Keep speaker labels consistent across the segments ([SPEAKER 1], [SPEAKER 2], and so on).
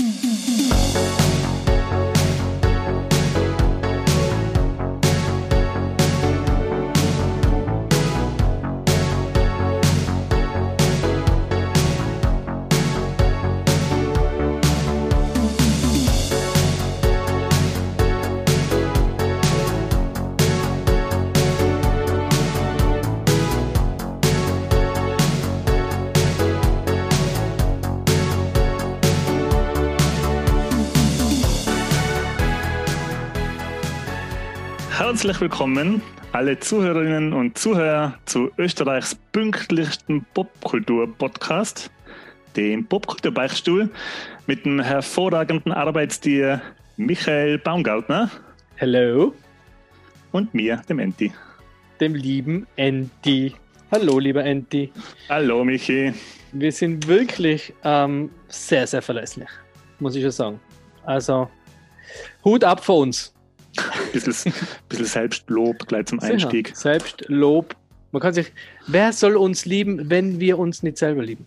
[SPEAKER 1] Mm-hmm. Herzlich willkommen, alle Zuhörerinnen und Zuhörer, zu Österreichs pünktlichsten Popkultur-Podcast, dem Popkultur-Beichtstuhl, mit dem hervorragenden Arbeitstier Michael Baumgartner.
[SPEAKER 2] Hello.
[SPEAKER 1] Und mir, dem Enti.
[SPEAKER 2] Dem lieben Enti. Hallo, lieber Enti.
[SPEAKER 1] Hallo, Michi.
[SPEAKER 2] Wir sind wirklich ähm, sehr, sehr verlässlich, muss ich schon sagen. Also, Hut ab für uns.
[SPEAKER 1] Ein bisschen, bisschen Selbstlob gleich zum Einstieg.
[SPEAKER 2] Sicher. Selbstlob. Man kann sich, wer soll uns lieben, wenn wir uns nicht selber lieben?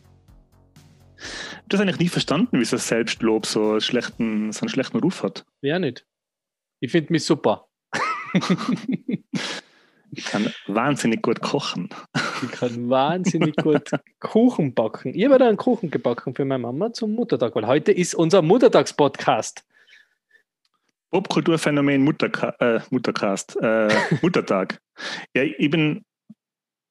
[SPEAKER 1] Du hast eigentlich nie verstanden, wie so Selbstlob so einen schlechten, so einen schlechten Ruf hat.
[SPEAKER 2] Ja, nicht. Ich finde mich super.
[SPEAKER 1] ich kann wahnsinnig gut kochen.
[SPEAKER 2] Ich kann wahnsinnig gut Kuchen backen. Ich habe da einen Kuchen gebacken für meine Mama zum Muttertag, weil heute ist unser Muttertagspodcast.
[SPEAKER 1] Popkulturphänomen Mutterka äh, Muttercast, äh, Muttertag. ja, ich bin,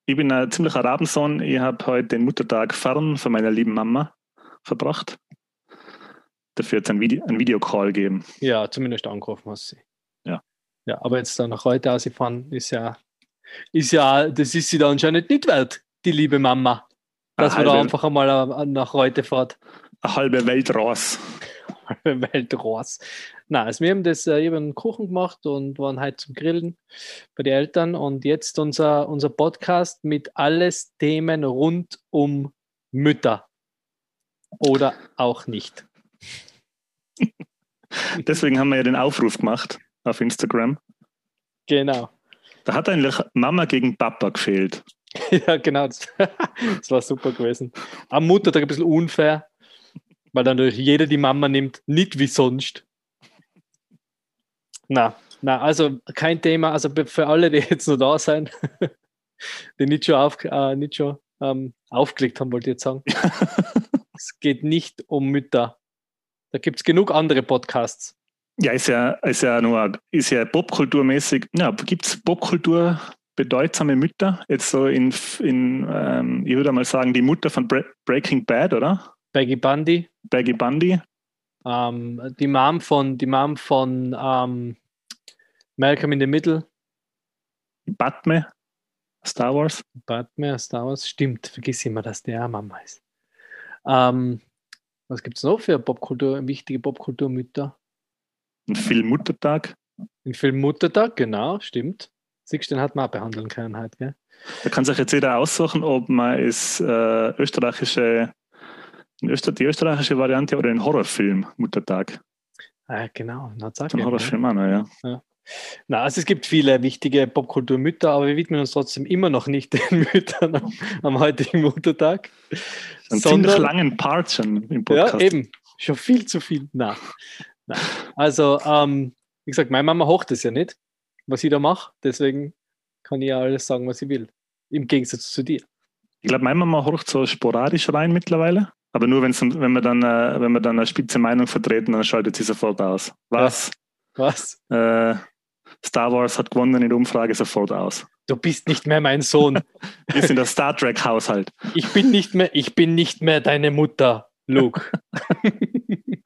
[SPEAKER 1] ich bin ein ziemlicher Rabensohn. Ich habe heute den Muttertag fern von meiner lieben Mama verbracht. Dafür jetzt ein, Video, ein Videocall geben.
[SPEAKER 2] Ja, zumindest angerufen hast sie.
[SPEAKER 1] Ja.
[SPEAKER 2] Ja, aber jetzt dann nach heute ausgefahren ist ja, ist ja, das ist sie da anscheinend nicht wert, die liebe Mama. Dass man da einfach einmal nach heute fährt.
[SPEAKER 1] Eine halbe Welt raus.
[SPEAKER 2] Welt raus. Na, also wir haben das äh, eben Kuchen gemacht und waren halt zum Grillen bei den Eltern und jetzt unser, unser Podcast mit alles Themen rund um Mütter. Oder auch nicht.
[SPEAKER 1] Deswegen haben wir ja den Aufruf gemacht auf Instagram.
[SPEAKER 2] Genau.
[SPEAKER 1] Da hat eigentlich Mama gegen Papa gefehlt.
[SPEAKER 2] ja, genau. Das, das war super gewesen. Am Muttertag ein bisschen unfair, weil dann natürlich jeder die Mama nimmt, nicht wie sonst. Na, na, also kein Thema. Also für alle, die jetzt noch da sind, die nicht schon, auf, äh, nicht schon ähm, aufgelegt haben, wollte ich jetzt sagen. es geht nicht um Mütter. Da gibt es genug andere Podcasts.
[SPEAKER 1] Ja, ist ja, ist ja nur, ist ja popkulturmäßig, ja, gibt es Popkultur bedeutsame Mütter? Jetzt so in, in ähm, ich würde mal sagen, die Mutter von Bre Breaking Bad, oder?
[SPEAKER 2] Baggy Bundy.
[SPEAKER 1] Baggy Bundy.
[SPEAKER 2] Ähm, die Mom von, die Mom von ähm, Malcolm in the Middle.
[SPEAKER 1] Batman, Star Wars.
[SPEAKER 2] Batman, Star Wars, stimmt. Vergiss immer, dass der Mama ist. Ähm, was gibt es noch für Popkultur, wichtige Popkulturmütter?
[SPEAKER 1] Ein Film Muttertag.
[SPEAKER 2] Ein Film Muttertag, genau, stimmt. Siehst du, den hat man auch behandeln können heute, gell?
[SPEAKER 1] Da kann sich jetzt jeder aussuchen, ob man es äh, österreichische Öster die österreichische Variante oder den Horrorfilm Muttertag.
[SPEAKER 2] Ah, genau,
[SPEAKER 1] den Horrorfilm auch noch, ja. ja.
[SPEAKER 2] Na, also es gibt viele wichtige Popkulturmütter, aber wir widmen uns trotzdem immer noch nicht den Müttern am, am heutigen Muttertag.
[SPEAKER 1] Einen ziemlich langen Part schon im Podcast.
[SPEAKER 2] Ja, eben. Schon viel zu viel. Na, na. Also, ähm, wie gesagt, meine Mama hocht es ja nicht, was ich da mache. Deswegen kann ich ja alles sagen, was ich will. Im Gegensatz zu dir.
[SPEAKER 1] Ich glaube, meine Mama hocht so sporadisch rein mittlerweile. Aber nur wenn's, wenn wir dann, äh, wenn wir dann eine spitze Meinung vertreten, dann schaltet sie sofort aus. Was?
[SPEAKER 2] Was?
[SPEAKER 1] Äh, Star Wars hat gewonnen in der Umfrage sofort aus.
[SPEAKER 2] Du bist nicht mehr mein Sohn.
[SPEAKER 1] Wir sind der Star Trek Haushalt.
[SPEAKER 2] Ich bin nicht mehr, ich bin nicht mehr deine Mutter, Luke.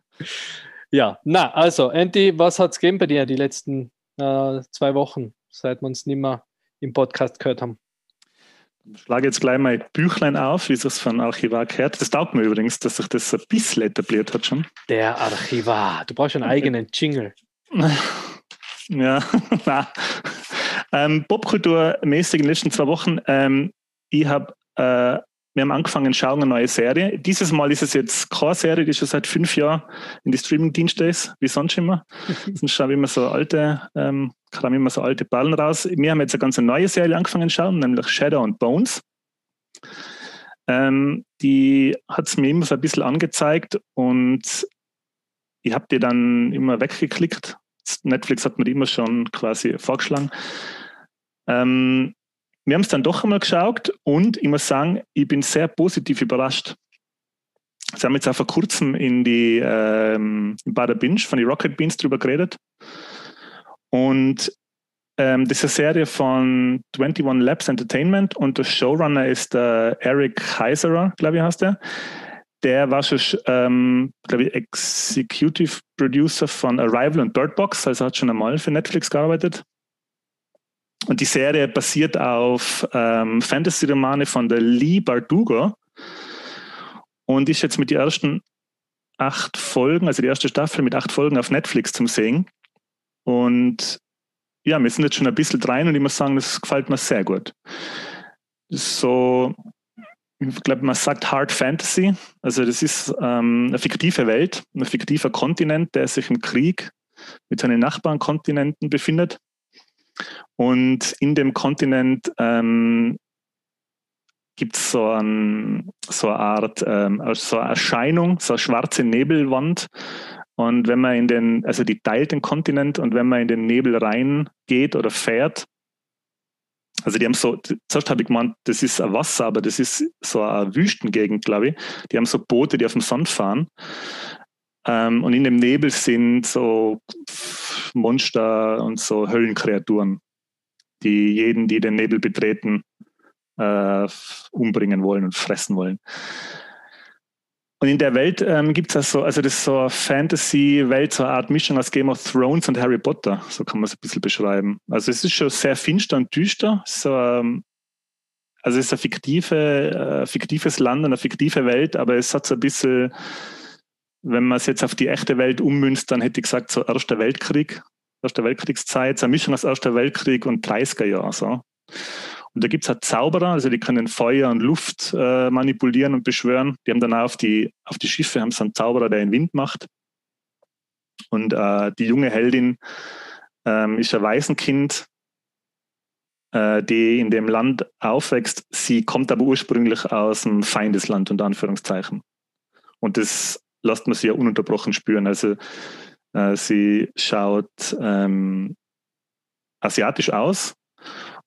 [SPEAKER 2] ja, na, also, Andy, was hat es gegeben bei dir die letzten äh, zwei Wochen, seit wir uns nicht mehr im Podcast gehört haben?
[SPEAKER 1] Ich schlage jetzt gleich mal Büchlein auf, wie es von Archivar gehört. Das taugt mir übrigens, dass sich das ein bisschen etabliert hat schon.
[SPEAKER 2] Der Archivar. Du brauchst einen eigenen Jingle.
[SPEAKER 1] Ja, ähm, Popkulturmäßig in den letzten zwei Wochen. Ähm, ich habe, äh, wir haben angefangen, schauen eine neue Serie. Dieses Mal ist es jetzt keine Serie, die schon seit fünf Jahren in die Streaming-Dienste ist, wie sonst immer. sonst schauen wir immer so alte, ähm, kramen immer so alte Ballen raus. Wir haben jetzt eine ganz neue Serie angefangen zu schauen, nämlich Shadow and Bones. Ähm, die hat es mir immer so ein bisschen angezeigt und ich habe die dann immer weggeklickt. Netflix hat mir die immer schon quasi vorgeschlagen. Ähm, wir haben es dann doch einmal geschaut und ich muss sagen, ich bin sehr positiv überrascht. Sie haben jetzt auch vor kurzem in die ähm, Bada Binge von die Rocket Beans drüber geredet. Und ähm, das ist eine Serie von 21 Labs Entertainment und der Showrunner ist der Eric Heiserer, glaube ich, heißt der. Der war schon, ähm, glaube ich, Executive Producer von Arrival und Bird Box, also hat schon einmal für Netflix gearbeitet. Und die Serie basiert auf ähm, Fantasy-Romane von der Lee Bardugo und ist jetzt mit den ersten acht Folgen, also die erste Staffel mit acht Folgen auf Netflix zum Sehen. Und ja, wir sind jetzt schon ein bisschen rein und ich muss sagen, das gefällt mir sehr gut. So, ich glaube, man sagt Hard Fantasy. Also das ist ähm, eine fiktive Welt, ein fiktiver Kontinent, der sich im Krieg mit seinen Nachbarkontinenten befindet. Und in dem Kontinent ähm, gibt es so, ein, so eine Art, ähm, so eine Erscheinung, so eine schwarze Nebelwand. Und wenn man in den, also die teilt den Kontinent und wenn man in den Nebel reingeht oder fährt, also die haben so, zuerst habe ich gemeint, das ist ein Wasser, aber das ist so eine Wüstengegend, glaube ich. Die haben so Boote, die auf dem Sand fahren. Ähm, und in dem Nebel sind so Monster und so Höllenkreaturen, die jeden, die den Nebel betreten, äh, umbringen wollen und fressen wollen. Und in der Welt ähm, gibt es so, also das ist so eine Fantasy-Welt, so eine Art Mischung aus Game of Thrones und Harry Potter, so kann man es ein bisschen beschreiben. Also es ist schon sehr finster und düster. So, ähm, also es ist ein fiktive, äh, fiktives Land und eine fiktive Welt, aber es hat so ein bisschen wenn man es jetzt auf die echte Welt ummünzt, dann hätte ich gesagt, so Erster Weltkrieg, Erste Weltkriegszeit, so eine Mischung aus Erster Weltkrieg und 30er Jahr. So. Und da gibt es halt Zauberer, also die können Feuer und Luft äh, manipulieren und beschwören. Die haben dann auch auf die, auf die Schiffe haben so einen Zauberer, der den Wind macht. Und äh, die junge Heldin ähm, ist ein Waisenkind, äh, die in dem Land aufwächst. Sie kommt aber ursprünglich aus dem Feindesland, unter Anführungszeichen. Und das lässt man sie ja ununterbrochen spüren. Also äh, sie schaut ähm, asiatisch aus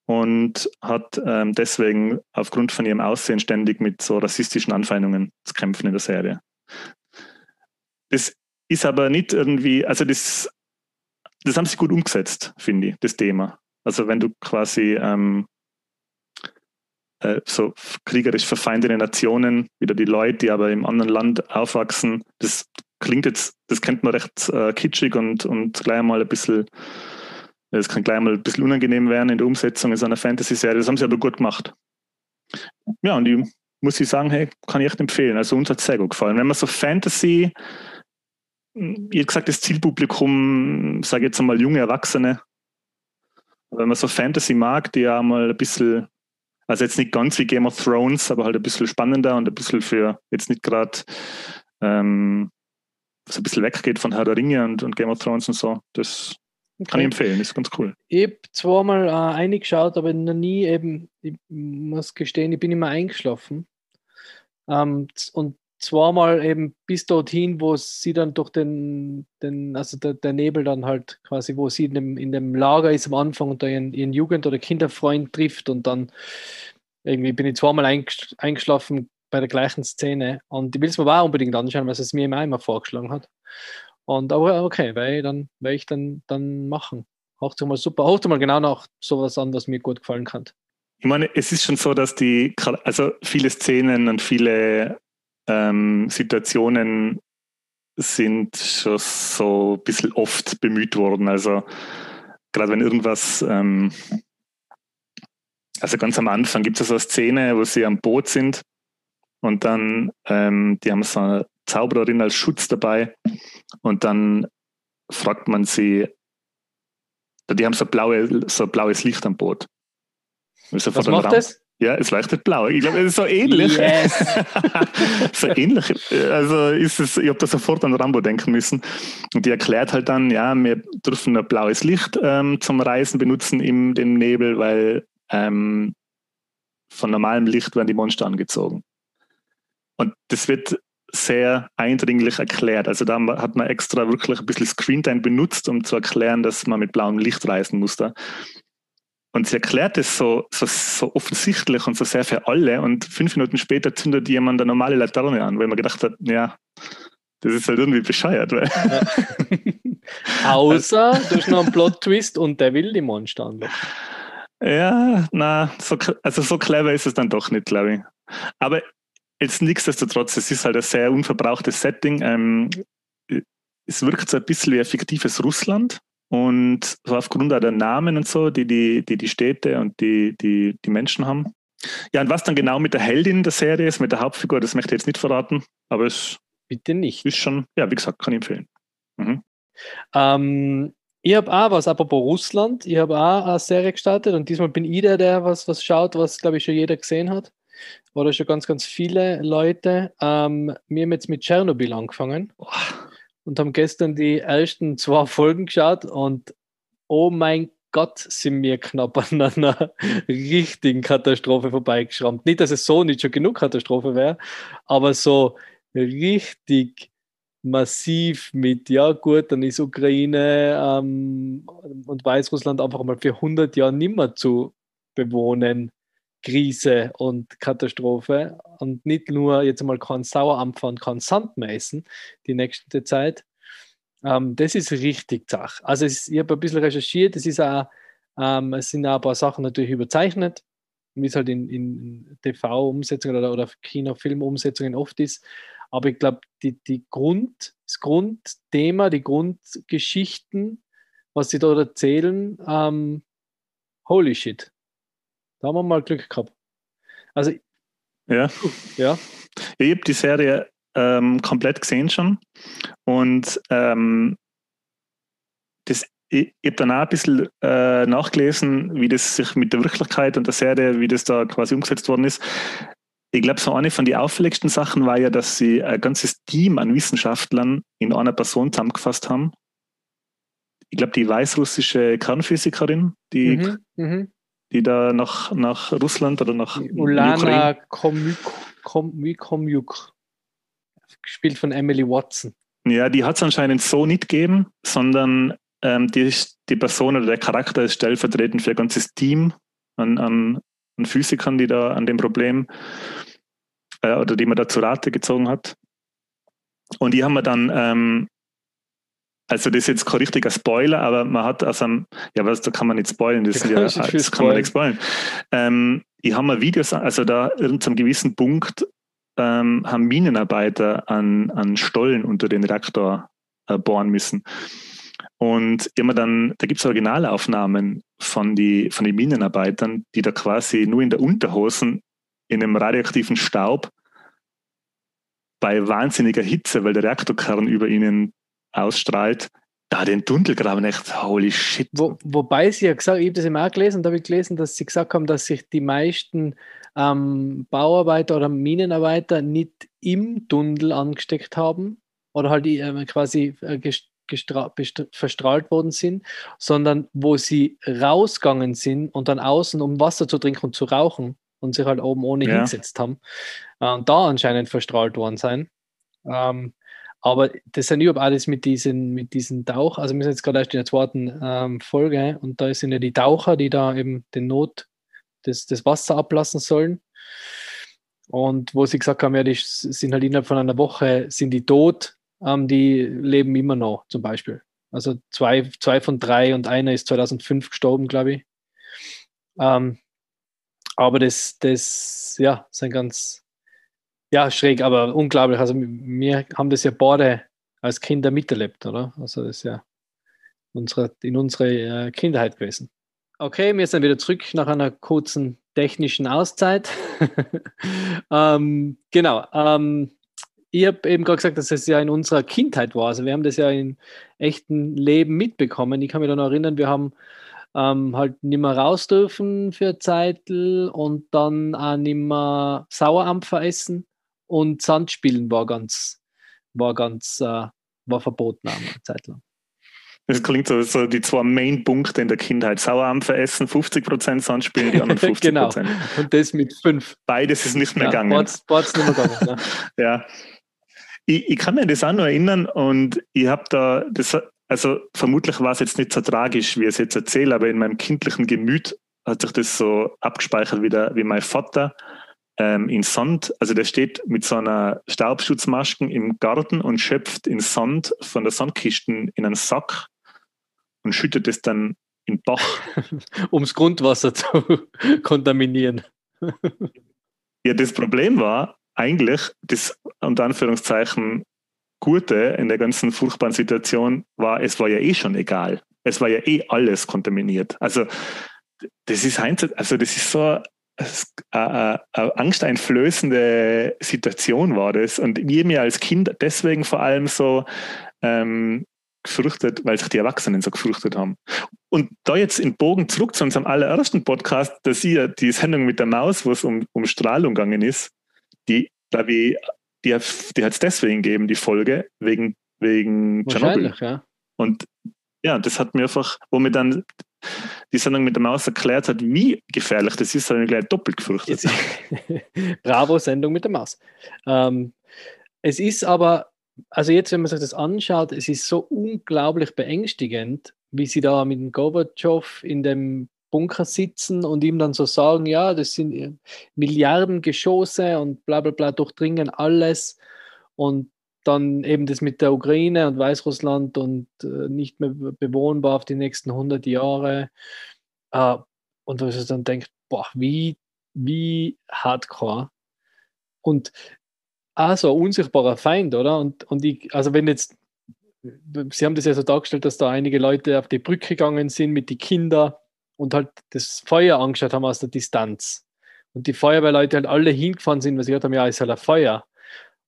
[SPEAKER 1] und hat ähm, deswegen aufgrund von ihrem Aussehen ständig mit so rassistischen Anfeindungen zu kämpfen in der Serie. Das ist aber nicht irgendwie, also das, das haben sie gut umgesetzt, finde ich, das Thema. Also wenn du quasi ähm, äh, so kriegerisch verfeindete Nationen, wieder die Leute, die aber im anderen Land aufwachsen. Das klingt jetzt, das kennt man recht äh, kitschig und, und gleich mal ein bisschen, es kann gleich mal ein bisschen unangenehm werden in der Umsetzung in so einer Fantasy-Serie. Das haben sie aber gut gemacht. Ja, und die muss ich sagen, hey, kann ich echt empfehlen. Also uns hat es sehr gut gefallen. Wenn man so Fantasy, wie gesagt, das Zielpublikum, sage ich jetzt einmal junge Erwachsene, wenn man so Fantasy mag, die ja mal ein bisschen also jetzt nicht ganz wie Game of Thrones, aber halt ein bisschen spannender und ein bisschen für jetzt nicht gerade ähm, so ein bisschen weggeht von Herr der Ringe und, und Game of Thrones und so. Das okay. kann ich empfehlen, ist ganz cool.
[SPEAKER 2] Ich habe zweimal äh, eingeschaut, aber noch nie eben, ich muss gestehen, ich bin immer eingeschlafen. Ähm, und zweimal eben bis dorthin, wo sie dann durch den, den also der, der, Nebel dann halt quasi, wo sie in dem, in dem Lager ist am Anfang und da ihren, ihren Jugend- oder Kinderfreund trifft und dann irgendwie bin ich zweimal eingeschlafen bei der gleichen Szene und ich will es mir auch unbedingt anschauen, was es mir immer einmal vorgeschlagen hat. Und aber okay, weil dann werde ich dann, dann machen. Haucht mal super, haucht mal genau nach sowas an, was mir gut gefallen kann.
[SPEAKER 1] Ich meine, es ist schon so, dass die, also viele Szenen und viele ähm, Situationen sind schon so ein bisschen oft bemüht worden. Also gerade wenn irgendwas, ähm, also ganz am Anfang gibt es so eine Szene, wo sie am Boot sind und dann, ähm, die haben so eine Zaubererin als Schutz dabei und dann fragt man sie, die haben so, blaue, so blaues Licht am Boot.
[SPEAKER 2] Was macht das?
[SPEAKER 1] Ja, es leuchtet blau. Ich glaube, es ist so ähnlich. Yes. so ähnlich. Also ist es, ich habe da sofort an Rambo denken müssen. Und die erklärt halt dann, ja, wir dürfen ein blaues Licht ähm, zum Reisen benutzen im dem Nebel, weil ähm, von normalem Licht werden die Monster angezogen. Und das wird sehr eindringlich erklärt. Also da hat man extra wirklich ein bisschen Screentime benutzt, um zu erklären, dass man mit blauem Licht reisen muss. Und sie erklärt es so, so, so offensichtlich und so sehr für alle. Und fünf Minuten später zündet jemand eine normale Laterne an, weil man gedacht hat, ja, das ist halt irgendwie bescheuert. Weil
[SPEAKER 2] ja. Außer durch noch einen Plot-Twist und der will die Monster anlocken.
[SPEAKER 1] Ja, na, so, also so clever ist es dann doch nicht, glaube ich. Aber jetzt nichtsdestotrotz, es ist halt ein sehr unverbrauchtes Setting. Ähm, es wirkt so ein bisschen wie ein fiktives Russland. Und so aufgrund der Namen und so, die die, die, die Städte und die, die, die Menschen haben. Ja, und was dann genau mit der Heldin der Serie ist, mit der Hauptfigur, das möchte ich jetzt nicht verraten, aber es
[SPEAKER 2] Bitte nicht.
[SPEAKER 1] ist schon, ja, wie gesagt, kann ich empfehlen. Mhm.
[SPEAKER 2] Ähm, ich habe auch was, apropos Russland, ich habe auch eine Serie gestartet und diesmal bin ich der, der was, was schaut, was, glaube ich, schon jeder gesehen hat. Oder schon ganz, ganz viele Leute. Ähm, wir haben jetzt mit Tschernobyl angefangen und haben gestern die ersten zwei Folgen geschaut und oh mein Gott, sind wir knapp an einer richtigen Katastrophe vorbeigeschrammt. Nicht, dass es so nicht schon genug Katastrophe wäre, aber so richtig massiv mit, ja gut, dann ist Ukraine ähm, und Weißrussland einfach mal für 100 Jahre nimmer zu bewohnen. Krise und Katastrophe und nicht nur jetzt mal kein Sauerampfer und kein Sand mehr essen die nächste Zeit. Ähm, das ist richtig Zach. Also es, ich habe ein bisschen recherchiert, es, ist auch, ähm, es sind auch ein paar Sachen natürlich überzeichnet, wie es halt in, in TV-Umsetzungen oder, oder Kino-Film-Umsetzungen oft ist. Aber ich glaube, die, die Grund, das Grundthema, die Grundgeschichten, was sie dort erzählen, ähm, holy shit. Haben wir mal Glück gehabt. Also,
[SPEAKER 1] ja.
[SPEAKER 2] ja.
[SPEAKER 1] Ich habe die Serie ähm, komplett gesehen schon und ähm, das, ich, ich habe dann auch ein bisschen äh, nachgelesen, wie das sich mit der Wirklichkeit und der Serie, wie das da quasi umgesetzt worden ist. Ich glaube, so eine von den auffälligsten Sachen war ja, dass sie ein ganzes Team an Wissenschaftlern in einer Person zusammengefasst haben. Ich glaube, die weißrussische Kernphysikerin, die, mhm, mhm. Die da nach, nach Russland oder nach
[SPEAKER 2] Ulana Komjuk, gespielt von Emily Watson.
[SPEAKER 1] Ja, die hat es anscheinend so nicht gegeben, sondern ähm, die, die Person oder der Charakter ist stellvertretend für ein ganzes Team an, an, an Physikern, die da an dem Problem äh, oder die man da zu Rate gezogen hat. Und die haben wir dann, ähm, also das ist jetzt kein richtiger Spoiler, aber man hat aus einem, ja, was, da kann man nicht spoilen, das, ja, das kann man nicht spoilen. Ähm, ich habe mal Videos, also da irgendeinem gewissen Punkt ähm, haben Minenarbeiter an, an Stollen unter den Reaktor äh, bohren müssen. Und immer dann, da gibt es Originalaufnahmen von, die, von den Minenarbeitern, die da quasi nur in der Unterhosen in einem radioaktiven Staub bei wahnsinniger Hitze, weil der Reaktorkern über ihnen ausstrahlt, da den Tunnel graben, echt, holy shit.
[SPEAKER 2] Wo, wobei sie ja gesagt, ich habe das immer auch gelesen, da habe ich gelesen, dass sie gesagt haben, dass sich die meisten ähm, Bauarbeiter oder Minenarbeiter nicht im Tunnel angesteckt haben oder halt äh, quasi äh, verstrahlt worden sind, sondern wo sie rausgegangen sind und dann außen, um Wasser zu trinken und zu rauchen und sich halt oben ohne ja. hingesetzt haben äh, da anscheinend verstrahlt worden sein. Ähm, aber das sind überhaupt alles mit diesen, mit diesen Tauch, also wir sind jetzt gerade erst in der zweiten ähm, Folge und da sind ja die Taucher, die da eben den Not, das, das Wasser ablassen sollen. Und wo sie gesagt haben, ja, die sind halt innerhalb von einer Woche, sind die tot, ähm, die leben immer noch zum Beispiel. Also zwei, zwei von drei und einer ist 2005 gestorben, glaube ich. Ähm, aber das, das, ja, sind ganz, ja, schräg, aber unglaublich. Also wir haben das ja beide als Kinder miterlebt, oder? Also das ist ja unsere, in unserer äh, Kindheit gewesen. Okay, wir sind wieder zurück nach einer kurzen technischen Auszeit. ähm, genau. Ähm, ich habe eben gerade gesagt, dass es ja in unserer Kindheit war. Also wir haben das ja im echten Leben mitbekommen. Ich kann mich noch erinnern, wir haben ähm, halt nicht mehr raus dürfen für eine Zeit und dann auch nicht mehr Sauerampfer essen. Und Sandspielen war ganz, war ganz, äh, war verboten eine Zeit lang.
[SPEAKER 1] Das klingt so, so die zwei Main-Punkte in der Kindheit. Sauerampfer essen, 50% Sandspielen, die anderen 50%.
[SPEAKER 2] genau. Und das mit fünf.
[SPEAKER 1] Beides ist nicht mehr ja, gegangen.
[SPEAKER 2] Beides nicht mehr gegangen.
[SPEAKER 1] ja. ich, ich kann mir das auch noch erinnern und ich habe da, das, also vermutlich war es jetzt nicht so tragisch, wie ich es jetzt erzähle, aber in meinem kindlichen Gemüt hat sich das so abgespeichert wie, der, wie mein Vater ähm, in Sand, also der steht mit so einer Staubschutzmaske im Garten und schöpft in Sand von der Sandkiste in einen Sack und schüttet es dann in den Bach.
[SPEAKER 2] um das Grundwasser zu kontaminieren.
[SPEAKER 1] ja, das Problem war eigentlich, das unter Anführungszeichen Gute in der ganzen furchtbaren Situation war, es war ja eh schon egal. Es war ja eh alles kontaminiert. Also das ist also das ist so eine, eine angsteinflößende Situation war das. Und wir mir als Kind deswegen vor allem so ähm, gefürchtet, weil sich die Erwachsenen so gefürchtet haben. Und da jetzt in Bogen zurück zu unserem allerersten Podcast, dass ihr die Sendung mit der Maus, wo es um, um Strahlung gegangen ist, die, glaube ich, die, die hat es deswegen gegeben, die Folge, wegen, wegen Tschernobyl. Ja. Und ja, das hat mir einfach, wo mir dann die Sendung mit der Maus erklärt hat, wie gefährlich das ist, habe ich gleich doppelt gefürchtet.
[SPEAKER 2] Bravo, Sendung mit der Maus. Ähm, es ist aber, also jetzt, wenn man sich das anschaut, es ist so unglaublich beängstigend, wie sie da mit dem Gorbatschow in dem Bunker sitzen und ihm dann so sagen, ja, das sind Milliarden Geschosse und bla bla bla durchdringen alles. Und dann eben das mit der Ukraine und Weißrussland und äh, nicht mehr bewohnbar auf die nächsten 100 Jahre. Äh, und dass ich dann denkt, boah, wie, wie hardcore. Und also unsichtbarer Feind, oder? Und, und ich, also wenn jetzt, Sie haben das ja so dargestellt, dass da einige Leute auf die Brücke gegangen sind mit den Kindern und halt das Feuer angeschaut haben aus der Distanz. Und die Feuerwehrleute halt alle hingefahren sind, weil sie gesagt haben, ja, ist halt ein Feuer.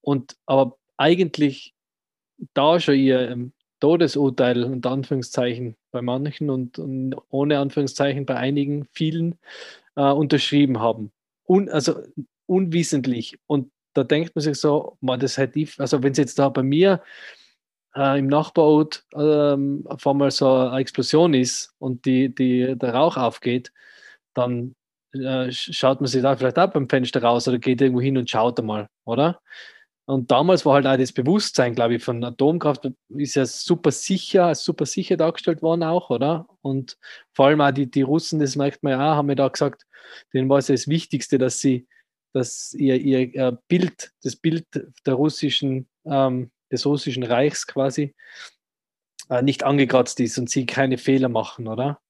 [SPEAKER 2] Und aber eigentlich da schon ihr ähm, Todesurteil unter Anführungszeichen bei manchen und, und, ohne Anführungszeichen bei einigen, vielen äh, unterschrieben haben. Un, also unwissentlich. Und da denkt man sich so, man, das hätte ich, also wenn es jetzt da bei mir äh, im Nachbarort ähm, auf einmal so eine Explosion ist und die, die, der Rauch aufgeht, dann äh, schaut man sich da vielleicht auch beim Fenster raus oder geht irgendwo hin und schaut einmal, oder? Und damals war halt auch das Bewusstsein, glaube ich, von Atomkraft ist ja super sicher, super sicher dargestellt worden auch, oder? Und vor allem auch die, die Russen, das merkt man ja auch, haben ja da gesagt, denen war es das Wichtigste, dass sie, dass ihr, ihr Bild, das Bild der russischen, ähm, des russischen Reichs quasi äh, nicht angekratzt ist und sie keine Fehler machen, oder?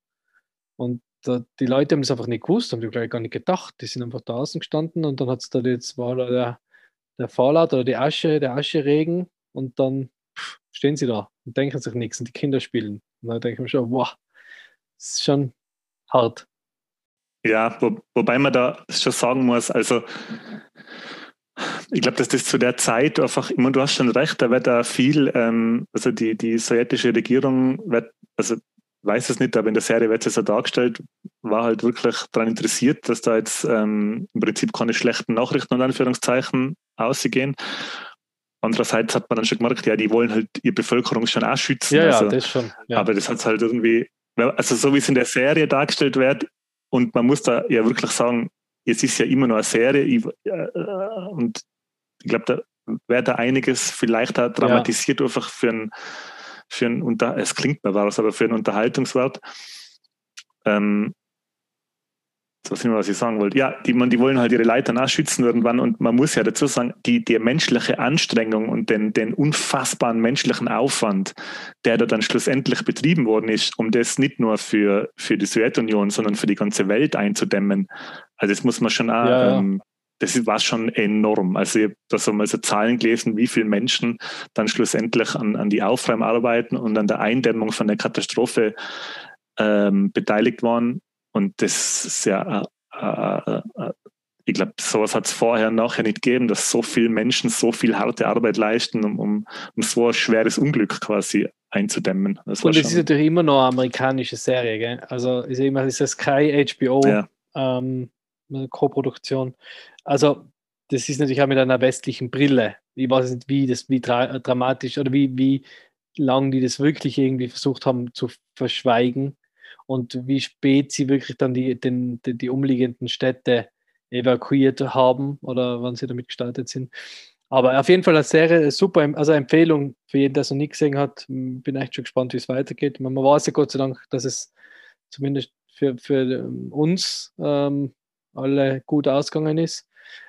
[SPEAKER 2] Und die Leute haben es einfach nicht gewusst, haben die gleich gar nicht gedacht. Die sind einfach draußen gestanden und dann hat es da jetzt war da der der Fallout oder die Asche, der Ascheregen und dann stehen sie da und denken sich nichts und die Kinder spielen. Und dann denke ich mir schon, wow, das ist schon hart.
[SPEAKER 1] Ja, wo, wobei man da schon sagen muss, also ich glaube, dass das zu der Zeit einfach, ich meine, du hast schon recht, da wird da viel, ähm, also die, die sowjetische Regierung wird, also weiß es nicht, aber in der Serie wird es so dargestellt, war halt wirklich daran interessiert, dass da jetzt ähm, im Prinzip keine schlechten Nachrichten und Anführungszeichen ausgehen. Andererseits hat man dann schon gemerkt, ja, die wollen halt ihre Bevölkerung schon auch schützen.
[SPEAKER 2] Ja, also, ja das schon. Ja.
[SPEAKER 1] Aber das hat halt irgendwie, also so wie es in der Serie dargestellt wird, und man muss da ja wirklich sagen, es ist ja immer nur eine Serie ich, äh, und ich glaube, da wird da einiges vielleicht auch dramatisiert, ja. einfach für ein, für ein Unter es klingt mir was, aber für einen Unterhaltungswert. Ähm, weiß nicht mehr, was ich sagen wollte. Ja, die, man, die wollen halt ihre Leitern auch schützen irgendwann und man muss ja dazu sagen, die, die menschliche Anstrengung und den, den unfassbaren menschlichen Aufwand, der da dann schlussendlich betrieben worden ist, um das nicht nur für, für die Sowjetunion, sondern für die ganze Welt einzudämmen. Also das muss man schon auch, ja. Ähm, das war schon enorm. Also ich habe da so mal so Zahlen gelesen, wie viele Menschen dann schlussendlich an, an die Aufräumarbeiten und an der Eindämmung von der Katastrophe ähm, beteiligt waren. Und das ist ja, äh, äh, äh, ich glaube, sowas hat es vorher nachher nicht gegeben, dass so viele Menschen so viel harte Arbeit leisten, um, um, um so ein schweres Unglück quasi einzudämmen.
[SPEAKER 2] Das und es ist natürlich immer noch eine amerikanische Serie, gell? Also ist immer ist das Sky, HBO, ja. ähm, Co-Produktion. Also das ist natürlich auch mit einer westlichen Brille. Ich weiß nicht, wie das, wie dra dramatisch oder wie, wie lang die das wirklich irgendwie versucht haben zu verschweigen und wie spät sie wirklich dann die, den, die, die umliegenden Städte evakuiert haben oder wann sie damit gestartet sind. Aber auf jeden Fall eine Serie, super, also eine Empfehlung für jeden, der es noch nicht gesehen hat. Bin echt schon gespannt, wie es weitergeht. Man weiß ja Gott sei Dank, dass es zumindest für, für ähm, uns ähm, alle gut ausgegangen ist.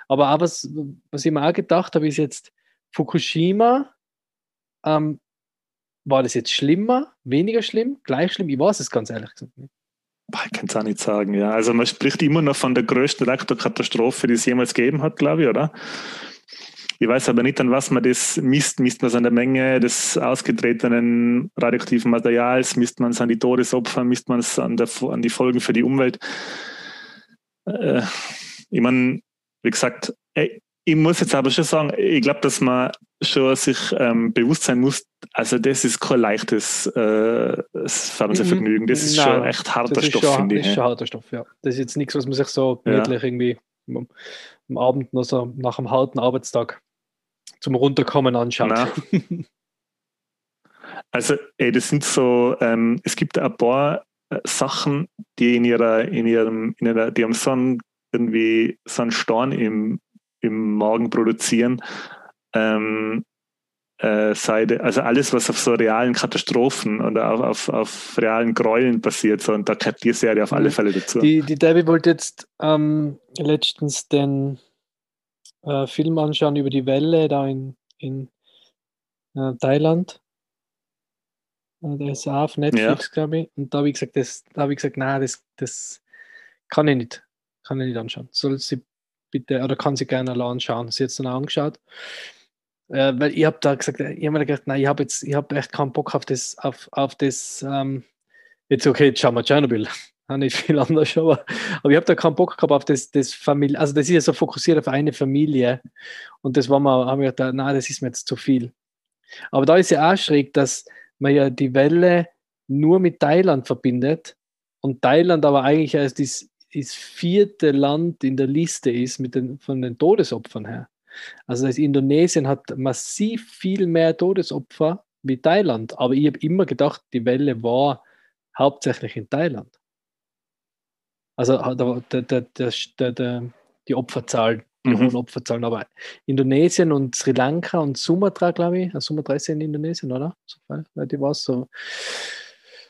[SPEAKER 2] Aber auch was, was ich mir auch gedacht habe, ist jetzt Fukushima. Ähm, war das jetzt schlimmer, weniger schlimm, gleich schlimm? Ich weiß es ganz ehrlich gesagt nicht.
[SPEAKER 1] Ich kann es auch nicht sagen, ja. Also man spricht immer noch von der größten Reaktorkatastrophe, die es jemals gegeben hat, glaube ich, oder? Ich weiß aber nicht, an was man das misst. Misst man es an der Menge des ausgetretenen radioaktiven Materials? Misst man es an die Todesopfer? Misst man es an, an die Folgen für die Umwelt? Äh, ich meine, wie gesagt, ich muss jetzt aber schon sagen, ich glaube, dass man schon sich ähm, bewusst sein muss, also das ist kein leichtes äh, Fernsehvergnügen. Das ist Nein, schon echt harter Stoff,
[SPEAKER 2] finde ich. Das ist schon harter Stoff, ja. Das ist jetzt nichts, was man sich so gemütlich ja. irgendwie am, am Abend noch so nach einem harten Arbeitstag zum Runterkommen anschaut.
[SPEAKER 1] also, ey, das sind so, ähm, es gibt ein paar Sachen, die in ihrer, in ihrem, in ihrer, die haben so einen, irgendwie so einen Storn im, im Magen produzieren. Ähm, äh, Seite, also alles, was auf so realen Katastrophen oder auf, auf, auf realen Gräueln passiert, so, und da gehört die Serie auf alle Fälle dazu.
[SPEAKER 2] Die, die Debbie wollte jetzt ähm, letztens den äh, Film anschauen über die Welle da in, in äh, Thailand. Äh, der ist auf Netflix, ja. glaube ich. Und da habe ich gesagt, das, da habe ich gesagt, nein, das, das kann ich nicht. Kann ich nicht anschauen. Soll sie bitte, oder kann sie gerne anschauen. Sie hat es dann auch angeschaut. Äh, weil ich habe da gesagt, ich habe mir gedacht, nein, ich habe jetzt, ich habe echt keinen Bock auf das, auf, auf das, ähm, jetzt okay, jetzt schauen wir Tschernobyl nicht viel anders, aber, aber ich habe da keinen Bock gehabt auf das, das Familie, also das ist ja so fokussiert auf eine Familie und das war mal, haben wir gedacht, nein, das ist mir jetzt zu viel. Aber da ist ja auch schräg, dass man ja die Welle nur mit Thailand verbindet und Thailand aber eigentlich als das, das vierte Land in der Liste ist mit den, von den Todesopfern her. Also das Indonesien hat massiv viel mehr Todesopfer wie Thailand, aber ich habe immer gedacht, die Welle war hauptsächlich in Thailand. Also der, der, der, die Opferzahl, die mhm. hohen Opferzahlen. Aber Indonesien und Sri Lanka und Sumatra, glaube ich, also Sumatra ist ja in Indonesien, oder? So, weil die war so,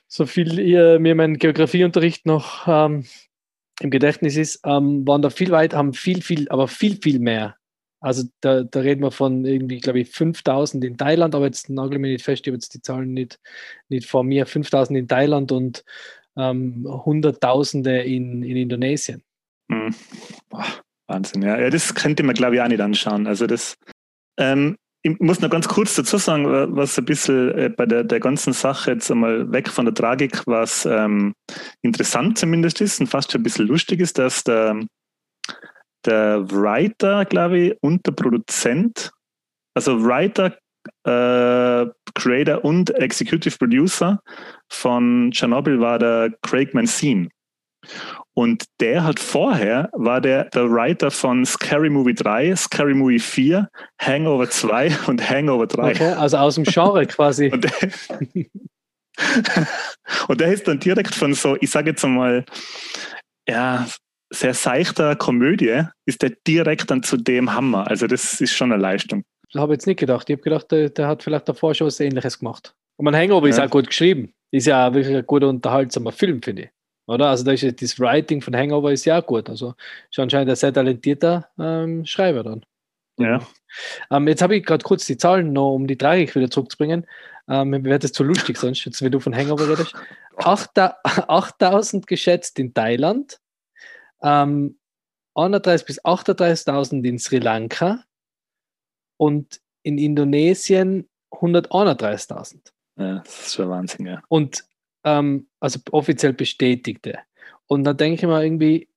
[SPEAKER 2] so viel ihr, mir mein Geografieunterricht noch ähm, im Gedächtnis ist, ähm, waren da viel weiter, haben viel, viel, aber viel, viel mehr. Also da, da reden wir von irgendwie, glaube ich, 5000 in Thailand, aber jetzt nagel mir nicht fest, ich habe jetzt die Zahlen nicht, nicht vor mir, 5000 in Thailand und ähm, Hunderttausende in, in Indonesien.
[SPEAKER 1] Mhm. Boah, Wahnsinn, ja. ja. Das könnte man, glaube ich, auch nicht anschauen. Also das, ähm, ich muss noch ganz kurz dazu sagen, was ein bisschen äh, bei der, der ganzen Sache jetzt einmal weg von der Tragik, was ähm, interessant zumindest ist und fast schon ein bisschen lustig ist, dass der, der Writer, glaube ich, und der Produzent, also Writer, äh, Creator und Executive Producer von Chernobyl war der Craig Mancine. Und der hat vorher, war der der Writer von Scary Movie 3, Scary Movie 4, Hangover 2 und Hangover 3.
[SPEAKER 2] Okay, also aus dem Genre quasi.
[SPEAKER 1] Und der, und der ist dann direkt von so, ich sage jetzt einmal, ja, sehr seichter Komödie, ist der direkt dann zu dem Hammer. Also das ist schon eine Leistung.
[SPEAKER 2] Das habe ich jetzt nicht gedacht. Ich habe gedacht, der, der, hat vielleicht davor schon was Ähnliches gemacht. Und mein Hangover ja. ist auch gut geschrieben. Ist ja auch wirklich ein guter, unterhaltsamer Film, finde ich. Oder? Also da ist das Writing von Hangover ist ja auch gut. Also ist anscheinend ein sehr talentierter ähm, Schreiber dann.
[SPEAKER 1] Ja.
[SPEAKER 2] Ähm, jetzt habe ich gerade kurz die Zahlen noch, um die Tragik wieder zurückzubringen. Ähm, mir wird das zu lustig sonst, jetzt, wenn du von Hangover redest. 8000 geschätzt in Thailand, ähm, 31 bis 38.000 in Sri Lanka und in Indonesien 131.000.
[SPEAKER 1] Ja, das ist schon Wahnsinn, ja.
[SPEAKER 2] Und ähm, also offiziell bestätigte. Und da denke ich mal irgendwie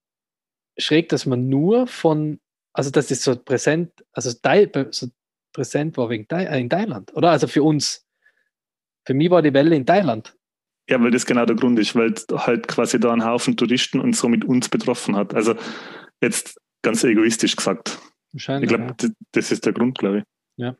[SPEAKER 2] schräg, dass man nur von, also dass das so präsent, also so präsent war wegen äh, in Thailand, oder? Also für uns. Für mich war die Welle in Thailand.
[SPEAKER 1] Ja, weil das genau der Grund ist, weil halt quasi da einen Haufen Touristen und somit uns betroffen hat. Also jetzt ganz egoistisch gesagt.
[SPEAKER 2] Wahrscheinlich.
[SPEAKER 1] Ich glaube, ja. das ist der Grund, glaube ich.
[SPEAKER 2] Ja.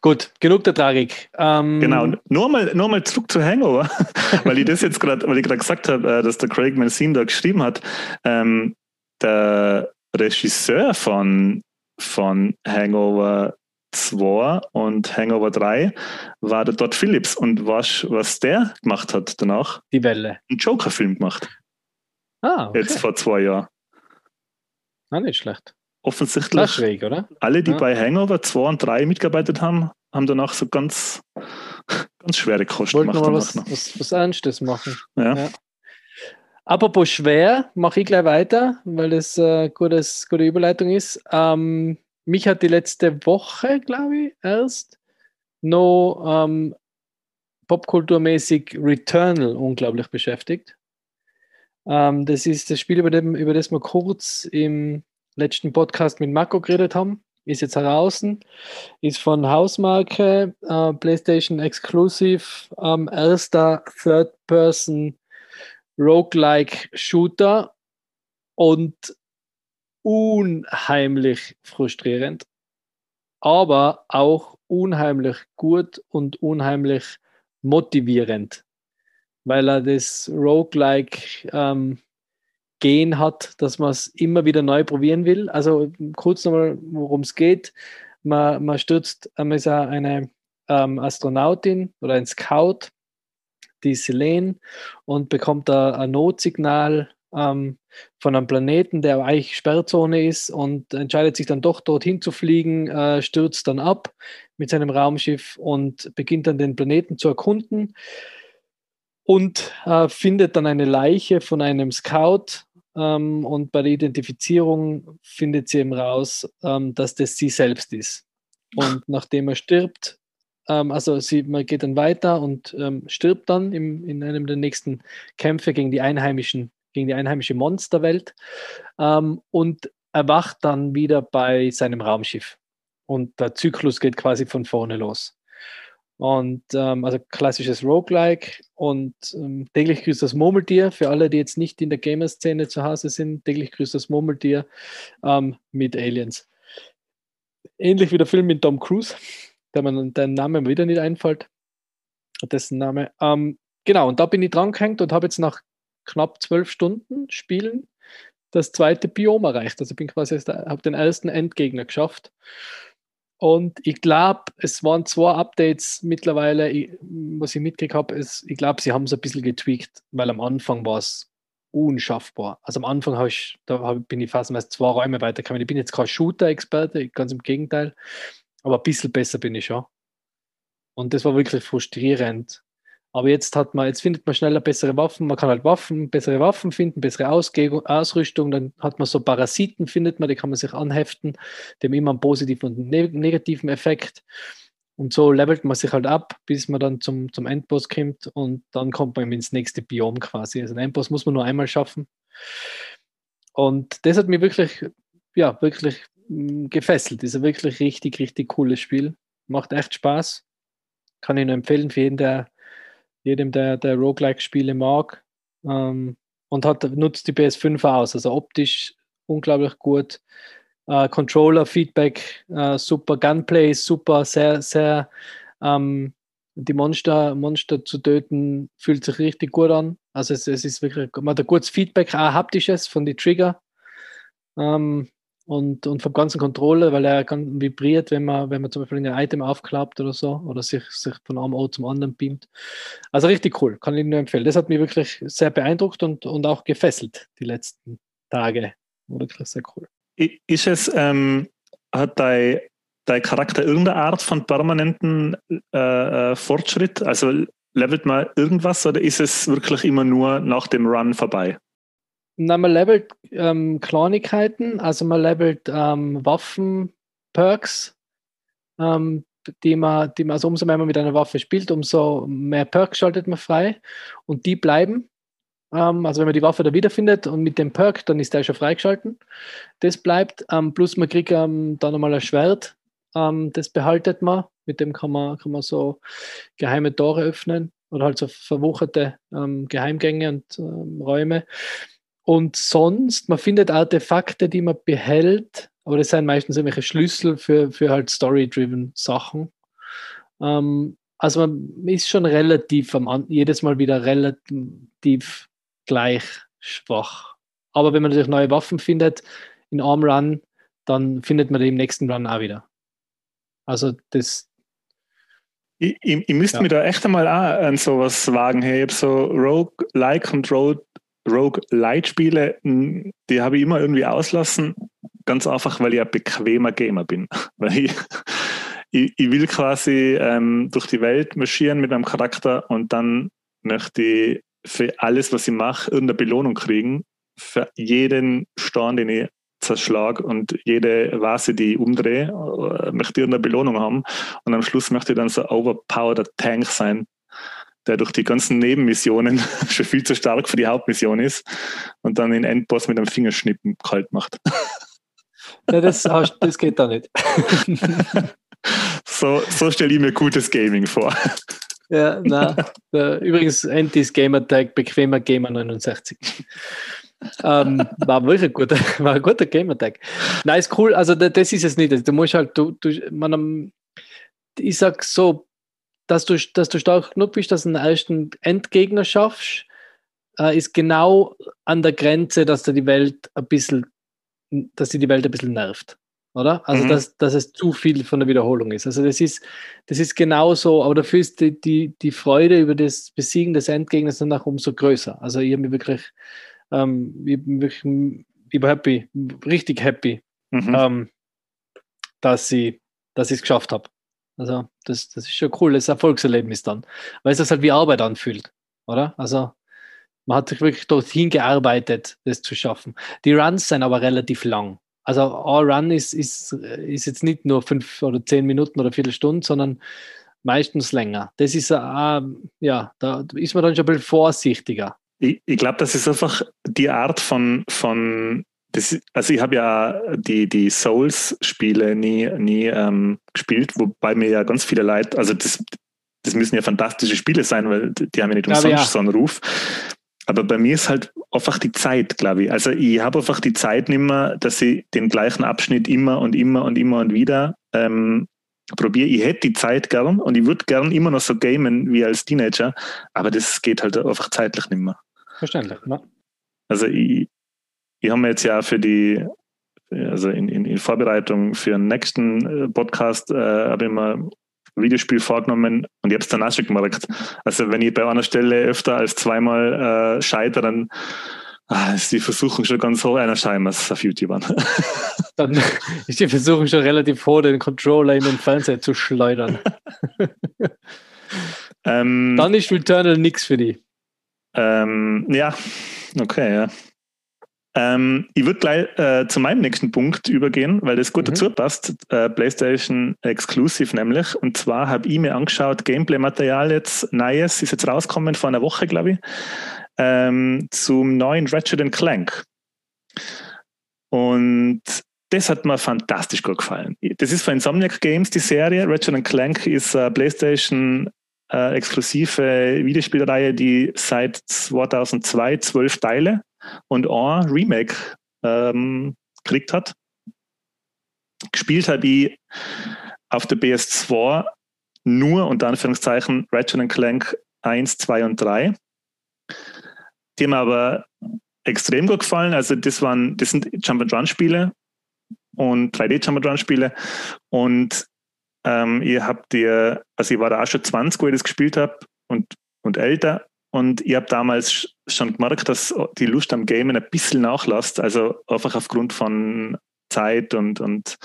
[SPEAKER 2] Gut, genug der Tragik.
[SPEAKER 1] Ähm genau, nur mal, nur mal zurück zu Hangover, weil ich das jetzt gerade, weil ich gerade gesagt habe, äh, dass der Craig Mancine da geschrieben hat. Ähm, der Regisseur von, von Hangover 2 und Hangover 3 war der Todd Phillips. Und weißt was der gemacht hat danach?
[SPEAKER 2] Die Welle.
[SPEAKER 1] Einen Joker-Film gemacht.
[SPEAKER 2] Ah, okay.
[SPEAKER 1] Jetzt vor zwei Jahren.
[SPEAKER 2] Ah, nicht schlecht.
[SPEAKER 1] Offensichtlich.
[SPEAKER 2] Schräg, oder?
[SPEAKER 1] Alle, die
[SPEAKER 2] Ja.
[SPEAKER 1] bei Hangover 2 und 3 mitgearbeitet haben, haben danach so ganz, ganz schwere Kost
[SPEAKER 2] Wollte
[SPEAKER 1] gemacht.
[SPEAKER 2] mal was,
[SPEAKER 1] noch.
[SPEAKER 2] was, was Ernstes machen.
[SPEAKER 1] Ja.
[SPEAKER 2] Ja. Apropos schwer, mache ich gleich weiter, weil das äh, gutes, gute Überleitung ist. Ähm, mich hat die letzte Woche, glaube ich, erst noch ähm, popkulturmäßig Returnal unglaublich beschäftigt. Ähm, das ist das Spiel, über, dem, über das wir kurz im letzten Podcast mit Marco geredet haben. Ist jetzt heraus, ist von Hausmarke, äh, PlayStation Exclusive, ähm, erster Third-Person Roguelike Shooter und unheimlich frustrierend, aber auch unheimlich gut und unheimlich motivierend, weil er das Roguelike ähm, Gen hat, dass man es immer wieder neu probieren will. Also kurz nochmal, worum es geht. Man, man stürzt, man ist ja eine ähm, Astronautin oder ein Scout, die Selene, und bekommt da ein Notsignal ähm, von einem Planeten, der eigentlich Sperrzone ist und entscheidet sich dann doch dorthin zu fliegen, äh, stürzt dann ab mit seinem Raumschiff und beginnt dann den Planeten zu erkunden und äh, findet dann eine Leiche von einem Scout ähm, und bei der Identifizierung findet sie eben raus, ähm, dass das sie selbst ist. Und nachdem er stirbt, ähm, also sie, man geht dann weiter und ähm, stirbt dann im, in einem der nächsten Kämpfe gegen die einheimischen, gegen die einheimische Monsterwelt ähm, und erwacht dann wieder bei seinem Raumschiff. Und der Zyklus geht quasi von vorne los. Und ähm, also klassisches Roguelike und ähm, täglich grüßt das Murmeltier für alle, die jetzt nicht in der Gamer-Szene zu Hause sind. Täglich grüßt das Murmeltier ähm, mit Aliens. Ähnlich wie der Film mit Tom Cruise, der man der Name mir wieder nicht einfällt. Dessen Name. Ähm, genau, und da bin ich dran gehängt und habe jetzt nach knapp zwölf Stunden Spielen das zweite Biom erreicht. Also bin quasi habe den ersten Endgegner geschafft. Und ich glaube, es waren zwei Updates mittlerweile, ich, was ich mitgekriegt habe, ist, ich glaube, sie haben es ein bisschen getweakt, weil am Anfang war es unschaffbar. Also am Anfang habe ich, da hab, bin ich fast meist zwei Räume weitergekommen. Ich bin jetzt kein Shooter-Experte, ganz im Gegenteil, aber ein bisschen besser bin ich schon. Und das war wirklich frustrierend. Aber jetzt hat man, jetzt findet man schneller bessere Waffen. Man kann halt Waffen, bessere Waffen finden, bessere Ausge Ausrüstung. Dann hat man so Parasiten, findet man, die kann man sich anheften. Haben immer einen positiven und ne negativen Effekt. Und so levelt man sich halt ab, bis man dann zum, zum Endboss kommt und dann kommt man ins nächste Biom quasi. Also den Endboss muss man nur einmal schaffen. Und das hat mich wirklich, ja, wirklich mh, gefesselt. Das ist ein wirklich richtig, richtig cooles Spiel. Macht echt Spaß. Kann ich nur empfehlen für jeden, der jedem, der, der Roguelike-Spiele mag. Ähm, und hat, nutzt die PS5 aus. Also optisch unglaublich gut. Äh, Controller-Feedback, äh, super Gunplay, super, sehr, sehr ähm, die Monster, Monster zu töten, fühlt sich richtig gut an. Also es, es ist wirklich, man hat ein gutes Feedback, auch haptisches von den Trigger. Ähm, und, und vom ganzen Controller, weil er kann vibriert, wenn man, wenn man zum Beispiel ein Item aufklappt oder so, oder sich, sich von einem Ort zum anderen beamt. Also richtig cool, kann ich nur empfehlen. Das hat mich wirklich sehr beeindruckt und, und auch gefesselt die letzten Tage. Wirklich sehr cool.
[SPEAKER 1] Ist es, ähm, hat dein, dein Charakter irgendeine Art von permanenten äh, äh, Fortschritt? Also levelt man irgendwas oder ist es wirklich immer nur nach dem Run vorbei?
[SPEAKER 2] Na, man levelt ähm, Kleinigkeiten, also man levelt ähm, Waffen-Perks, ähm, die man, die man, also umso mehr man mit einer Waffe spielt, umso mehr Perks schaltet man frei und die bleiben. Ähm, also wenn man die Waffe da wiederfindet und mit dem Perk, dann ist der schon freigeschalten. Das bleibt, ähm, plus man kriegt ähm, dann nochmal ein Schwert, ähm, das behaltet man, mit dem kann man, kann man so geheime Tore öffnen oder halt so verwucherte Geheimgänge und Räume. Und sonst, man findet Artefakte, die man behält, aber das sind meistens irgendwelche Schlüssel für, für halt story-driven Sachen. Ähm, also man ist schon relativ am, jedes Mal wieder relativ gleich schwach. Aber wenn man natürlich neue Waffen findet in einem Run, dann findet man die im nächsten Run auch wieder. Also das.
[SPEAKER 1] Ich, ich, ich müsste ja. mir da echt einmal auch an sowas wagen. Hey, ich habe so Rogue-like und Rogue-Light-Spiele, die habe ich immer irgendwie auslassen. Ganz einfach, weil ich ein bequemer Gamer bin. Weil ich, ich, ich will quasi ähm, durch die Welt marschieren mit meinem Charakter und dann möchte ich für alles, was ich mache, irgendeine Belohnung kriegen. Für jeden Stein, den ich zerschlage und jede Vase, die ich umdrehe, äh, möchte ich irgendeine Belohnung haben. Und am Schluss möchte ich dann so overpowered Tank sein, der durch die ganzen Nebenmissionen schon viel zu stark für die Hauptmission ist und dann den Endboss mit einem Fingerschnippen kalt macht.
[SPEAKER 2] Ja, das, das geht da nicht.
[SPEAKER 1] So, so stelle ich mir gutes Gaming vor.
[SPEAKER 2] Ja, na, übrigens Antis Gamertag, bequemer Gamer 69. ähm, war wirklich ein guter, war ein guter Gamertag. Nein, ist cool, also das ist es nicht. Du musst halt, du, du man, ich sag so, dass du, dass du stark genug bist, dass du einen ersten Endgegner schaffst, äh, ist genau an der Grenze, dass du die Welt ein bisschen, dass sie die Welt ein bisschen nervt oder? Also, mhm. dass, dass es zu viel von der Wiederholung ist. Also, das ist, das ist genauso, aber dafür ist die, die, die Freude über das Besiegen des Endgegners danach umso größer. Also, ich habe mich wirklich, ähm, ich bin wirklich ich war happy, richtig happy, mhm. ähm, dass ich dass ich es geschafft habe. Also, das, das ist schon cool, das Erfolgserlebnis dann, weil es das halt wie Arbeit anfühlt, oder? Also, man hat sich wirklich dorthin gearbeitet, das zu schaffen. Die Runs sind aber relativ lang. Also All Run ist, ist, ist jetzt nicht nur fünf oder zehn Minuten oder Viertelstunde, sondern meistens länger. Das ist, äh, ja, da ist man dann schon ein bisschen vorsichtiger.
[SPEAKER 1] Ich, ich glaube, das ist einfach die Art von, von das, also ich habe ja die, die Souls-Spiele nie, nie ähm, gespielt, wobei mir ja ganz viele Leute, also das, das müssen ja fantastische Spiele sein, weil die haben ja nicht umsonst ja. so einen Ruf. Aber bei mir ist halt einfach die Zeit, glaube ich. Also ich habe einfach die Zeit nicht mehr, dass ich den gleichen Abschnitt immer und immer und immer und wieder ähm, probiere. Ich hätte die Zeit gern und ich würde gern immer noch so gamen wie als Teenager, aber das geht halt einfach zeitlich nicht mehr.
[SPEAKER 2] Verständlich, ne?
[SPEAKER 1] Also ich, ich habe mir jetzt ja für die, also in, in, in Vorbereitung für den nächsten äh, Podcast, äh, habe ich mir Videospiel vorgenommen und ich habe es dann auch schon gemerkt. Also wenn ich bei einer Stelle öfter als zweimal äh, scheitere, dann ah, ist die Versuchung schon ganz hoch, einer scheinbar auf YouTube an.
[SPEAKER 2] dann ist die Versuchung schon relativ hoch, den Controller in den Fernseher zu schleudern. ähm, dann ist Returnal nichts für die.
[SPEAKER 1] Ähm, ja, okay, ja. Ähm, ich würde gleich äh, zu meinem nächsten Punkt übergehen, weil das gut mhm. dazu passt. Äh, PlayStation Exclusive nämlich. Und zwar habe ich mir angeschaut, Gameplay-Material jetzt, Neues, ist jetzt rausgekommen vor einer Woche, glaube ich, ähm, zum neuen Ratchet Clank. Und das hat mir fantastisch gut gefallen. Das ist von Insomniac Games, die Serie. Ratchet Clank ist äh, PlayStation exklusive Videospielreihe, die seit 2002 zwölf Teile und ein Remake ähm, gekriegt hat. Gespielt habe ich auf der PS2 nur unter Anführungszeichen Ratchet Clank 1, 2 und 3. Die haben aber extrem gut gefallen. Also das waren, das sind Jump-and-Run-Spiele und 3D-Jump-and-Run-Spiele. Und ähm, ihr habt ihr, also ich war da auch schon 20, wo ich das gespielt habe und, und älter. Und ich habe damals schon gemerkt, dass die Lust am Gamen ein bisschen nachlässt. Also einfach aufgrund von Zeit und, und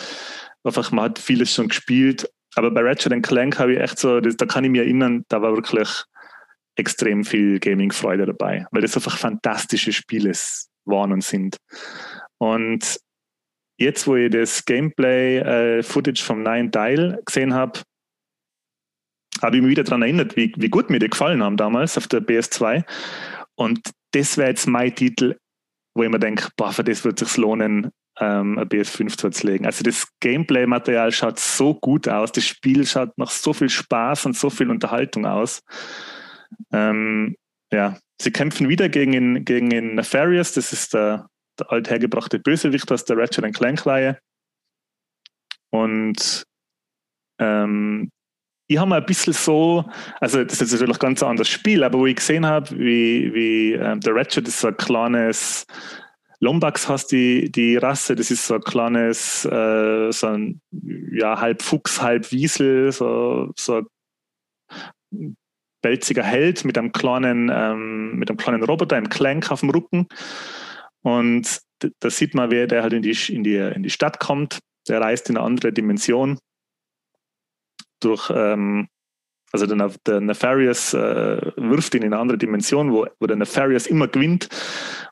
[SPEAKER 1] einfach, man hat vieles schon gespielt. Aber bei Ratchet Clank habe ich echt so, das, da kann ich mich erinnern, da war wirklich extrem viel Gaming-Freude dabei, weil das einfach fantastische Spiele waren und sind. Und jetzt, wo ich das Gameplay-Footage äh, vom neuen Teil gesehen habe, habe ich mich wieder daran erinnert, wie, wie gut mir die gefallen haben damals auf der PS2. Und das wäre jetzt mein Titel, wo ich mir denke, boah, für das wird es sich lohnen, ähm, ein PS5 zu legen. Also das Gameplay-Material schaut so gut aus, das Spiel schaut nach so viel Spaß und so viel Unterhaltung aus. Ähm, ja, sie kämpfen wieder gegen, in, gegen Nefarious, das ist der, der althergebrachte Bösewicht aus der Ratchet Clank-Reihe. Und ähm, ich habe mir ein bisschen so, also das ist natürlich ein ganz anderes Spiel, aber wo ich gesehen habe, wie, wie ähm, der Ratchet ist so ein kleines Lombax heißt die, die Rasse, das ist so ein kleines, äh, so ein ja, halb Fuchs, halb Wiesel, so, so ein pelziger Held mit einem kleinen, ähm, mit einem kleinen Roboter, einem Clank auf dem Rücken. Und da sieht man, wer der halt in die, in die, in die Stadt kommt. Der reist in eine andere Dimension durch, ähm, also der, der Nefarious äh, wirft ihn in eine andere Dimension, wo, wo der Nefarious immer gewinnt.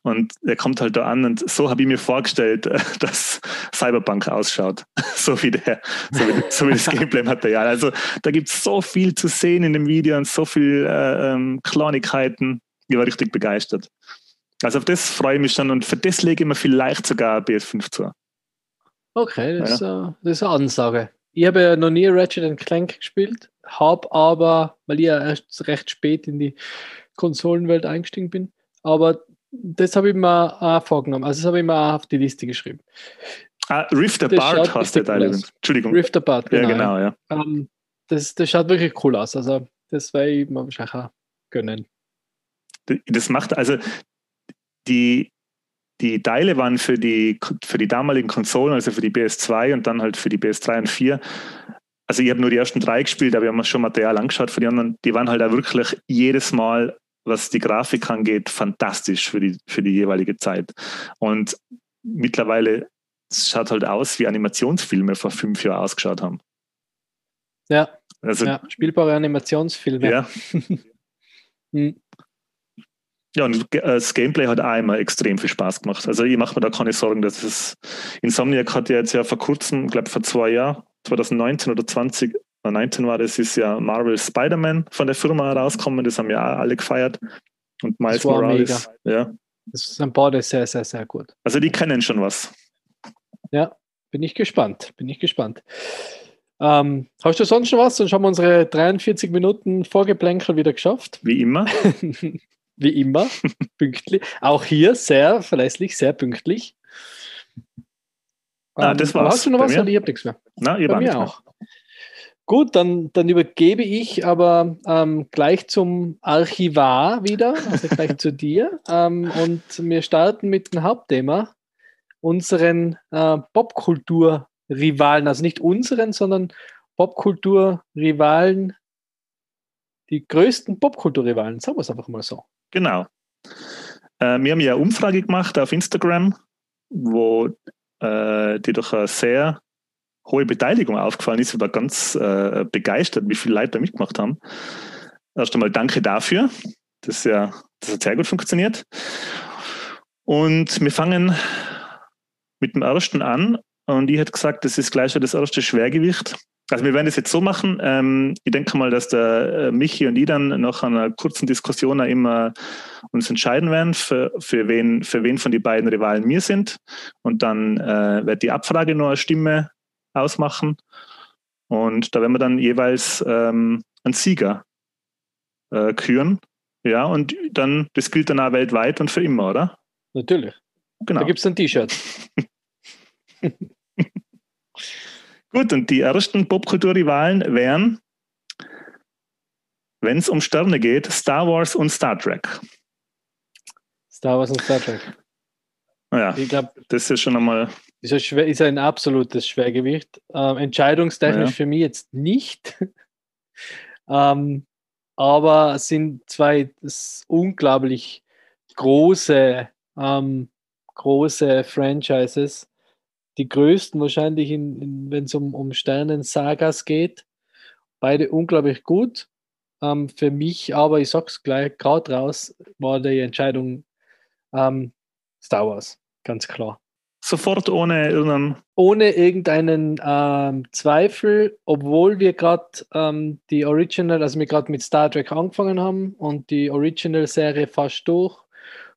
[SPEAKER 1] Und er kommt halt da an und so habe ich mir vorgestellt, äh, dass Cyberpunk ausschaut. so wie der, so wie, so wie das Gameplay-Material. Also da gibt es so viel zu sehen in dem Video und so viel äh, ähm, Kleinigkeiten. Ich war richtig begeistert. Also auf das freue ich mich schon und für das lege ich mir vielleicht sogar BS5 zu.
[SPEAKER 2] Okay, das, ja. ist, das ist eine Ansage. Ich habe ja noch nie Ratchet Clank gespielt, habe aber, weil ich ja erst recht spät in die Konsolenwelt eingestiegen bin, aber das habe ich mir auch vorgenommen. Also das habe ich mir auch auf die Liste geschrieben.
[SPEAKER 1] Ah, Rift Apart hast du Teil Entschuldigung.
[SPEAKER 2] Rift Apart,
[SPEAKER 1] genau. Ja, genau, ja.
[SPEAKER 2] Ähm, das, das schaut wirklich cool aus. Also das werde ich mir wahrscheinlich auch gönnen.
[SPEAKER 1] Das macht, also die, die Teile waren für die, für die damaligen Konsolen, also für die PS2 und dann halt für die PS3 und 4. Also ich habe nur die ersten drei gespielt, aber wir haben schon Material angeschaut für die anderen. Die waren halt auch wirklich jedes Mal, was die Grafik angeht, fantastisch für die, für die jeweilige Zeit. Und mittlerweile es schaut halt aus, wie Animationsfilme vor fünf Jahren ausgeschaut haben.
[SPEAKER 2] Ja, also, ja spielbare Animationsfilme.
[SPEAKER 1] Ja. hm. Ja, und äh, das Gameplay hat auch immer extrem viel Spaß gemacht. Also ich mache mir da keine Sorgen, dass es. Insomniac hat ja jetzt ja vor kurzem, ich glaube vor zwei Jahren, 2019 oder 20, 19 war das, ist ja Marvel Spider-Man von der Firma rausgekommen. Das haben ja alle gefeiert. Und Miles Morales. Mega. Ja.
[SPEAKER 2] Das sind beide sehr, sehr, sehr gut.
[SPEAKER 1] Also die kennen schon was.
[SPEAKER 2] Ja, bin ich gespannt. Bin ich gespannt. Ähm, hast du sonst noch was? Sonst haben wir unsere 43 Minuten Vorgeplänkel wieder geschafft.
[SPEAKER 1] Wie immer.
[SPEAKER 2] wie immer, pünktlich. Auch hier sehr verlässlich, sehr pünktlich.
[SPEAKER 1] Ah, das war's.
[SPEAKER 2] Hast du noch was? Ich habe nichts mehr.
[SPEAKER 1] Na, ihr
[SPEAKER 2] Bei mir auch. Gut, dann, dann übergebe ich aber ähm, gleich zum Archivar wieder, also gleich zu dir. Ähm, und wir starten mit dem Hauptthema, unseren äh, Popkultur-Rivalen, also nicht unseren, sondern Popkultur-Rivalen, die größten Popkultur-Rivalen, sagen wir es einfach mal so.
[SPEAKER 1] Genau. Äh, wir haben ja eine Umfrage gemacht auf Instagram, wo äh, die durch eine sehr hohe Beteiligung aufgefallen ist. Ich war ganz äh, begeistert, wie viele Leute da mitgemacht haben. Erst einmal danke dafür. Das, ja, das hat sehr gut funktioniert. Und wir fangen mit dem ersten an. Und ich hätte gesagt, das ist gleich schon das erste Schwergewicht. Also wir werden das jetzt so machen. Ähm, ich denke mal, dass der äh, Michi und ich dann nach einer kurzen Diskussion immer uns entscheiden werden, für, für, wen, für wen von den beiden Rivalen wir sind. Und dann äh, wird die Abfrage nur eine Stimme ausmachen. Und da werden wir dann jeweils ähm, einen Sieger äh, küren. Ja, und dann, das gilt dann auch weltweit und für immer, oder?
[SPEAKER 2] Natürlich. Genau. Da gibt es ein T-Shirt.
[SPEAKER 1] Gut, und die ersten Popkulturrivalen wären, wenn es um Sterne geht, Star Wars und Star Trek.
[SPEAKER 2] Star Wars und Star Trek.
[SPEAKER 1] Ja, ich glaube, das ist schon einmal.
[SPEAKER 2] Ist ein, schwer, ist ein absolutes Schwergewicht. Ähm, entscheidungstechnisch ja. für mich jetzt nicht. ähm, aber sind zwei unglaublich große, ähm, große Franchises, die größten wahrscheinlich, wenn es um, um Sternen-Sagas geht. Beide unglaublich gut. Ähm, für mich aber, ich sag's gleich gerade raus, war die Entscheidung ähm, Star Wars, ganz klar.
[SPEAKER 1] Sofort ohne irgendeinen.
[SPEAKER 2] Ohne irgendeinen ähm, Zweifel, obwohl wir gerade ähm, die Original, also wir gerade mit Star Trek angefangen haben und die Original-Serie fast durch,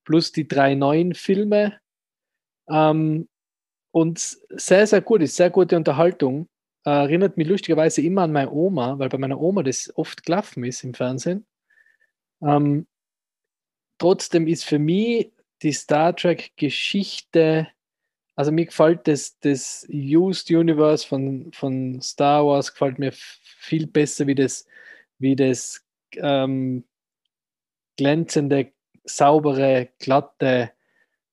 [SPEAKER 2] plus die drei neuen Filme. Ähm, und sehr, sehr gut, ist sehr gute Unterhaltung. Erinnert mich lustigerweise immer an meine Oma, weil bei meiner Oma das oft gelaufen ist im Fernsehen. Ähm, trotzdem ist für mich die Star Trek-Geschichte, also mir gefällt das, das Used Universe von, von Star Wars gefällt mir viel besser wie das, wie das ähm, glänzende, saubere, glatte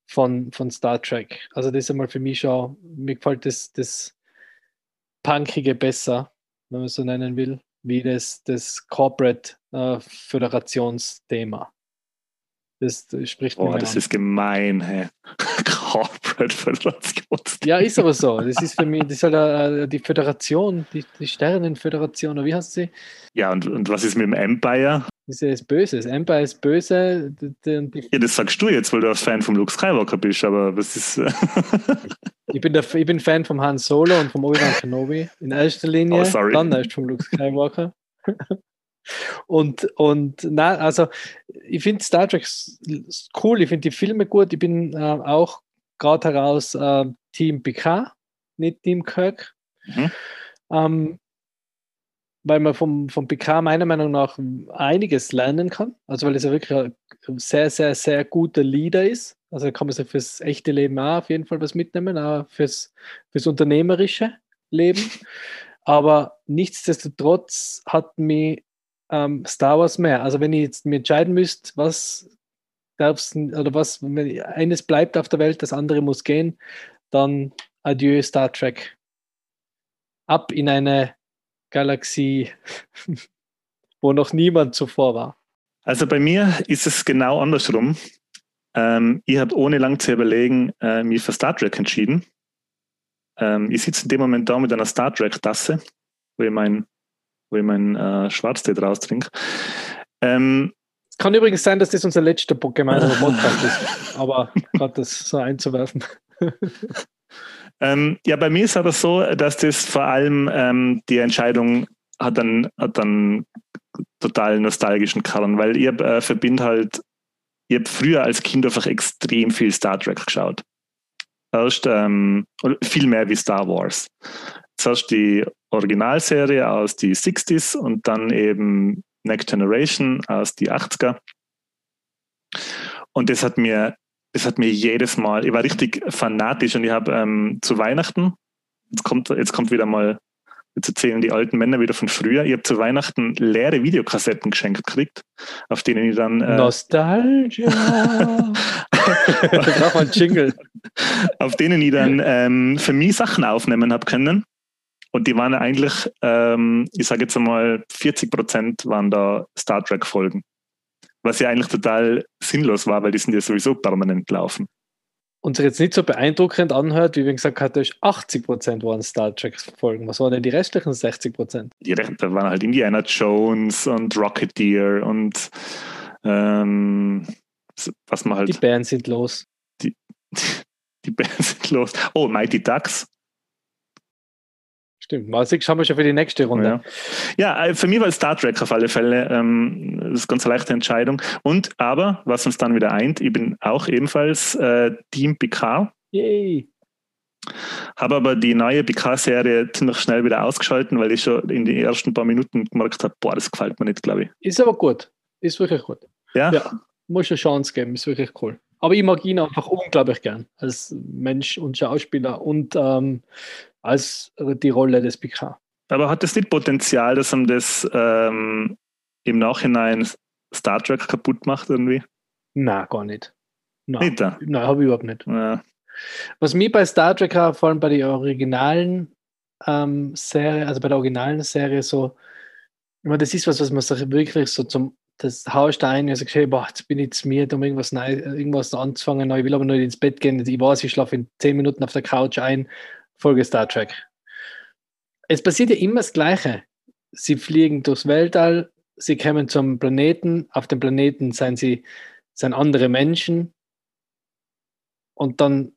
[SPEAKER 2] von, von Star Trek. Also das ist einmal für mich schon, mir gefällt das, das Punkige besser, wenn man so nennen will, wie das, das Corporate äh, Föderationsthema. Das, das spricht
[SPEAKER 1] Oh, das an. ist gemein? Corporate Föderationsthema.
[SPEAKER 2] Ja, ist aber so. Das ist für mich, das ist halt uh, die Föderation, die, die Sternenföderation, oder wie heißt sie?
[SPEAKER 1] Ja, und, und was ist mit dem Empire?
[SPEAKER 2] Das ist böse. Das Empire ist böse.
[SPEAKER 1] Ja, das sagst du jetzt, weil du ein Fan vom Luke Skywalker bist, aber was ist.
[SPEAKER 2] ich, bin der, ich bin Fan vom Han Solo und vom Obi-Wan Kenobi in erster Linie. Oh, dann erst vom Luke Skywalker. und, und na, also ich finde Star Trek cool, ich finde die Filme gut. Ich bin äh, auch gerade heraus äh, Team Picard, nicht Team Kirk. Mhm. Ähm, weil man vom, vom PK meiner Meinung nach einiges lernen kann. Also weil es ja wirklich ein sehr, sehr, sehr guter Leader ist. Also kann man sich fürs echte Leben auch auf jeden Fall was mitnehmen, auch fürs, fürs unternehmerische Leben. Aber nichtsdestotrotz hat mir ähm, Star Wars mehr. Also wenn ich jetzt mir entscheiden müsste, was darf's, oder was, wenn eines bleibt auf der Welt, das andere muss gehen, dann adieu Star Trek. Ab in eine Galaxie, wo noch niemand zuvor war?
[SPEAKER 1] Also bei mir ist es genau andersrum. Ähm, ich habe ohne lang zu überlegen äh, mich für Star Trek entschieden. Ähm, ich sitze in dem Moment da mit einer Star Trek-Tasse, wo ich mein, wo ich mein äh, Schwarztee draus trinke. Ähm,
[SPEAKER 2] es kann übrigens sein, dass das unser letzter gemeinsamer Podcast ist, aber gerade das so einzuwerfen.
[SPEAKER 1] Ähm, ja, bei mir ist aber so, dass das vor allem ähm, die Entscheidung hat dann, hat dann total nostalgischen Kern, weil ich äh, verbinde halt, ich habe früher als Kind einfach extrem viel Star Trek geschaut. Erst ähm, viel mehr wie Star Wars. Zuerst die Originalserie aus die 60s und dann eben Next Generation aus die 80er. Und das hat mir das hat mir jedes Mal, ich war richtig fanatisch und ich habe ähm, zu Weihnachten, jetzt kommt, jetzt kommt wieder mal, jetzt erzählen die alten Männer wieder von früher, ich habe zu Weihnachten leere Videokassetten geschenkt gekriegt, auf denen ich dann.
[SPEAKER 2] Äh, Nostalgia! braucht man Jingle.
[SPEAKER 1] Auf denen ich dann ähm, für mich Sachen aufnehmen habe können. Und die waren eigentlich, ähm, ich sage jetzt einmal, 40 Prozent waren da Star Trek-Folgen was ja eigentlich total sinnlos war, weil die sind ja sowieso permanent laufen.
[SPEAKER 2] Und sich jetzt nicht so beeindruckend anhört, wie wir gesagt hatten, 80 Prozent waren Star Trek-Folgen. Was waren denn die restlichen 60 Prozent?
[SPEAKER 1] Die da waren halt Indiana Jones und Rocketeer und ähm, was man halt.
[SPEAKER 2] Die Bands sind los.
[SPEAKER 1] Die, die Bands sind los. Oh, Mighty Ducks.
[SPEAKER 2] Stimmt, mal schauen wir schon für die nächste Runde.
[SPEAKER 1] Ja. ja, äh, für mich war Star Trek auf alle Fälle ähm, das ist eine ganz leichte Entscheidung. Und aber, was uns dann wieder eint, ich bin auch ebenfalls äh, Team Picard.
[SPEAKER 2] Yay!
[SPEAKER 1] Habe aber die neue Picard-Serie ziemlich schnell wieder ausgeschalten, weil ich schon in den ersten paar Minuten gemerkt habe, boah, das gefällt mir nicht, glaube ich.
[SPEAKER 2] Ist aber gut. Ist wirklich gut.
[SPEAKER 1] Ja? ja.
[SPEAKER 2] Muss eine Chance geben, ist wirklich cool. Aber ich mag ihn einfach unglaublich gern als Mensch und Schauspieler und ähm, als die Rolle des Picard.
[SPEAKER 1] Aber hat das nicht Potenzial, dass ihm das ähm, im Nachhinein Star Trek kaputt macht irgendwie?
[SPEAKER 2] Na, gar nicht.
[SPEAKER 1] Nein, nicht da?
[SPEAKER 2] Nein, habe ich überhaupt nicht.
[SPEAKER 1] Ja.
[SPEAKER 2] Was mir bei Star Trek vor allem bei der originalen ähm, Serie, also bei der originalen Serie so, das ist was, was man sich wirklich so zum, das haust da ein und sagst, hey, boah, jetzt bin ich zu mir, um irgendwas, irgendwas anzufangen, ich will aber nur ins Bett gehen, ich weiß, ich schlafe in zehn Minuten auf der Couch ein. Folge Star Trek. Es passiert ja immer das Gleiche. Sie fliegen durchs Weltall, sie kommen zum Planeten, auf dem Planeten sind sie sind andere Menschen. Und dann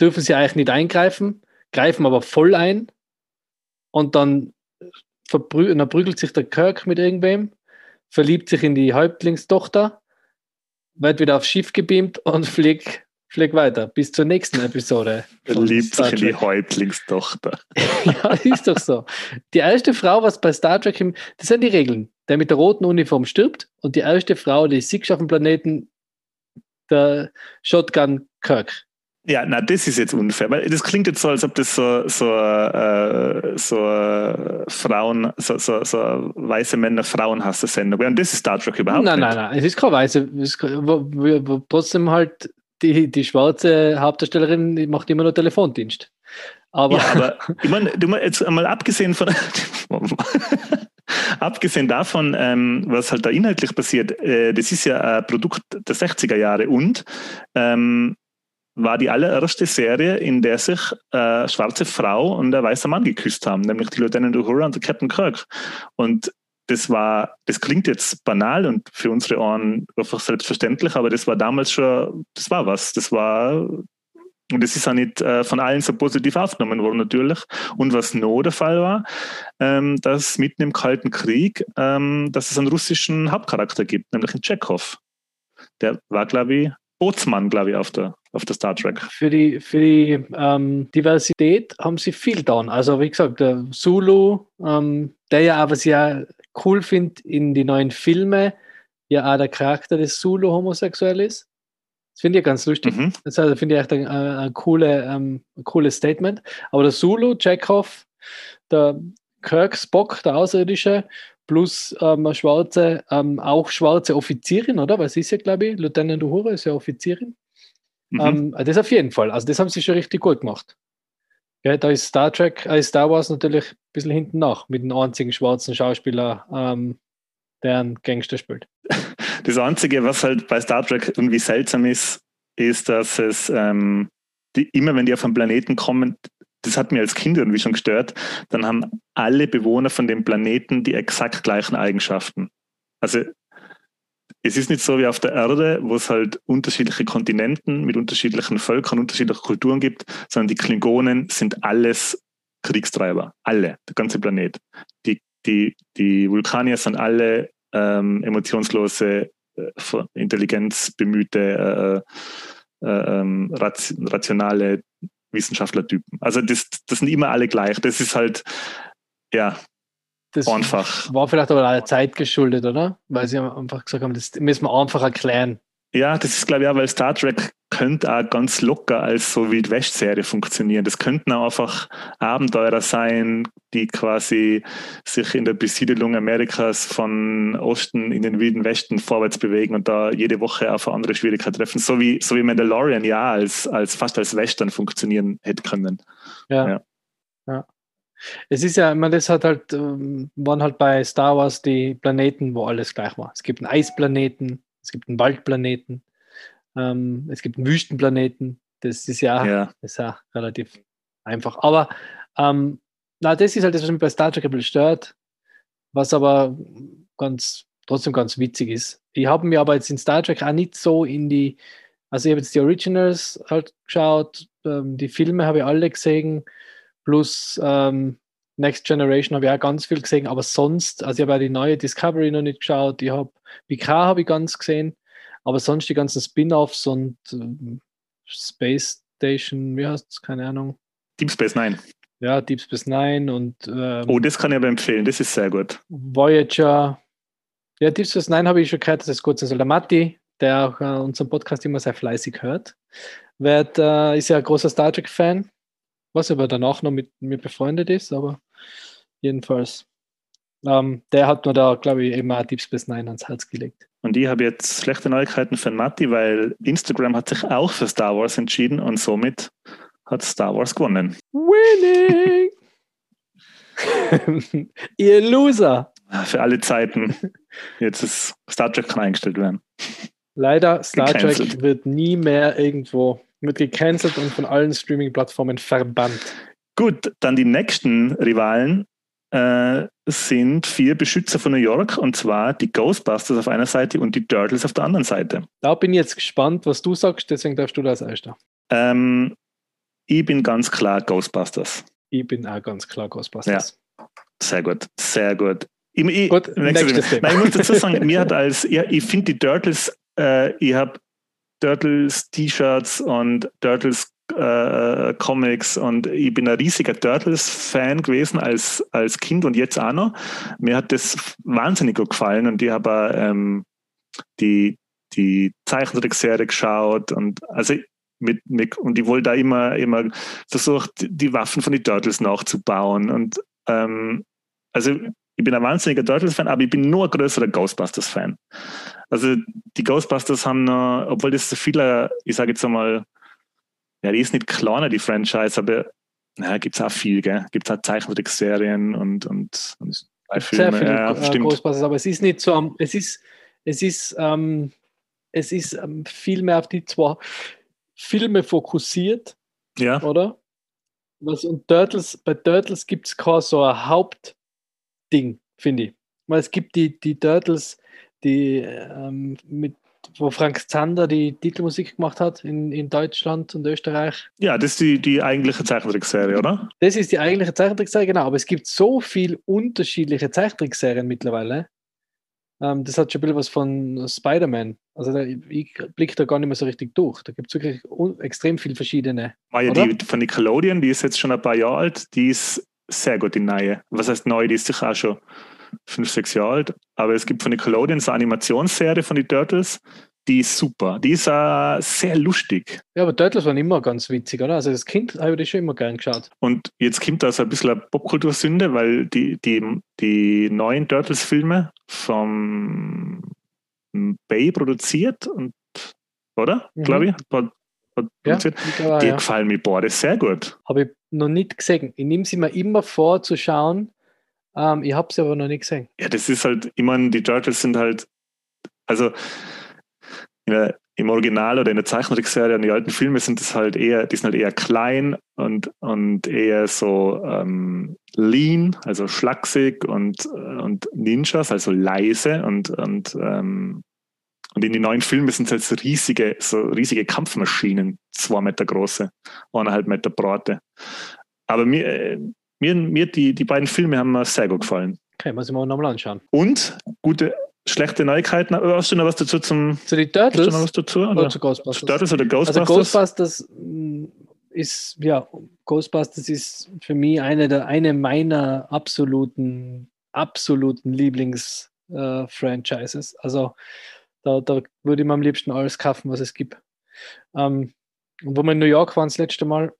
[SPEAKER 2] dürfen sie eigentlich nicht eingreifen, greifen aber voll ein. Und dann, dann prügelt sich der Kirk mit irgendwem, verliebt sich in die Häuptlingstochter, wird wieder aufs Schiff gebeamt und fliegt Flieg weiter, bis zur nächsten Episode.
[SPEAKER 1] Liebt sich in die Häuptlingstochter.
[SPEAKER 2] ja, ist doch so. Die erste Frau, was bei Star Trek, im, das sind die Regeln. Der mit der roten Uniform stirbt und die erste Frau, die siegt auf dem Planeten, der Shotgun Kirk.
[SPEAKER 1] Ja, na, das ist jetzt unfair, weil das klingt jetzt so, als ob das so, so, äh, so äh, Frauen, so, so, so weiße Männer Frauenhasser-Sendung wäre. Und das ist Star Trek überhaupt
[SPEAKER 2] nein,
[SPEAKER 1] nicht.
[SPEAKER 2] Nein, nein, nein, es ist keine weiße, ist, wo, wo, wo trotzdem halt die, die schwarze Hauptdarstellerin die macht immer nur Telefondienst. Aber,
[SPEAKER 1] ja, aber ich meine, du jetzt einmal abgesehen von abgesehen davon, ähm, was halt da inhaltlich passiert, äh, das ist ja ein Produkt der 60er Jahre und ähm, war die allererste Serie, in der sich eine schwarze Frau und ein weißer Mann geküsst haben, nämlich die Lieutenant Uhura und der Captain Kirk. Und das war, das klingt jetzt banal und für unsere Ohren einfach selbstverständlich, aber das war damals schon, das war was. Das war, und das ist auch nicht äh, von allen so positiv aufgenommen worden, natürlich. Und was noch der Fall war, ähm, dass mitten im Kalten Krieg, ähm, dass es einen russischen Hauptcharakter gibt, nämlich einen Tschechow. Der war, glaube ich, Bootsmann, glaube ich, auf der, auf der Star Trek.
[SPEAKER 2] Für die, für die ähm, Diversität haben sie viel getan. Also, wie gesagt, der Zulu, ähm, der ja auch, was ich ja cool finde, in die neuen Filme, ja auch der Charakter des Zulu homosexuell ist. Das finde ich ganz lustig. Mhm. Das also, finde ich echt ein, ein, ein, coole, ähm, ein cooles Statement. Aber der Zulu, Chekhov, der Kirk Spock, der Außerirdische, plus ähm, eine schwarze, ähm, auch schwarze Offizierin, oder? Was ist ja, glaube ich, Lieutenant Uhura ist ja Offizierin. Mhm. Ähm, das auf jeden Fall. Also das haben sie schon richtig gut gemacht. Ja, da ist Star Trek, äh, Star Wars natürlich ein bisschen hinten nach mit dem einzigen schwarzen Schauspieler, ähm, der einen Gangster spielt.
[SPEAKER 1] Das Einzige, was halt bei Star Trek irgendwie seltsam ist, ist, dass es ähm, die, immer, wenn die auf einen Planeten kommen, das hat mir als Kind irgendwie schon gestört, dann haben alle Bewohner von dem Planeten die exakt gleichen Eigenschaften. Also es ist nicht so wie auf der Erde, wo es halt unterschiedliche Kontinenten mit unterschiedlichen Völkern, unterschiedlichen Kulturen gibt, sondern die Klingonen sind alles Kriegstreiber. Alle, der ganze Planet. Die, die, die Vulkanier sind alle ähm, emotionslose, äh, intelligenzbemühte, äh, äh, ähm, rationale Wissenschaftlertypen. Also das, das sind immer alle gleich. Das ist halt, ja,
[SPEAKER 2] das einfach. War vielleicht aber der Zeit geschuldet, oder? Weil sie einfach gesagt haben, das müssen wir einfach erklären.
[SPEAKER 1] Ja, das ist, glaube ich, auch, weil Star Trek könnte auch ganz locker als so wie West-Serie funktionieren. Das könnten auch einfach Abenteurer sein, die quasi sich in der Besiedelung Amerikas von Osten in den wilden Westen vorwärts bewegen und da jede Woche auf eine andere Schwierigkeit treffen. So wie, so wie Mandalorian ja als, als fast als Western funktionieren hätte können.
[SPEAKER 2] Ja. ja. ja. Es ist ja, man, das hat halt, ähm, waren halt bei Star Wars die Planeten, wo alles gleich war. Es gibt einen Eisplaneten, es gibt einen Waldplaneten, ähm, es gibt einen Wüstenplaneten. Das ist ja, ja. Das ist ja relativ einfach. Aber ähm, na, das ist halt das, was mich bei Star Trek ein bisschen stört, was aber ganz, trotzdem ganz witzig ist. Ich habe mir aber jetzt in Star Trek auch nicht so in die, also ich habe jetzt die Originals halt geschaut, ähm, die Filme habe ich alle gesehen, Plus ähm, Next Generation habe ich auch ganz viel gesehen, aber sonst, also ich habe ja die neue Discovery noch nicht geschaut, ich habe PK habe ich ganz gesehen, aber sonst die ganzen Spin-offs und ähm, Space Station, wie heißt es, keine Ahnung.
[SPEAKER 1] Deep Space Nine.
[SPEAKER 2] Ja, Deep Space Nine und
[SPEAKER 1] ähm, Oh, das kann ich aber empfehlen, das ist sehr gut.
[SPEAKER 2] Voyager. Ja, Deep Space Nine habe ich schon gehört, dass es gut sein soll. Der Matti, der auch äh, unseren Podcast immer sehr fleißig hört, wird, äh, ist ja ein großer Star Trek-Fan was aber danach noch mit mir befreundet ist, aber jedenfalls, ähm, der hat mir da, glaube ich, eben auch Deep Space Nine ans Herz gelegt.
[SPEAKER 1] Und ich habe jetzt schlechte Neuigkeiten für Matti, weil Instagram hat sich auch für Star Wars entschieden und somit hat Star Wars gewonnen.
[SPEAKER 2] Winning! Ihr Loser!
[SPEAKER 1] Für alle Zeiten. Jetzt ist Star Trek kann eingestellt werden.
[SPEAKER 2] Leider, Star Gecancelt. Trek wird nie mehr irgendwo wird gecancelt und von allen Streaming-Plattformen verbannt.
[SPEAKER 1] Gut, dann die nächsten Rivalen äh, sind vier Beschützer von New York und zwar die Ghostbusters auf einer Seite und die Turtles auf der anderen Seite.
[SPEAKER 2] Da bin ich jetzt gespannt, was du sagst, deswegen darfst du das erster.
[SPEAKER 1] Ähm, ich bin ganz klar Ghostbusters.
[SPEAKER 2] Ich bin auch ganz klar Ghostbusters.
[SPEAKER 1] Ja. Sehr gut, sehr gut. Ich,
[SPEAKER 2] ich, gut, nächstes
[SPEAKER 1] Thema. Nein, ich muss dazu sagen, mir hat als, ja, ich finde die Turtles, äh, ich habe Turtles T-Shirts und Turtles äh, Comics und ich bin ein riesiger Turtles-Fan gewesen als, als Kind und jetzt auch noch. Mir hat das wahnsinnig gut gefallen und ich habe ähm, die, die Zeichentrickserie geschaut und also mit, mit, und ich wollte da immer, immer versucht, die Waffen von den Turtles nachzubauen und ähm, also ich bin ein wahnsinniger Turtles-Fan, aber ich bin nur ein größerer Ghostbusters-Fan. Also die Ghostbusters haben noch, obwohl das so viele, ich sage jetzt einmal, ja, die ist nicht kleiner, die Franchise, aber naja, gibt es auch viel, gell? Gibt es auch Zeichentrickserien und, und, und
[SPEAKER 2] Filme. Sehr viele ja, äh, Ghostbusters, aber es ist nicht so, es ist, es ist, ähm, es ist ähm, viel mehr auf die zwei Filme fokussiert,
[SPEAKER 1] ja.
[SPEAKER 2] oder? Was, und Turtles, bei Turtles gibt es kein so ein Hauptding, finde ich. Weil es gibt die, die Turtles, die ähm, mit wo Frank Zander die Titelmusik gemacht hat in, in Deutschland und Österreich.
[SPEAKER 1] Ja, das ist die, die eigentliche Zeichentrickserie, oder?
[SPEAKER 2] Das ist die eigentliche Zeichentrickserie, genau. Aber es gibt so viele unterschiedliche Zeichentrickserien mittlerweile. Ähm, das hat schon ein bisschen was von Spider-Man. Also da, ich blicke da gar nicht mehr so richtig durch. Da gibt es wirklich extrem viele verschiedene.
[SPEAKER 1] Ah ja, die von Nickelodeon, die ist jetzt schon ein paar Jahre alt, die ist sehr gut, in neue. Was heißt neu? Die ist sicher auch schon fünf, sechs Jahre alt. Aber es gibt von Nickelodeon eine Animationsserie von den Turtles, die ist super. Die ist uh, sehr lustig.
[SPEAKER 2] Ja, aber Turtles waren immer ganz witzig, oder? Also das Kind habe ich das schon immer gern geschaut.
[SPEAKER 1] Und jetzt kommt da so ein bisschen eine Popkultursünde, weil die, die, die neuen Turtles-Filme vom Bay produziert und oder? Mhm. Glaube ich. Hat, hat ja, ich die ja. gefallen mir ist sehr gut.
[SPEAKER 2] Habe ich noch nicht gesehen. Ich nehme sie mir immer vor zu schauen, ähm, ich habe sie aber noch nicht gesehen.
[SPEAKER 1] Ja, das ist halt, ich meine, die Turtles sind halt, also der, im Original oder in der Zeichentrickserie, in den alten Filmen sind das halt eher, die sind halt eher klein und, und eher so ähm, lean, also schlaksig und, und Ninjas, also leise und, und, ähm, und in den neuen Filmen sind es halt so riesige, so riesige Kampfmaschinen, zwei Meter große, eineinhalb Meter breite. Aber mir, äh, mir, mir die, die beiden Filme haben mir sehr gut gefallen.
[SPEAKER 2] Okay, muss ich mal nochmal anschauen.
[SPEAKER 1] Und gute, schlechte Neuigkeiten. Hast du noch was dazu zum.
[SPEAKER 2] Zu den Turtles? Hast
[SPEAKER 1] du noch was dazu? Oder, oder zu Ghostbusters? Zu Turtles oder
[SPEAKER 2] Ghostbusters? Also Ghostbusters mm, ist, ja, Ghostbusters ist für mich eine, der, eine meiner absoluten, absoluten Lieblings-Franchises. Äh, also da, da würde ich mir am liebsten alles kaufen, was es gibt. Ähm, und wo wir in New York waren das letzte Mal,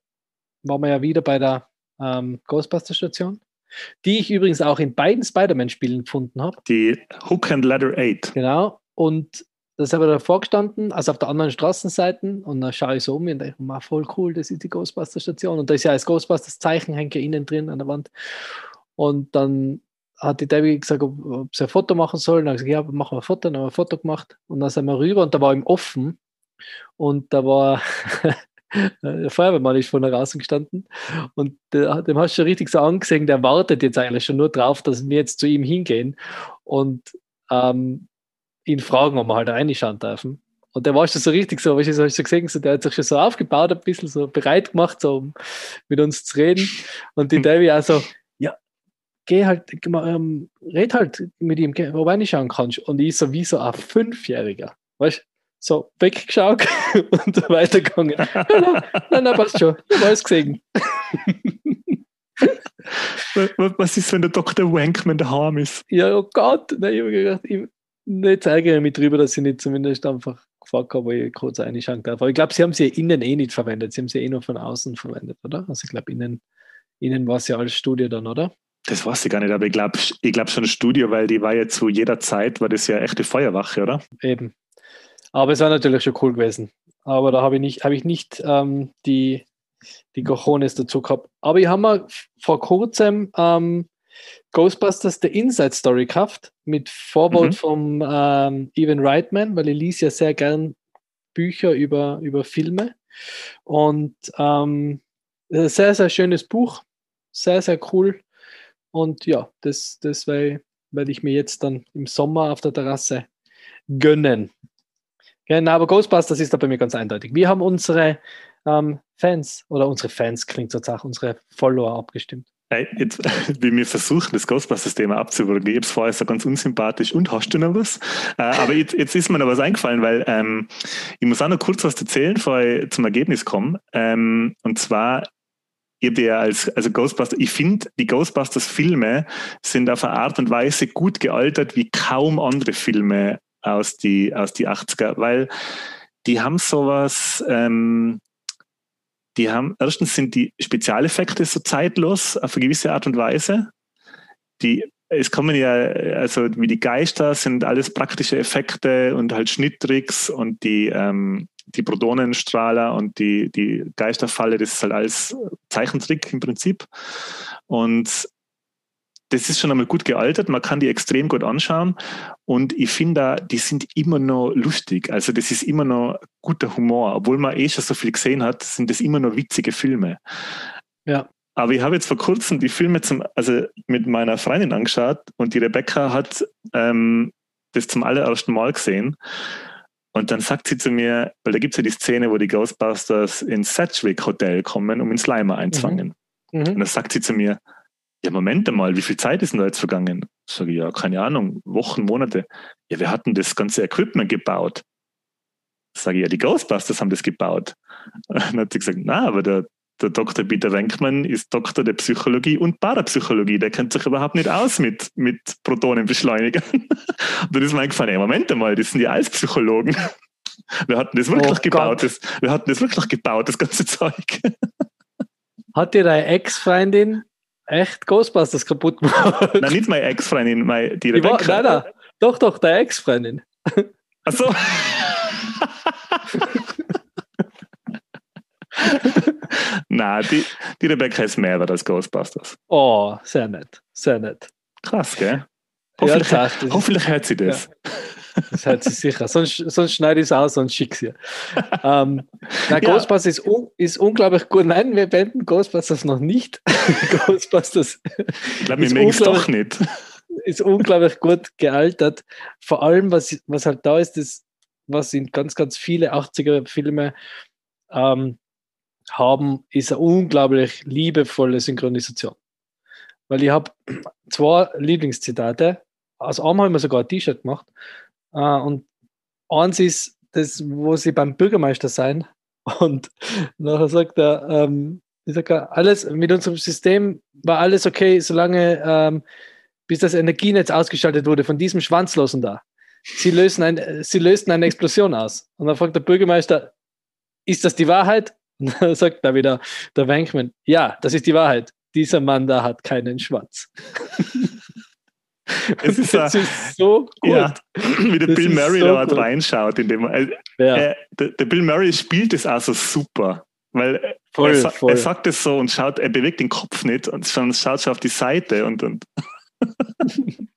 [SPEAKER 2] waren wir ja wieder bei der ähm, Ghostbuster-Station, die ich übrigens auch in beiden Spider-Man-Spielen gefunden habe.
[SPEAKER 1] Die Hook and Ladder 8.
[SPEAKER 2] Genau. Und das habe ich davor gestanden, also auf der anderen Straßenseite, und dann schaue ich so um und denke, oh, voll cool, das ist die Ghostbuster-Station. Und da ist ja das Ghostbusters-Zeichen hängt ja innen drin an der Wand. Und dann hat die Debbie gesagt, ob, ob sie ein Foto machen soll. Und dann habe ich gesagt, ja, machen wir ein Foto. Dann haben wir ein Foto gemacht. Und dann sind wir rüber und da war ihm offen. Und da war der Feuerwehrmann ist von draußen gestanden und der, dem hast du schon richtig so angesehen, der wartet jetzt eigentlich schon nur drauf, dass wir jetzt zu ihm hingehen und ähm, ihn fragen, ob wir halt reinschauen dürfen. Und der war schon so richtig so, weißt du, hast du gesehen, so, der hat sich schon so aufgebaut, ein bisschen so bereit gemacht, so um mit uns zu reden. Und die Davy auch so, ja, geh halt, ähm, red halt mit ihm, wo reinschauen kannst. Und ich so wie so ein Fünfjähriger, weißt du? So weggeschaut und weitergegangen. Nein, nein, nein, passt schon. Ich habe alles gesehen.
[SPEAKER 1] Was ist, wenn der Dr. Wankman daheim ist?
[SPEAKER 2] Ja, oh Gott, nein, ich habe gedacht, ich, nicht zeige mich drüber, dass ich nicht zumindest einfach gefragt habe, wo ich kurz reinschauen darf. Aber ich glaube, sie haben sie innen eh nicht verwendet. Sie haben sie eh nur von außen verwendet, oder? Also ich glaube, innen, innen war es ja als Studio dann, oder?
[SPEAKER 1] Das weiß ich gar nicht, aber ich glaube ich glaub schon Studio, weil die war ja zu jeder Zeit, war das ja echte Feuerwache, oder?
[SPEAKER 2] Eben, aber es war natürlich schon cool gewesen. Aber da habe ich nicht, habe ich nicht ähm, die, die Cojones dazu gehabt. Aber ich habe mir vor kurzem ähm, Ghostbusters The Inside Story gekauft mit Vorwort mhm. vom ähm, Evan Reitman, weil ich lese ja sehr gern Bücher über, über Filme. Und ähm, sehr, sehr schönes Buch. Sehr, sehr cool. Und ja, das, das werde ich mir jetzt dann im Sommer auf der Terrasse gönnen. Genau, aber Ghostbusters ist da bei mir ganz eindeutig. Wir haben unsere ähm, Fans, oder unsere Fans klingt sozusagen, unsere Follower abgestimmt.
[SPEAKER 1] Hey, jetzt, wie wir versuchen, das Ghostbusters-Thema abzuwürgen. Ich habe es vorher so ganz unsympathisch und hast du noch was? Äh, aber jetzt, jetzt, ist mir noch was eingefallen, weil ähm, ich muss auch noch kurz was erzählen, bevor ich zum Ergebnis komme. Ähm, und zwar, habe ja als also Ghostbusters, ich finde, die Ghostbusters-Filme sind auf eine Art und Weise gut gealtert wie kaum andere Filme aus die, aus die 80er, weil die haben sowas, ähm, die haben, erstens sind die Spezialeffekte so zeitlos auf eine gewisse Art und Weise. Die, es kommen ja, also wie die Geister sind alles praktische Effekte und halt Schnitttricks und die, ähm, die Protonenstrahler und die, die Geisterfalle, das ist halt alles Zeichentrick im Prinzip. Und das ist schon einmal gut gealtert, man kann die extrem gut anschauen und ich finde, die sind immer noch lustig. Also das ist immer noch guter Humor, obwohl man eh schon so viel gesehen hat, sind das immer noch witzige Filme.
[SPEAKER 2] Ja.
[SPEAKER 1] Aber ich habe jetzt vor kurzem die Filme zum, also mit meiner Freundin angeschaut und die Rebecca hat ähm, das zum allerersten Mal gesehen. Und dann sagt sie zu mir, weil da gibt es ja die Szene, wo die Ghostbusters ins Sedgwick Hotel kommen, um ins Slimer einzufangen. Mhm. Mhm. Und dann sagt sie zu mir, ja, Moment einmal, wie viel Zeit ist denn da jetzt vergangen? Sage ich, ja, keine Ahnung, Wochen, Monate. Ja, wir hatten das ganze Equipment gebaut. Sage ich, ja, die Ghostbusters haben das gebaut. dann hat sie gesagt, na, aber der, der Dr. Peter Wenkmann ist Doktor der Psychologie und Parapsychologie. Der kennt sich überhaupt nicht aus mit, mit Protonenbeschleunigern. und dann ist mir eingefallen, ey, Moment einmal, das sind die Eispsychologen. Wir hatten das wirklich oh gebaut. Das, wir hatten das wirklich gebaut, das ganze Zeug.
[SPEAKER 2] Hat dir deine Ex-Freundin echt Ghostbusters kaputt gemacht?
[SPEAKER 1] Nein, nicht meine Ex-Freundin, meine, die
[SPEAKER 2] Rebecca. War, nein, nein, doch, doch, deine Ex-Freundin.
[SPEAKER 1] Ach so. Nein, die, die Rebecca ist mehr als Ghostbusters.
[SPEAKER 2] Oh, sehr nett. Sehr nett.
[SPEAKER 1] Krass, gell? Hoffentlich, ja, hoffentlich hört sie das. Ja.
[SPEAKER 2] Das hört sie sicher. Sonst, sonst schneide ich es aus und schicke sie. ähm, na, Ghostbusters ist, un, ist unglaublich gut. Nein, wir beenden Ghostbusters noch nicht. Ghostbusters.
[SPEAKER 1] Ich glaube, wir mögen es doch nicht.
[SPEAKER 2] Ist unglaublich gut gealtert. Vor allem, was, was halt da ist, das, was in ganz, ganz viele 80er-Filme ähm, haben, ist eine unglaublich liebevolle Synchronisation. Weil ich habe zwei Lieblingszitate. Aus einem habe ich mir sogar ein T-Shirt gemacht. Äh, und eins ist das, wo sie beim Bürgermeister sein. Und nachher sagt er, ähm, ich sag, alles mit unserem System war alles okay, solange ähm, bis das Energienetz ausgeschaltet wurde von diesem Schwanzlosen da. Sie lösen, ein, sie lösten eine Explosion aus. Und dann fragt der Bürgermeister, ist das die Wahrheit? Und dann sagt da wieder der Wenkman, ja, das ist die Wahrheit. Dieser Mann da hat keinen Schwanz.
[SPEAKER 1] Es ist, das ist so gut. Ja, wie der das Bill Murray so da reinschaut. In dem, äh, ja. äh, der, der, Bill Murray spielt es also super. Weil voll, er, voll. er, sagt es so und schaut, er bewegt den Kopf nicht und schaut schon auf die Seite und. Und,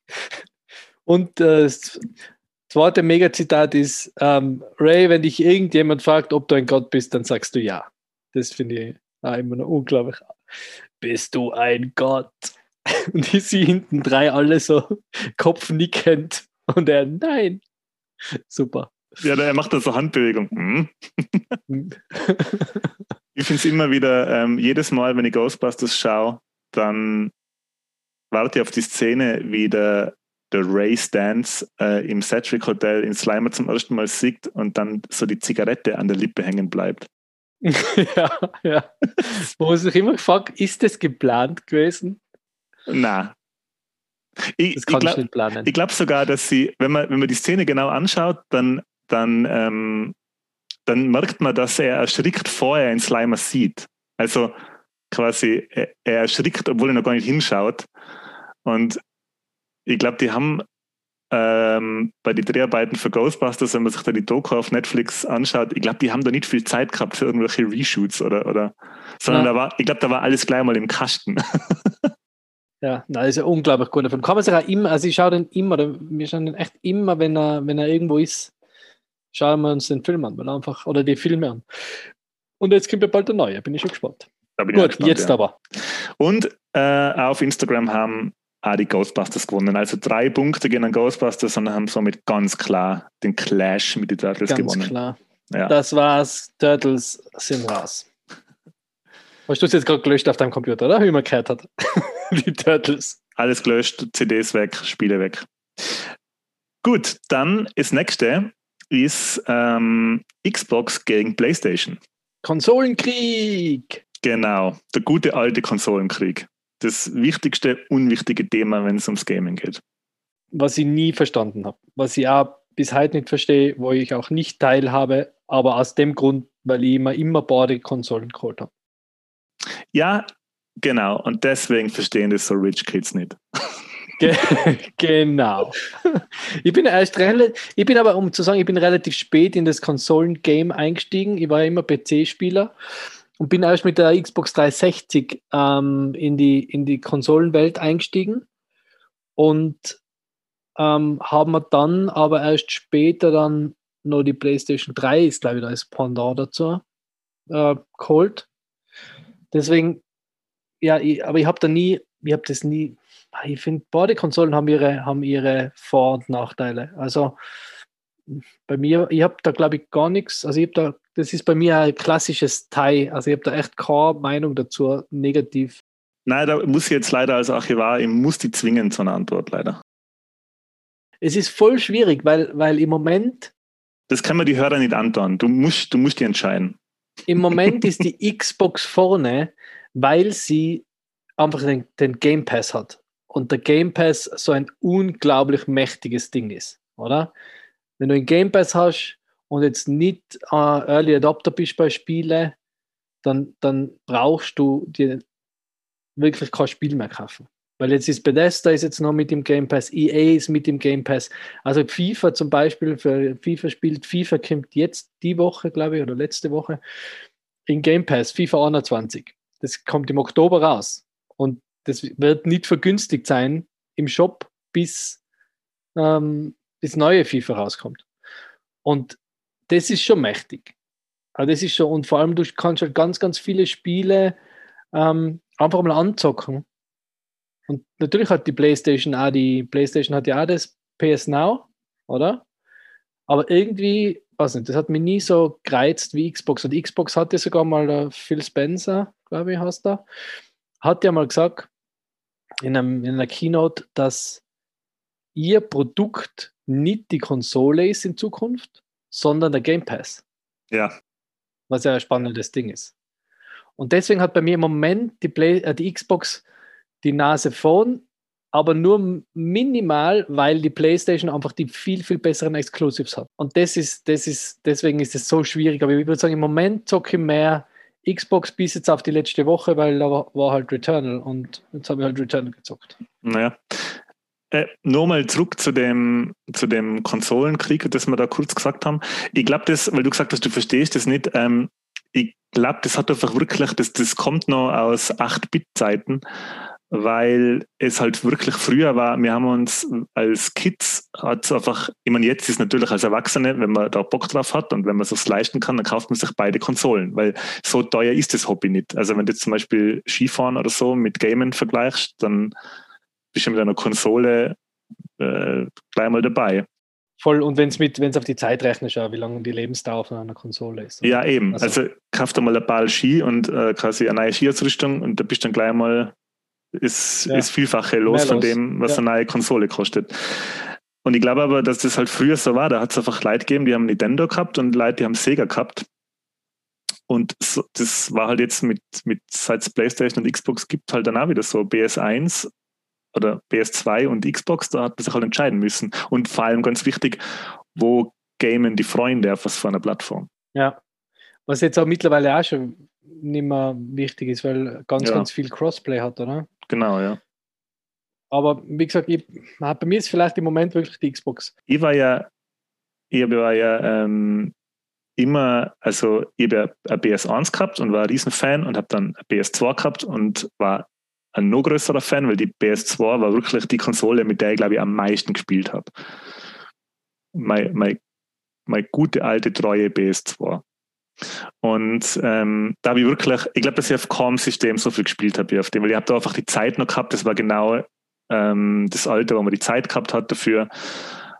[SPEAKER 2] und äh, zweite Megazitat ist: ähm, Ray, wenn dich irgendjemand fragt, ob du ein Gott bist, dann sagst du ja. Das finde ich auch immer noch unglaublich. Bist du ein Gott? Und ich sehe hinten drei alle so kopfnickend und er, nein. Super.
[SPEAKER 1] Ja, er macht da so Handbewegung. Hm. ich finde es immer wieder, ähm, jedes Mal, wenn ich Ghostbusters schaue, dann warte ich auf die Szene, wie der der Ray Stance äh, im Sedgwick Hotel in Slimer zum ersten Mal sieht und dann so die Zigarette an der Lippe hängen bleibt.
[SPEAKER 2] ja, ja. Wo man sich immer gefragt, ist das geplant gewesen?
[SPEAKER 1] Na.
[SPEAKER 2] Ich, das kann ich, glaub, nicht planen.
[SPEAKER 1] Ich glaube sogar, dass sie, wenn man, wenn man die Szene genau anschaut, dann, dann, ähm, dann merkt man, dass er erschrickt, vorher einen Slimer sieht. Also quasi, er, er erschrickt, obwohl er noch gar nicht hinschaut. Und ich glaube, die haben ähm, bei den Dreharbeiten für Ghostbusters, wenn man sich da die Doku auf Netflix anschaut, ich glaube, die haben da nicht viel Zeit gehabt für irgendwelche Reshoots oder, oder sondern ja. da war, ich glaube, da war alles gleich mal im Kasten.
[SPEAKER 2] ja, na, ist ja unglaublich gut. Davon kann man sich auch immer, also ich schaue den immer, wir schauen den echt immer, wenn er, wenn er irgendwo ist, schauen wir uns den Film an, weil einfach, oder die Filme an. Und jetzt kommt ja bald der neue, bin ich schon gespannt. Gut, gespannt, jetzt ja. aber.
[SPEAKER 1] Und äh, auf Instagram haben auch die Ghostbusters gewonnen. Also drei Punkte gegen Ghostbusters und haben somit ganz klar den Clash mit den Turtles ganz gewonnen. Ganz
[SPEAKER 2] klar. Ja. Das war's. Turtles sind raus. Hast du es jetzt gerade gelöscht auf deinem Computer, oder? Wie man gehört hat. die Turtles.
[SPEAKER 1] Alles gelöscht, CDs weg, Spiele weg. Gut, dann das nächste ist ähm, Xbox gegen PlayStation.
[SPEAKER 2] Konsolenkrieg!
[SPEAKER 1] Genau, der gute alte Konsolenkrieg das wichtigste, unwichtige Thema, wenn es ums Gaming geht.
[SPEAKER 2] Was ich nie verstanden habe, was ich auch bis heute nicht verstehe, wo ich auch nicht teilhabe, aber aus dem Grund, weil ich immer, immer beide Konsolen geholt habe.
[SPEAKER 1] Ja, genau. Und deswegen verstehen das so Rich Kids nicht.
[SPEAKER 2] genau. Ich bin erst relativ, ich bin aber, um zu sagen, ich bin relativ spät in das Konsolen-Game eingestiegen. Ich war ja immer PC-Spieler und bin erst mit der Xbox 360 ähm, in, die, in die Konsolenwelt eingestiegen und ähm, haben wir dann aber erst später dann noch die PlayStation 3 ist, glaube ich, da ist Pendant dazu äh, geholt. Deswegen, ja, ich, aber ich habe da nie, ich habe das nie, ich finde, beide Konsolen haben ihre, haben ihre Vor- und Nachteile. Also bei mir, ich habe da glaube ich gar nichts, also ich habe da, das ist bei mir ein klassisches Teil, also ich habe da echt keine Meinung dazu, negativ.
[SPEAKER 1] Nein, da muss ich jetzt leider als Archivar, ich muss die zwingen zu einer Antwort, leider.
[SPEAKER 2] Es ist voll schwierig, weil, weil im Moment.
[SPEAKER 1] Das kann man die Hörer nicht antun. Du musst, du musst die entscheiden.
[SPEAKER 2] Im Moment ist die Xbox vorne, weil sie einfach den, den Game Pass hat. Und der Game Pass so ein unglaublich mächtiges Ding ist, oder? Wenn du einen Game Pass hast und jetzt nicht äh, Early Adopter bist bei Spielen, dann, dann brauchst du dir wirklich kein Spiel mehr kaufen. Weil jetzt ist Bethesda ist jetzt noch mit dem Game Pass, EA ist mit dem Game Pass. Also FIFA zum Beispiel, für FIFA spielt, FIFA kommt jetzt die Woche, glaube ich, oder letzte Woche in Game Pass, FIFA 21. Das kommt im Oktober raus. Und das wird nicht vergünstigt sein im Shop, bis ähm, das neue FIFA rauskommt. Und das ist schon mächtig. Also das ist schon, und vor allem, du kannst halt ganz, ganz viele Spiele ähm, einfach mal anzocken und natürlich hat die PlayStation auch die PlayStation hat ja auch das PS Now, oder? Aber irgendwie, weiß nicht, das hat mich nie so gereizt wie Xbox. Und Xbox hatte sogar mal der Phil Spencer, glaube ich, hast da, hat ja mal gesagt in, einem, in einer Keynote, dass ihr Produkt nicht die Konsole ist in Zukunft, sondern der Game Pass.
[SPEAKER 1] Ja.
[SPEAKER 2] Was ja ein spannendes Ding ist. Und deswegen hat bei mir im Moment die, Play, äh, die Xbox die Nase vorn, aber nur minimal, weil die PlayStation einfach die viel, viel besseren Exclusives hat. Und das ist, das ist, deswegen ist es so schwierig. Aber ich würde sagen, im Moment zocke ich mehr Xbox bis jetzt auf die letzte Woche, weil da war, halt Returnal und jetzt habe ich halt Returnal gezockt.
[SPEAKER 1] Naja. Äh, Nochmal zurück zu dem, zu dem Konsolenkrieg, das wir da kurz gesagt haben. Ich glaube, das, weil du gesagt hast, du verstehst das nicht. Ähm, ich glaube, das hat einfach wirklich, das, das kommt noch aus 8-Bit-Zeiten weil es halt wirklich früher war, wir haben uns als Kids hat einfach, ich meine, jetzt ist natürlich als Erwachsene, wenn man da Bock drauf hat und wenn man es leisten kann, dann kauft man sich beide Konsolen, weil so teuer ist das Hobby nicht. Also wenn du zum Beispiel Skifahren oder so mit Gamen vergleichst, dann bist du mit einer Konsole äh, gleich mal dabei.
[SPEAKER 2] Voll, und wenn es mit, wenn es auf die Zeit rechnest, wie lange die Lebensdauer von einer Konsole ist.
[SPEAKER 1] Oder? Ja, eben. Also, also kauft einmal ein paar Ski und äh, quasi eine neue Skiausrüstung und da bist du dann gleich mal ist, ja. ist Vielfache los, los, von dem, was ja. eine neue Konsole kostet. Und ich glaube aber, dass das halt früher so war. Da hat es einfach Leute gegeben, die haben Nintendo gehabt und Leute, die haben Sega gehabt. Und so, das war halt jetzt mit, mit seit es PlayStation und Xbox gibt, halt dann auch wieder so BS1 oder PS2 und Xbox, da hat man sich halt entscheiden müssen. Und vor allem ganz wichtig, wo gamen die Freunde auf was für einer Plattform.
[SPEAKER 2] Ja. Was jetzt auch mittlerweile auch schon nicht mehr wichtig ist, weil ganz, ja. ganz viel Crossplay hat, oder?
[SPEAKER 1] Genau, ja.
[SPEAKER 2] Aber wie gesagt, ich, bei mir ist vielleicht im Moment wirklich die Xbox.
[SPEAKER 1] Ich war ja, ich war ja ähm, immer, also ich habe ja ein PS1 gehabt und war ein Riesenfan und habe dann ein PS2 gehabt und war ein noch größerer Fan, weil die PS2 war wirklich die Konsole, mit der ich glaube ich am meisten gespielt habe. Meine, meine, meine gute alte treue PS2. Und ähm, da habe ich wirklich, ich glaube, dass ich auf keinem System so viel gespielt habe wie auf dem, weil ich habe da einfach die Zeit noch gehabt, das war genau ähm, das Alter, wo man die Zeit gehabt hat dafür.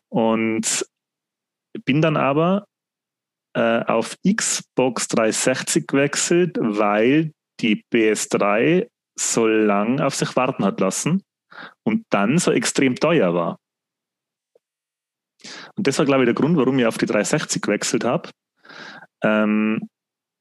[SPEAKER 1] Und bin dann aber äh, auf Xbox 360 gewechselt, weil die PS3 so lang auf sich warten hat lassen und dann so extrem teuer war. Und das war, glaube ich, der Grund, warum ich auf die 360 gewechselt habe. Ähm,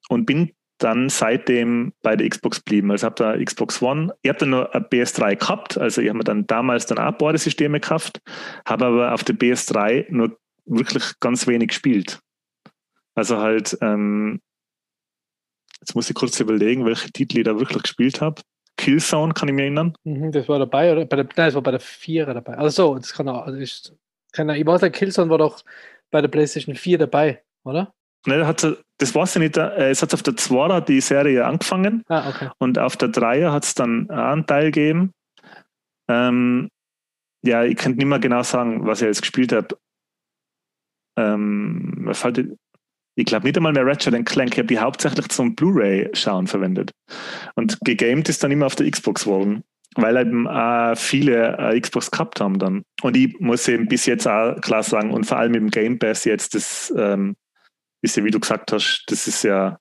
[SPEAKER 1] und bin dann seitdem bei der Xbox geblieben. Also habe da Xbox One, ich habe dann nur eine PS3 gehabt, also ich habe mir dann damals dann auch Bordesysteme gekauft, habe aber auf der PS3 nur wirklich ganz wenig gespielt. Also halt, ähm, jetzt muss ich kurz überlegen, welche Titel ich da wirklich gespielt habe. Killzone, kann ich mich erinnern.
[SPEAKER 2] Mhm, das war dabei, oder? Bei der, nein, das war bei der Vierer dabei. Also so, das kann auch, also ich, kann, ich weiß nicht, Killzone war doch bei der PlayStation 4 dabei, oder?
[SPEAKER 1] Ne, hat, das war ja nicht. Äh, es hat auf der 2 die Serie angefangen
[SPEAKER 2] Ah, okay.
[SPEAKER 1] und auf der 3 hat es dann auch einen Teil gegeben. Ähm, ja, ich könnte nicht mehr genau sagen, was ich jetzt gespielt habe. Ähm, fällt- ich glaube nicht einmal mehr Ratchet Clank. Ich habe die hauptsächlich zum Blu-ray-Schauen verwendet. Und gegamed ist dann immer auf der Xbox worden, weil eben äh, viele äh, Xbox gehabt haben dann. Und ich muss eben bis jetzt auch klar sagen, und vor allem im Game Pass jetzt, das ähm, ist ja, wie du gesagt hast, das ist ja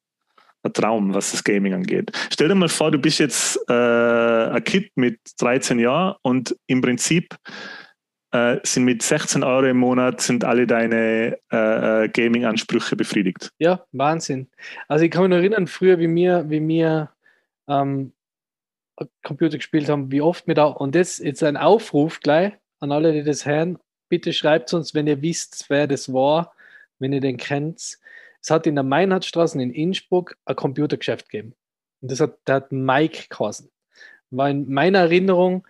[SPEAKER 1] ein Traum, was das Gaming angeht. Stell dir mal vor, du bist jetzt äh, ein Kind mit 13 Jahren und im Prinzip äh, sind mit 16 Euro im Monat sind alle deine äh, äh, Gaming-Ansprüche befriedigt.
[SPEAKER 2] Ja, Wahnsinn. Also ich kann mich noch erinnern, früher, wie wir, wie wir ähm, Computer gespielt haben, wie oft wir da, und das jetzt ein Aufruf gleich an alle, die das hören, bitte schreibt uns, wenn ihr wisst, wer das war, wenn ihr den kennt. Es hat in der Meinhardstraße in Innsbruck ein Computergeschäft gegeben. Und das hat, der hat Mike geheißen. War in meiner Erinnerung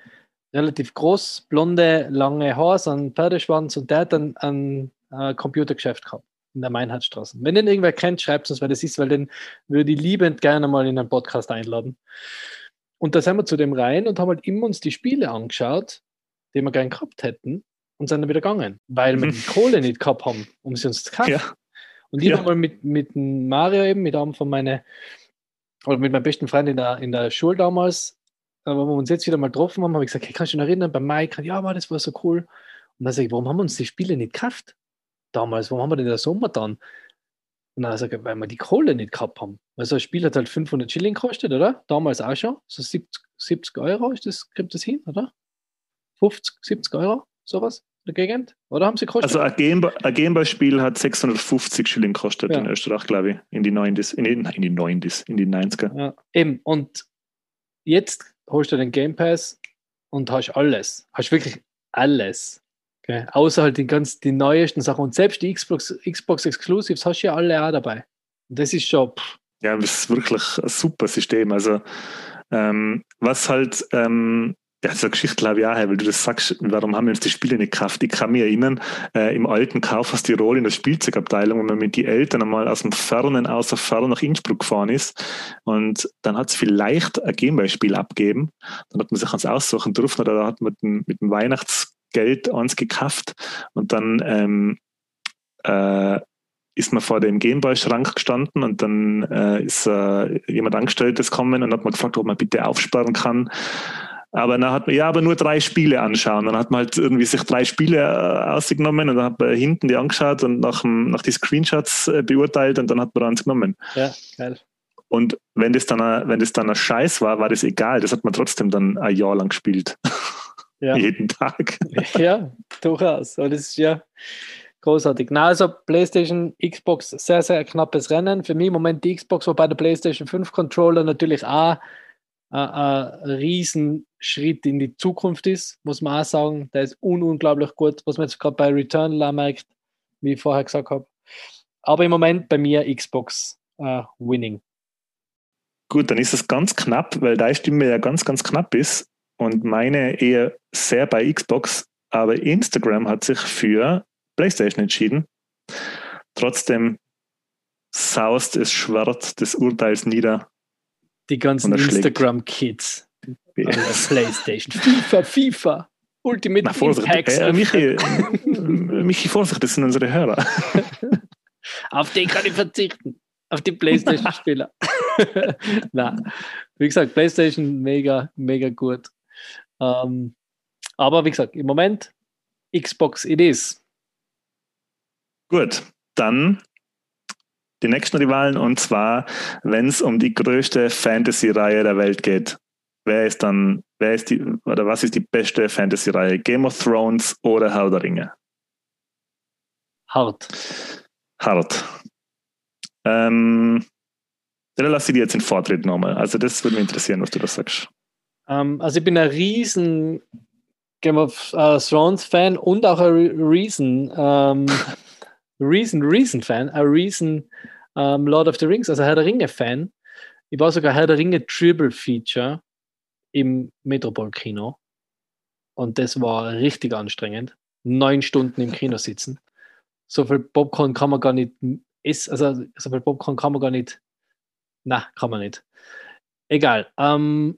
[SPEAKER 2] relativ groß, blonde, lange Haare, so ein Pferdeschwanz und der hat dann ein äh, Computergeschäft gehabt in der Meinhardstraße. Wenn den irgendwer kennt, schreibt uns, wer das ist, weil den würde ich liebend gerne mal in einen Podcast einladen. Und da sind wir zu dem rein und haben halt immer uns die Spiele angeschaut, die wir gern gehabt hätten und sind dann wieder gegangen, weil wir die Kohle nicht gehabt haben, um sie uns zu kaufen.
[SPEAKER 1] Ja.
[SPEAKER 2] Und ich
[SPEAKER 1] Ja.
[SPEAKER 2] war mal mit, mit Mario eben, mit einem von meinen, oder mit meinem besten Freund in der, in der Schule damals, äh, wo wir uns jetzt wieder mal getroffen haben, habe ich gesagt, hey, kannst du dich noch erinnern, bei Mike, ja, war das war so cool. Und dann sage ich, warum haben wir uns die Spiele nicht gekauft? Damals, warum haben wir denn den Sommer dann? Und dann sage ich, weil wir die Kohle nicht gehabt haben. Weil so ein Spiel hat halt 500 Schilling gekostet, oder? Damals auch schon. So 70, 70 Euro, ist das, kommt das hin, oder? 50, 70 Euro, sowas der Gegend? Oder haben sie gekostet?
[SPEAKER 1] Also ein Gameboy- ein Gameboy-Spiel hat 650 Schilling gekostet
[SPEAKER 2] Ja.
[SPEAKER 1] in Österreich, glaube ich, in die 90s, in die, in die 90s, in die 90er.
[SPEAKER 2] Ja, eben. Und jetzt holst du den Game Pass und hast alles. Hast wirklich alles. Okay? Außer halt die ganz die neuesten Sachen. Und selbst die Xbox, Xbox Exclusives hast du ja alle auch dabei. Und das ist schon, pff,
[SPEAKER 1] Ja, das ist wirklich ein super System. Also, ähm, was halt, ähm, ja, so eine Geschichte glaube ich auch, weil du das sagst, warum haben wir uns die Spiele nicht gekauft? Ich kann mich erinnern, äh, im alten Kaufhaus Tirol in der Spielzeugabteilung, wenn man mit den Eltern einmal aus dem Fernen, außer Fern nach Innsbruck gefahren ist und dann hat es vielleicht ein Gameboy-Spiel abgeben. Dann hat man sich eins aussuchen dürfen oder hat man mit dem, mit dem Weihnachtsgeld eins gekauft und dann ähm, äh, ist man vor dem Gameboy-Schrank gestanden und dann äh, ist äh, jemand Angestelltes gekommen und hat man gefragt, ob man bitte aufsperren kann. Aber dann hat man, ja, aber nur drei Spiele anschauen. Dann hat man halt irgendwie sich drei Spiele äh, ausgenommen und dann hat man hinten die angeschaut und nach, dem, nach die Screenshots äh, beurteilt und dann hat man eins genommen.
[SPEAKER 2] ja, geil.
[SPEAKER 1] Und wenn das dann ein, wenn das dann ein Scheiß war, war das egal. Das hat man trotzdem dann ein Jahr lang gespielt.
[SPEAKER 2] Ja.
[SPEAKER 1] Jeden Tag.
[SPEAKER 2] ja, durchaus. Aber das ist ja großartig. Na, also PlayStation, Xbox, sehr, sehr knappes Rennen. Für mich im Moment die Xbox, wobei der PlayStation 5 Controller natürlich auch ein Riesenschritt in die Zukunft ist, muss man auch sagen. Der ist un unglaublich gut, was man jetzt gerade bei Returnal auch merkt, wie ich vorher gesagt habe. Aber im Moment bei mir Xbox äh, winning.
[SPEAKER 1] Gut, dann ist es ganz knapp, weil deine Stimme ja ganz, ganz knapp ist und meine eher sehr bei Xbox, aber Instagram hat sich für PlayStation entschieden. Trotzdem saust es Schwert des Urteils nieder.
[SPEAKER 2] Die ganzen. Instagram-Kids. der PlayStation. FIFA, FIFA. Ultimate
[SPEAKER 1] Na, Vorsicht,
[SPEAKER 2] Impact.
[SPEAKER 1] äh, Michi, Michi, Vorsicht, das sind unsere Hörer.
[SPEAKER 2] Auf den kann ich verzichten. Auf die PlayStation-Spieler. Na, wie gesagt, PlayStation mega, mega gut. Ähm, aber wie gesagt, im Moment Xbox it is.
[SPEAKER 1] Gut, dann die nächsten Rivalen und zwar, wenn es um die größte Fantasy-Reihe der Welt geht. Wer ist dann, wer ist die, oder was ist die beste Fantasy-Reihe? Game of Thrones oder Herr der Ringe?
[SPEAKER 2] Hart.
[SPEAKER 1] Hart. Ähm, dann lasse ich dir jetzt den Vortritt nochmal. Also das würde mich interessieren, was du da sagst.
[SPEAKER 2] Ähm, also ich bin ein riesen Game of äh, Thrones Fan und auch ein Re- Reason, ähm, Reason, Reason Fan, ein Reason ähm, Lord of the Rings, also Herr der Ringe Fan. Ich war sogar Herr der Ringe Triple Feature im Metropol-Kino. Und das war richtig anstrengend. Neun Stunden im Kino sitzen. So viel Popcorn kann man gar nicht essen. Also, so viel Popcorn kann man gar nicht. Na, kann man nicht. Egal. Ähm,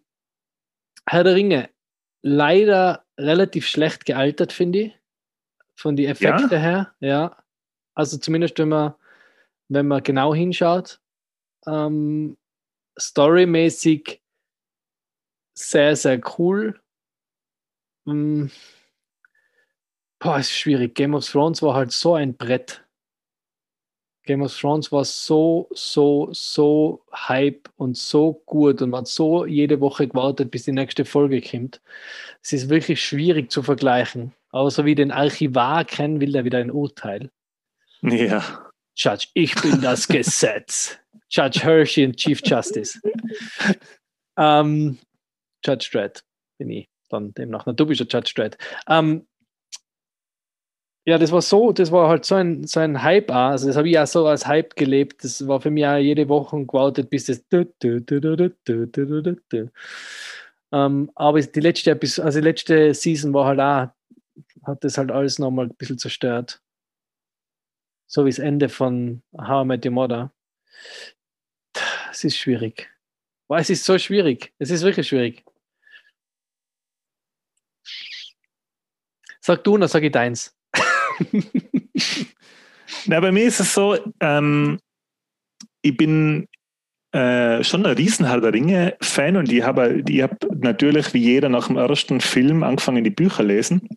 [SPEAKER 2] Herr der Ringe, leider relativ schlecht gealtert, finde ich. Von den Effekten ja? her. Ja. Also zumindest wenn man, wenn man genau hinschaut. Ähm, storymäßig sehr, sehr cool. Ähm, boah, ist schwierig. Game of Thrones war halt so ein Brett. Game of Thrones war so, so, so hype und so gut und man hat so jede Woche gewartet, bis die nächste Folge kommt. Es ist wirklich schwierig zu vergleichen. Aber so wie den Archivar kennen will, der wieder ein Urteil.
[SPEAKER 1] Ja.
[SPEAKER 2] Judge, ich bin das Gesetz. Judge Hershey und Chief Justice. ähm, Judge Dredd bin ich dann demnach. Na, du bist ja Judge Dredd. Ähm, ja, das war so, das war halt so ein, so ein Hype auch. Also das habe ich auch so als Hype gelebt. Das war für mich auch jede Woche gewartet, bis das ähm, aber die letzte also die letzte Season war halt auch, hat das halt alles nochmal ein bisschen zerstört. So wie das Ende von How I Met Your Mother. Es ist schwierig. Boah, es ist so schwierig. Es ist wirklich schwierig. Sag du, dann sag ich deins.
[SPEAKER 1] Na, bei mir ist es so, ähm, ich bin äh, schon ein riesen Herr der Ringe-Fan und ich habe hab natürlich wie jeder nach dem ersten Film angefangen, die Bücher lesen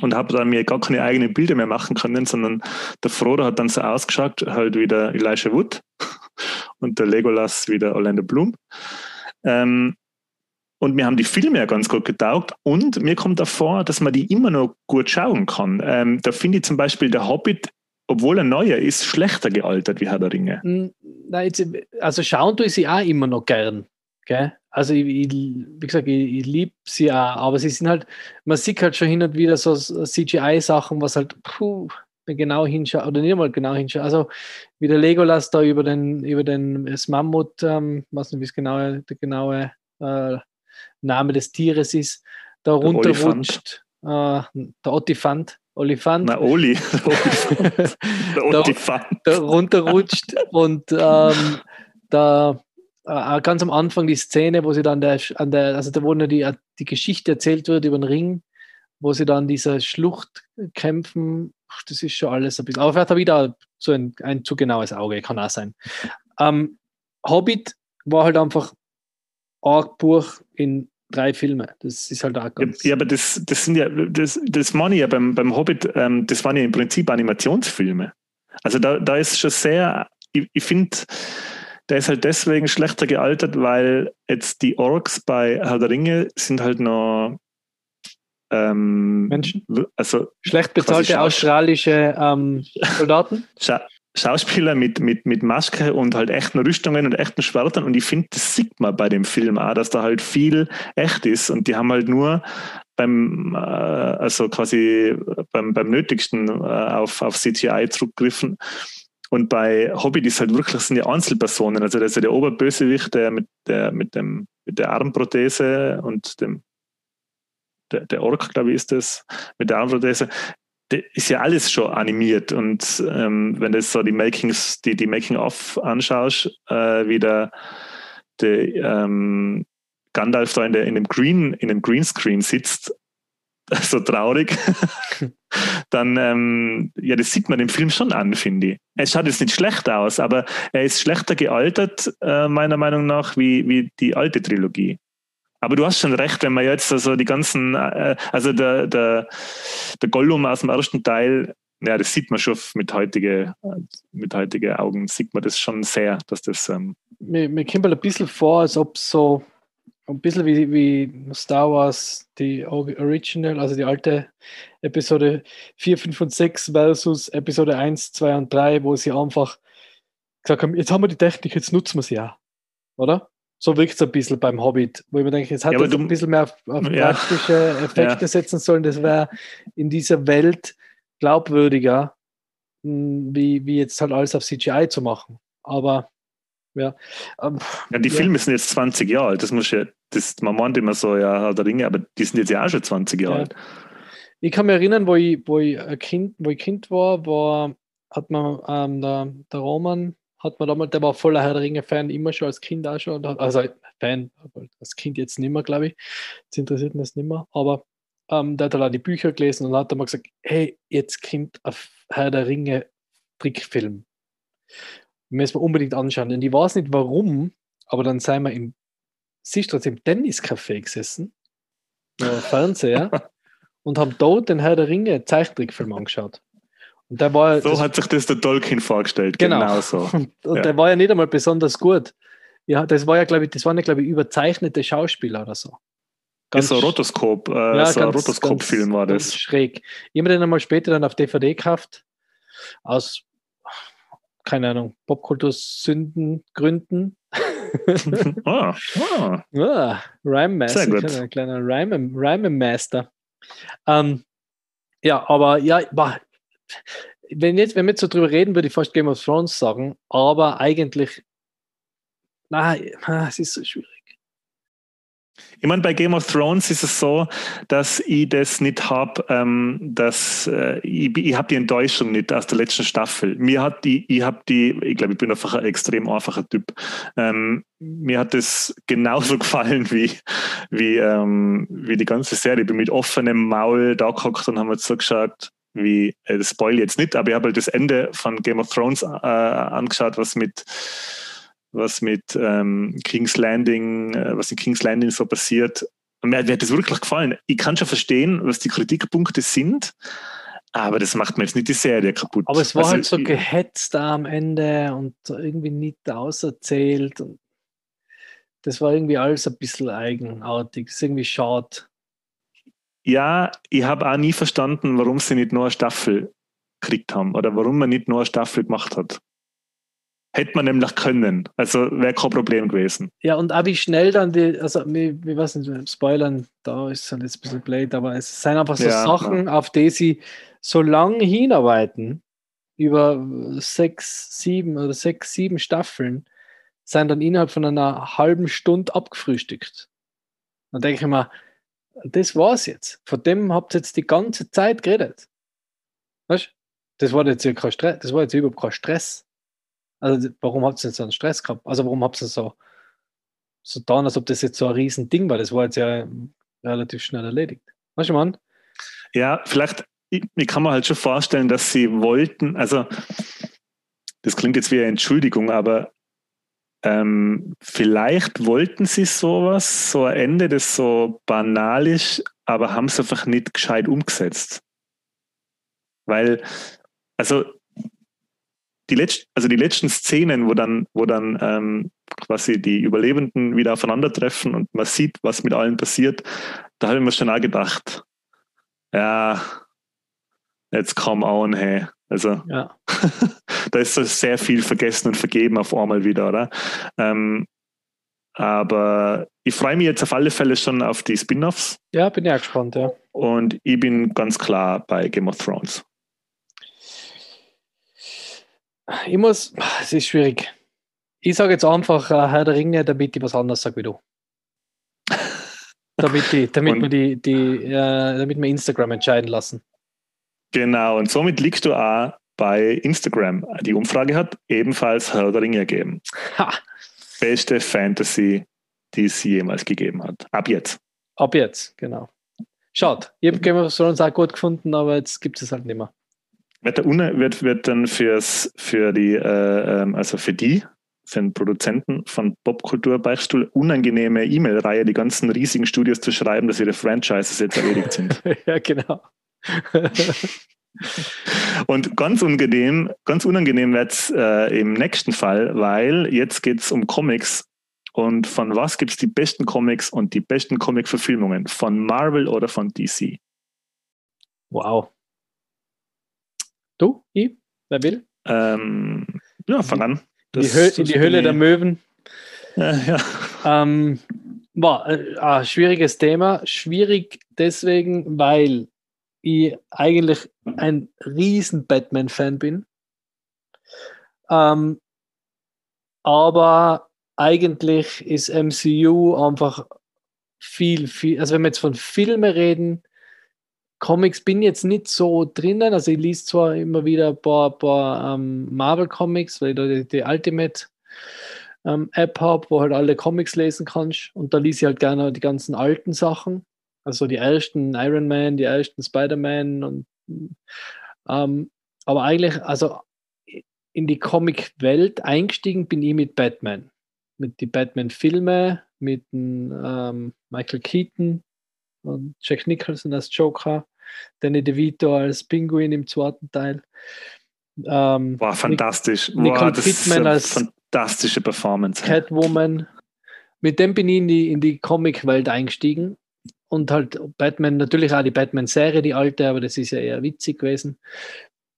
[SPEAKER 1] und habe dann mir gar keine eigenen Bilder mehr machen können, sondern der Frodo hat dann so ausgeschaut, halt wieder Elijah Wood und der Legolas wieder Orlando Bloom. Ähm, und mir haben die Filme ja ganz gut getaugt und mir kommt davor, dass man die immer noch gut schauen kann. Ähm, da finde ich zum Beispiel der Hobbit, obwohl er neuer ist, schlechter gealtert wie Herr der Ringe. Hm,
[SPEAKER 2] also schauen tue ich sie auch immer noch gern. Gell? Also ich, ich, wie gesagt, ich, ich liebe sie auch, aber sie sind halt, man sieht halt schon hin und wieder so CGI-Sachen, was halt, puh, genau hinschaut, oder nicht mal genau hinschaut. Also wie der Legolas da über den, über den das Mammut, ähm, weiß nicht, wie es genaue, der genaue äh, Name des Tieres ist, da runterrutscht. Äh, der Otifant. Olifant.
[SPEAKER 1] Na, Oli.
[SPEAKER 2] der Otifant. Da, da runterrutscht und ähm, da ganz am Anfang die Szene, wo sie dann der, an der, also da wo die, die Geschichte erzählt wird über den Ring, wo sie dann dieser Schlucht kämpfen, das ist schon alles ein bisschen. Aber vielleicht habe ich da so ein, ein zu genaues Auge, kann auch sein. Ähm, Hobbit war halt einfach arg Buch in drei Filme. Das ist halt auch
[SPEAKER 1] ganz. Ja, aber das, das sind ja, das, das meine ich ja beim, beim Hobbit, ähm, das waren ja im Prinzip Animationsfilme. Also da, da ist schon sehr, ich, ich finde, der ist halt deswegen schlechter gealtert, weil jetzt die Orks bei Herr der Ringe sind halt noch ähm,
[SPEAKER 2] Menschen? Also schlecht bezahlte australische ähm, Soldaten?
[SPEAKER 1] Scha Schauspieler mit, mit, mit Maske und halt echten Rüstungen und echten Schwertern. Und ich finde, das sieht man bei dem Film auch, dass da halt viel echt ist. Und die haben halt nur beim, äh, also quasi beim, beim Nötigsten äh, auf, auf CGI zurückgegriffen. Und bei Hobbit ist halt wirklich, sind ja Einzelpersonen. Also, das ist ja der Oberbösewicht, der mit der, mit dem, mit der Armprothese und dem, der, der Ork, glaube ich, ist das, mit der Armprothese, ist ja alles schon animiert. Und ähm, wenn du so die Makings, die, die Making-of anschaust, äh, wie der, der ähm, Gandalf da in, der, in dem Green, in dem Greenscreen sitzt, so traurig, dann, ähm, ja, das sieht man im Film schon an, finde ich. Es schaut jetzt nicht schlecht aus, aber er ist schlechter gealtert, äh, meiner Meinung nach, wie, wie die alte Trilogie. Aber du hast schon recht, wenn man jetzt also die ganzen, äh, also der, der, der Gollum aus dem ersten Teil, ja, das sieht man schon mit heutigen mit heutige Augen, sieht man das schon sehr, dass das. Ähm
[SPEAKER 2] mir, mir kommt ein bisschen vor, als ob so ein bisschen wie, wie Star Wars, die Original, also die alte Episode 4, 5 und 6 versus Episode 1, 2 und 3, wo sie einfach gesagt haben, jetzt haben wir die Technik, jetzt nutzen wir sie ja. Oder? So wirkt es ein bisschen beim Hobbit, wo ich mir denke, jetzt hat ja, ein bisschen mehr auf, auf ja. praktische Effekte ja. setzen sollen. Das wäre in dieser Welt glaubwürdiger, hm, wie, wie jetzt halt alles auf CGI zu machen. Aber ja.
[SPEAKER 1] Ähm, ja die Filme sind jetzt 20 Jahre alt, das muss ja das, man meint immer so, ja, Herr der Ringe, aber die sind jetzt ja auch schon 20 Jahre
[SPEAKER 2] Ja.
[SPEAKER 1] alt.
[SPEAKER 2] Ich kann mich erinnern, wo ich, wo ich Kind, wo ich Kind war, war, hat man ähm, der, der Roman, hat man damals, der war voller Herr der Ringe-Fan, immer schon als Kind auch schon. Also Fan, als Kind jetzt nicht mehr, glaube ich. Das interessiert mich das nicht mehr. Aber ähm, der hat dann auch die Bücher gelesen und hat dann mal gesagt, hey, jetzt kommt ein Herr der Ringe Trickfilm. Müssen wir unbedingt anschauen. Und ich weiß nicht warum, aber dann sind wir im Sichtstraße im Tenniscafé gesessen, ja, Fernseher, und haben dort den Herr der Ringe Zeichentrickfilm angeschaut. Und der war
[SPEAKER 1] So
[SPEAKER 2] das-
[SPEAKER 1] hat sich das der Tolkien vorgestellt.
[SPEAKER 2] Genau.
[SPEAKER 1] Genau, so.
[SPEAKER 2] und, und
[SPEAKER 1] Ja.
[SPEAKER 2] der war ja nicht einmal besonders gut. Ja, das war ja, glaube ich, das waren ja, glaube ich, überzeichnete Schauspieler oder so.
[SPEAKER 1] Ganz so ein
[SPEAKER 2] sch-
[SPEAKER 1] Rotoskop, äh,
[SPEAKER 2] ja,
[SPEAKER 1] so ein Rotoskop-Film war das.
[SPEAKER 2] schräg. Ich habe den einmal später dann auf DVD gekauft, aus, keine Ahnung, Popkultursündengründen.
[SPEAKER 1] ah, ah.
[SPEAKER 2] Ja, Rhyme Master,
[SPEAKER 1] Sehr gut.
[SPEAKER 2] ein kleiner Rhyme, Rhyme Master. Ähm, ja, aber ja, boah, wenn, jetzt, wenn wir jetzt so drüber reden, würde ich fast Game of Thrones sagen, aber eigentlich, na, es ist so schwierig.
[SPEAKER 1] Ich meine, bei Game of Thrones ist es so, dass ich das nicht habe, ähm, dass äh, ich, ich habe die Enttäuschung nicht aus der letzten Staffel. Mir hat die, ich habe die, ich glaube, ich bin einfach ein extrem einfacher Typ. Ähm, mir hat das genauso gefallen wie, wie, ähm, wie die ganze Serie. Ich bin mit offenem Maul da gehockt und haben mir zugeschaut, wie, äh, das spoil jetzt nicht, aber ich habe halt das Ende von Game of Thrones äh, angeschaut, was mit was mit ähm, King's Landing, äh, was in King's Landing so passiert. Mir, mir hat das wirklich gefallen. Ich kann schon verstehen, was die Kritikpunkte sind, aber das macht mir jetzt nicht die Serie kaputt.
[SPEAKER 2] Aber es war
[SPEAKER 1] Also,
[SPEAKER 2] halt so gehetzt da am Ende und irgendwie nicht auserzählt. Und das war irgendwie alles ein bisschen eigenartig. Das ist irgendwie schade.
[SPEAKER 1] Ja, ich habe auch nie verstanden, warum sie nicht nur eine Staffel gekriegt haben oder warum man nicht nur eine Staffel gemacht hat. Hätte man nämlich können. Also wäre kein Problem gewesen.
[SPEAKER 2] Ja, und auch wie schnell dann die, also wie, wie weiß nicht, Spoilern, da ist es halt jetzt ein bisschen blöd, aber es sind einfach so
[SPEAKER 1] Ja,
[SPEAKER 2] Sachen, auf die sie so lange hinarbeiten, über sechs, sieben oder sechs, sieben Staffeln, sind dann innerhalb von einer halben Stunde abgefrühstückt. Dann denke ich mir, das war's jetzt. Von dem habt ihr jetzt die ganze Zeit geredet. Weißt du? Das war jetzt ja kein Stress, das war jetzt überhaupt kein Stress. Also warum habt ihr jetzt so einen Stress gehabt? Also warum habt ihr so, so getan, als ob das jetzt so ein riesen Ding war? Das war jetzt ja relativ schnell erledigt. Weißt du, Mann?
[SPEAKER 1] Ja, vielleicht, ich, ich kann mir halt schon vorstellen, dass sie wollten, also das klingt jetzt wie eine Entschuldigung, aber ähm, vielleicht wollten sie sowas, so ein Ende, das so banal ist, aber haben es einfach nicht gescheit umgesetzt. Weil, also die, letzt, also die letzten Szenen, wo dann, wo dann ähm, quasi die Überlebenden wieder aufeinandertreffen und man sieht, was mit allen passiert, da habe ich mir schon auch gedacht, ja, jetzt come on, hey. Also
[SPEAKER 2] Ja.
[SPEAKER 1] da ist so sehr viel vergessen und vergeben auf einmal wieder, oder? Ähm, aber ich freue mich jetzt auf alle Fälle schon auf die Spin-offs
[SPEAKER 2] Ja, bin ich auch gespannt, ja.
[SPEAKER 1] und ich bin ganz klar bei Game of Thrones.
[SPEAKER 2] Ich muss, es ist schwierig. Ich sage jetzt einfach äh, Herr der Ringe, damit ich was anderes sage wie du. damit die, damit
[SPEAKER 1] Und-
[SPEAKER 2] wir die, die äh, damit wir Instagram entscheiden lassen.
[SPEAKER 1] Genau, und somit liegst du auch bei Instagram. Die Umfrage hat ebenfalls Herr der Ringe gegeben.
[SPEAKER 2] Ha,
[SPEAKER 1] Beste Fantasy, die es jemals gegeben hat. Ab jetzt.
[SPEAKER 2] ab jetzt, genau. Schaut, ich habe Game of Thrones auch gut gefunden, aber jetzt gibt es halt nicht mehr.
[SPEAKER 1] Wird, der une, wird, wird dann fürs, für die, äh, ähm, also für die, für den Produzenten von Popkultur Beichtstuhl unangenehme E-Mail-Reihe, die ganzen riesigen Studios zu schreiben, dass ihre Franchises jetzt erledigt sind.
[SPEAKER 2] ja, genau.
[SPEAKER 1] Und ganz unangenehm, ganz unangenehm wird es äh, im nächsten Fall, weil jetzt geht es um Comics. Und von was gibt es die besten Comics und die besten Comic-Verfilmungen? Von Marvel oder von DC?
[SPEAKER 2] wow. Du, ich, wer will?
[SPEAKER 1] Ähm, ja, fang an.
[SPEAKER 2] In die, Hö in die Höhle der Möwen.
[SPEAKER 1] Ja, ja.
[SPEAKER 2] Ähm, war äh, ein schwieriges Thema. Schwierig deswegen, weil ich eigentlich ein riesen Batman-Fan bin. Ähm, aber eigentlich ist MCU einfach viel, viel, also wenn wir jetzt von Filmen reden, Comics bin jetzt nicht so drinnen. Also ich lese zwar immer wieder ein paar, paar ähm, Marvel-Comics, weil ich da die, die Ultimate ähm, App habe, wo halt alle Comics lesen kannst. Und da lese ich halt gerne die ganzen alten Sachen. Also die ersten Iron Man, die ersten Spider-Man und ähm, aber eigentlich, also in die Comic-Welt eingestiegen bin ich mit Batman. Mit den Batman-Filmen, mit dem, ähm, Michael Keaton und Jack Nicholson als Joker, Danny DeVito als Pinguin im zweiten Teil.
[SPEAKER 1] Ähm, War fantastisch. Nicole
[SPEAKER 2] Boah, Kidman als
[SPEAKER 1] fantastische Performance.
[SPEAKER 2] Catwoman. Mit dem bin ich in die, in die Comic-Welt eingestiegen und halt Batman, natürlich auch die Batman-Serie, die alte, aber das ist ja eher witzig gewesen.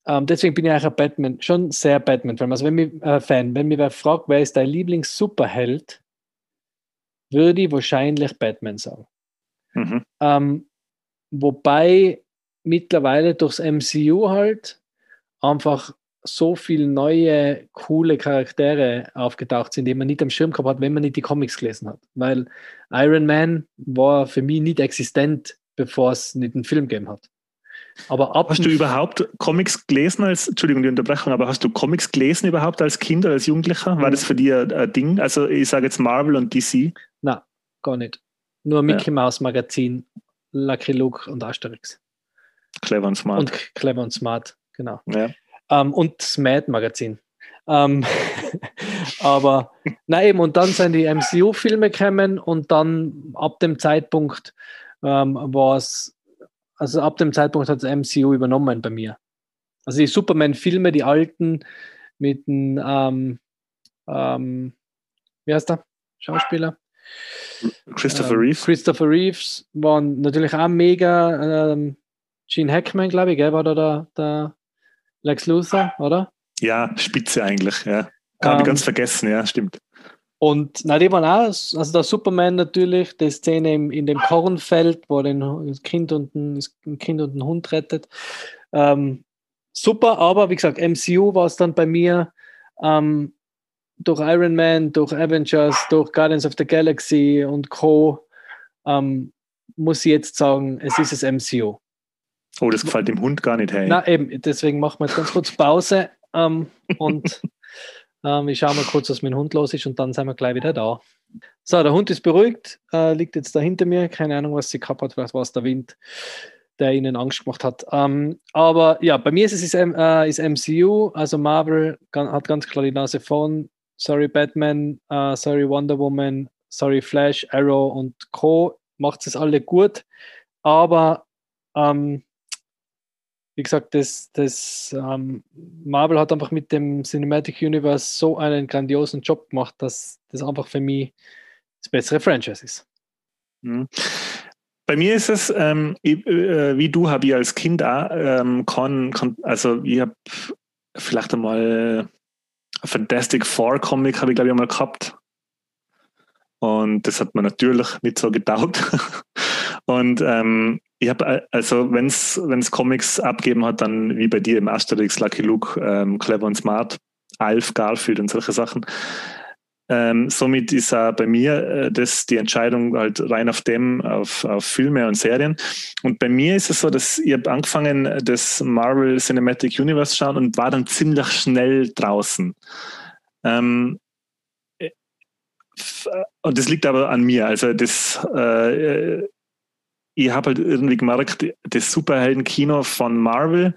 [SPEAKER 2] Ähm, deswegen bin ich eigentlich ein Batman, schon sehr Batman-Fan. Also wenn mich, äh, Fan, wenn mich wer fragt, wer ist dein Lieblings-Superheld, würde ich wahrscheinlich Batman sagen. Mhm. Ähm, wobei mittlerweile durchs MCU halt einfach so viele neue, coole Charaktere aufgetaucht sind, die man nicht am Schirm gehabt hat, wenn man nicht die Comics gelesen hat. Weil Iron Man war für mich nicht existent, bevor es nicht einen Film gegeben hat.
[SPEAKER 1] Aber hast du überhaupt Comics gelesen als, Entschuldigung, die Unterbrechung, aber hast du Comics gelesen überhaupt als Kind oder als Jugendlicher? War das für dich ein, ein Ding? Also ich sage jetzt Marvel und DC?
[SPEAKER 2] Nein, gar nicht. Nur Mickey ja. Mouse Magazin, Lucky Luke und Asterix.
[SPEAKER 1] Clever und smart. Und
[SPEAKER 2] clever und smart, genau. Ja. Ähm, und das Mad Magazin. Ähm, aber na eben, und dann sind die MCU-Filme gekommen und dann ab dem Zeitpunkt ähm, war es, also ab dem Zeitpunkt hat das MCU übernommen bei mir. Also die Superman-Filme, die alten mit dem, ähm, ähm, wie heißt der Schauspieler?
[SPEAKER 1] Christopher ähm, Reeves.
[SPEAKER 2] Christopher Reeves waren natürlich auch mega. Ähm, Gene Hackman, glaube ich, gell, war da der, der Lex Luthor, oder?
[SPEAKER 1] Ja, Spitze eigentlich, ja. Kann ähm, ich ganz vergessen, ja, stimmt.
[SPEAKER 2] Und na, die waren auch, also der Superman natürlich, die Szene im, in dem Kornfeld, wo das Kind und ein, ein Kind und ein Hund rettet. Ähm, super, aber wie gesagt, MCU war es dann bei mir ähm, durch Iron Man, durch Avengers, durch Guardians of the Galaxy und Co. Ähm, muss ich jetzt sagen, es ist das MCU.
[SPEAKER 1] Oh, das gefällt dem Hund gar nicht, hey.
[SPEAKER 2] Na eben, deswegen machen wir jetzt ganz kurz Pause ähm, und ähm, ich schaue mal kurz, was mit dem Hund los ist und dann sind wir gleich wieder da. So, der Hund ist beruhigt, äh, liegt jetzt da hinter mir. Keine Ahnung, was sie gehabt hat, vielleicht war es der Wind, der ihnen Angst gemacht hat. Ähm, aber ja, bei mir ist es ist, äh, ist MCU, also Marvel hat ganz klar die Nase vorn. Sorry Batman, uh, sorry Wonder Woman, sorry Flash, Arrow und Co. Macht es alle gut, aber ähm, wie gesagt, das, das ähm, Marvel hat einfach mit dem Cinematic Universe so einen grandiosen Job gemacht, dass das einfach für mich das bessere Franchise ist.
[SPEAKER 1] Mhm. Bei mir ist es, ähm, ich, äh, wie du, habe ich als Kind auch, ähm, kann, kann, also ich habe vielleicht einmal Fantastic Four Comic, habe ich glaube ich einmal gehabt. Und das hat mir natürlich nicht so getaugt. Und ähm, ich habe also, wenn es Comics abgeben hat, dann wie bei dir im Asterix, Lucky Luke, ähm, Clever und Smart, Alf, Garfield und solche Sachen. Ähm, somit ist auch bei mir äh, das die Entscheidung halt rein auf dem, auf, auf Filme und Serien. Und bei mir ist es so, dass ich habe angefangen, das Marvel Cinematic Universe schauen und war dann ziemlich schnell draußen. Ähm, äh, und das liegt aber an mir. Also das äh, ich habe halt irgendwie gemerkt, das Superhelden-Kino von Marvel,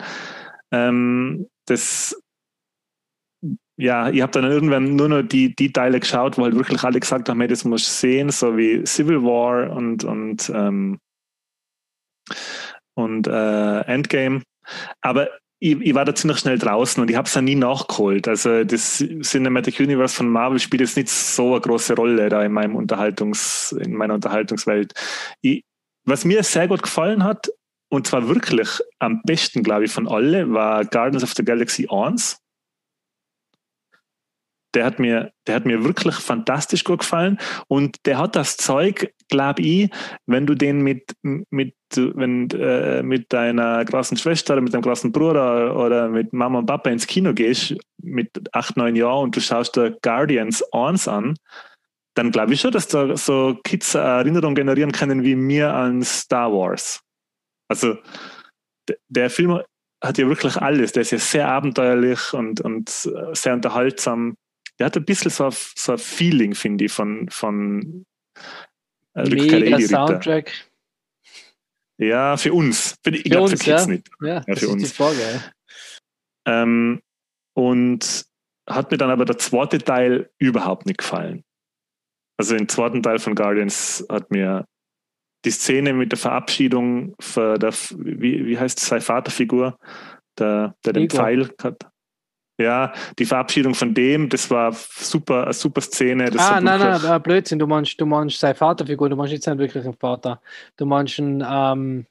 [SPEAKER 1] ähm, das ja, ich habe dann irgendwann nur noch die, die Teile geschaut, wo halt wirklich alle gesagt haben, hey, das musst du sehen, so wie Civil War und, und, ähm, und äh, Endgame. Aber ich, ich, war da ziemlich schnell draußen und ich habe es dann nie nachgeholt. Also das Cinematic Universe von Marvel spielt jetzt nicht so eine große Rolle da in meinem Unterhaltungs, in meiner Unterhaltungswelt. Ich, was mir sehr gut gefallen hat, und zwar wirklich am besten, glaube ich, von alle, war Guardians of the Galaxy 1. Der hat mir, der hat mir wirklich fantastisch gut gefallen und der hat das Zeug, glaube ich, wenn du den mit, mit, wenn, äh, mit deiner großen Schwester oder mit deinem großen Bruder oder mit Mama und Papa ins Kino gehst, mit acht, neun Jahren und du schaust dir Guardians 1 an, dann glaube ich schon, dass da so Kids eine Erinnerung generieren können wie mir an Star Wars. Also der Film hat ja wirklich alles. Der ist ja sehr abenteuerlich und, und sehr unterhaltsam. Der hat ein bisschen so ein, so ein Feeling, finde ich, von, von
[SPEAKER 2] äh, Mega Soundtrack.
[SPEAKER 1] Ja, für uns. Für,
[SPEAKER 2] ich glaube, für Kids ja. nicht. Ja, ja für uns. Frage,
[SPEAKER 1] ähm, und hat mir dann aber der zweite Teil überhaupt nicht gefallen. Also im zweiten Teil von Guardians hat mir die Szene mit der Verabschiedung für der, wie, wie heißt seine Vaterfigur, der, der den Pfeil hat. Ja, die Verabschiedung von dem, das war super, eine super Szene.
[SPEAKER 2] ah, nein, nein, nein, Blödsinn, du meinst, du meinst seine Vaterfigur, du meinst nicht wirklich einen Vater. Du meinst einen, ähm,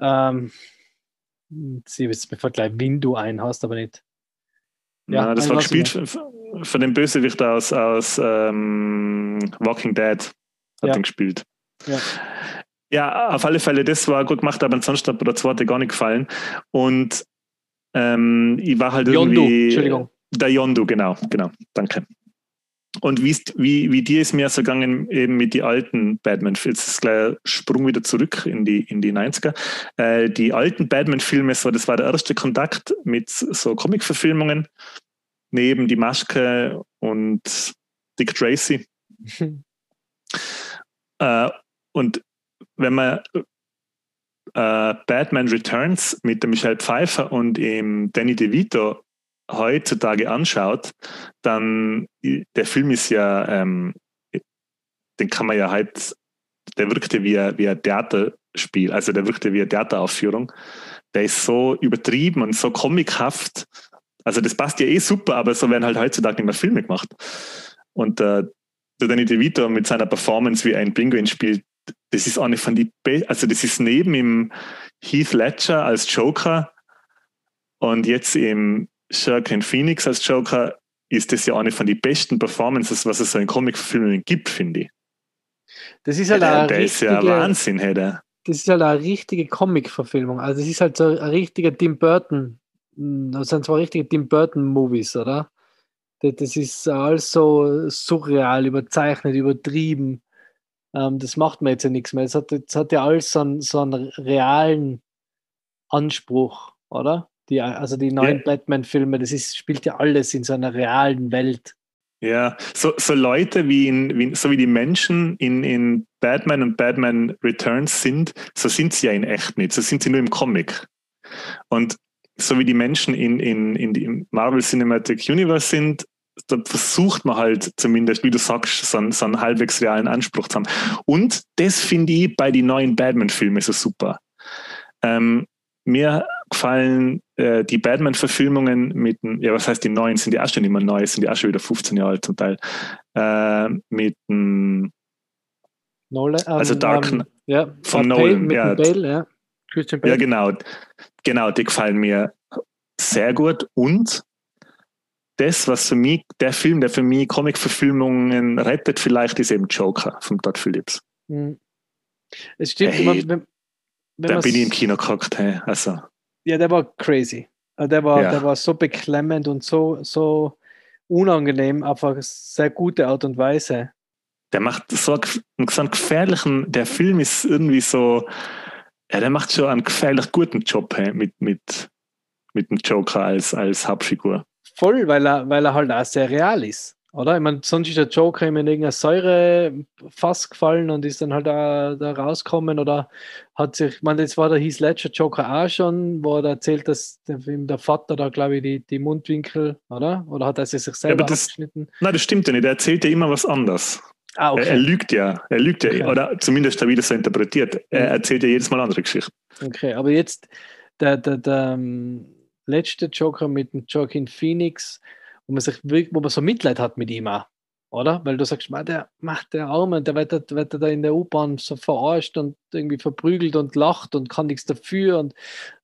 [SPEAKER 2] ähm, sie jetzt mir gleich, wenn du einen hast, aber nicht.
[SPEAKER 1] Ja, ja das war gespielt von dem Bösewicht aus, aus ähm, Walking Dead, hat ja. den gespielt.
[SPEAKER 2] Ja.
[SPEAKER 1] ja, auf alle Fälle, das war gut gemacht, aber ansonsten hat mir der zweite gar nicht gefallen. Und ähm, ich war halt
[SPEAKER 2] Yondu,
[SPEAKER 1] irgendwie.
[SPEAKER 2] Entschuldigung.
[SPEAKER 1] Der Yondu, genau, genau, danke. Und wie, wie, wie dir ist mir so gegangen eben mit den alten Batman-Filmen, jetzt ist gleich Sprung wieder zurück in die, in die 90er. Äh, die alten Batman-Filme, so, das war der erste Kontakt mit so Comic-Verfilmungen, neben Die Maske und Dick Tracy. äh, und wenn man äh, Batman Returns mit dem Michelle Pfeiffer und dem Danny DeVito heutzutage anschaut, dann der Film ist ja, ähm, den kann man ja halt, der wirkte wie ein, wie ein Theaterspiel, also der wirkte wie eine Theateraufführung. Der ist so übertrieben und so comichaft. Also das passt ja eh super, aber so werden halt heutzutage nicht mehr Filme gemacht. Und äh, der Danny DeVito mit seiner Performance, wie ein Penguin spielt, das ist eine von die Be also das ist neben ihm Heath Ledger als Joker und jetzt im Joaquin Phoenix als Joker ist das ja eine von den besten Performances, was es so in Comic-Filmen gibt, finde ich.
[SPEAKER 2] Das ist halt
[SPEAKER 1] ja, der, der ist ja Wahnsinn, der.
[SPEAKER 2] Das ist halt eine richtige Comic-Verfilmung. Also es ist halt so ein richtiger Tim Burton. Das sind zwar richtige Tim Burton-Movies, oder? Das ist alles so surreal, überzeichnet, übertrieben. Ähm, das macht mir jetzt ja nichts mehr. Es hat, es hat ja alles so einen, so einen realen Anspruch, oder? Die, also die neuen ja. Batman-Filme, das ist, spielt ja alles in so einer realen Welt.
[SPEAKER 1] Ja, so, so Leute wie, in, wie so wie die Menschen in, in Batman und Batman Returns sind, so sind sie ja in echt nicht. So sind sie nur im Comic. Und so wie die Menschen in, in, in die Marvel Cinematic Universe sind, da versucht man halt zumindest, wie du sagst, so einen, so einen halbwegs realen Anspruch zu haben. Und das finde ich bei den neuen Batman-Filmen so super. Ähm, mir gefallen äh, die Batman-Verfilmungen mit, ja, was heißt die neuen, sind die auch schon immer neu, sind die auch schon wieder 15 Jahre alt zum Teil, äh, mit dem
[SPEAKER 2] Nolan, um,
[SPEAKER 1] also Dark
[SPEAKER 2] um, ja,
[SPEAKER 1] von Nolan,
[SPEAKER 2] Bale,
[SPEAKER 1] ja.
[SPEAKER 2] Bale, ja.
[SPEAKER 1] Christian Bale. Ja, genau. Genau, die gefallen mir sehr gut und das, was für mich, der Film, der für mich Comic-Verfilmungen rettet, vielleicht ist eben Joker von Todd Phillips.
[SPEAKER 2] Mhm. Es stimmt, hey, wenn, wenn
[SPEAKER 1] da bin ich im Kino gehockt. Hey. Also.
[SPEAKER 2] Ja, der war crazy. Äh, der war, ja. der war so beklemmend und so, so unangenehm, auf eine sehr gute Art und Weise.
[SPEAKER 1] Der macht so einen, so einen gefährlichen, der Film ist irgendwie so, ja, der macht schon einen gefährlich guten Job hey, mit, mit, mit dem Joker als, als Hauptfigur.
[SPEAKER 2] Voll, weil er, weil er halt auch sehr real ist. Oder? Ich meine, sonst ist der Joker immer in irgendeiner Säure fast gefallen und ist dann halt da, da rausgekommen oder hat sich, ich meine, jetzt war der Heath Ledger Joker auch schon, wo er erzählt, dass der, der Vater da, glaube ich, die, die Mundwinkel, oder? Oder hat er sich selber ja,
[SPEAKER 1] das, abgeschnitten? Nein, das stimmt ja nicht. Er erzählt ja immer was anderes.
[SPEAKER 2] Ah, okay.
[SPEAKER 1] er, er, lügt ja, er lügt ja, okay. oder zumindest er wieder so interpretiert. Er erzählt ja jedes Mal andere Geschichten.
[SPEAKER 2] Okay, aber jetzt der, der, der, ähm, letzte Joker mit dem Joaquin Phoenix, wo man sich wirklich, wo man so Mitleid hat mit ihm auch, oder? Weil du sagst, man, der macht der Arme, der wird, wird da in der U-Bahn so verarscht und irgendwie verprügelt und lacht und kann nichts dafür. Und,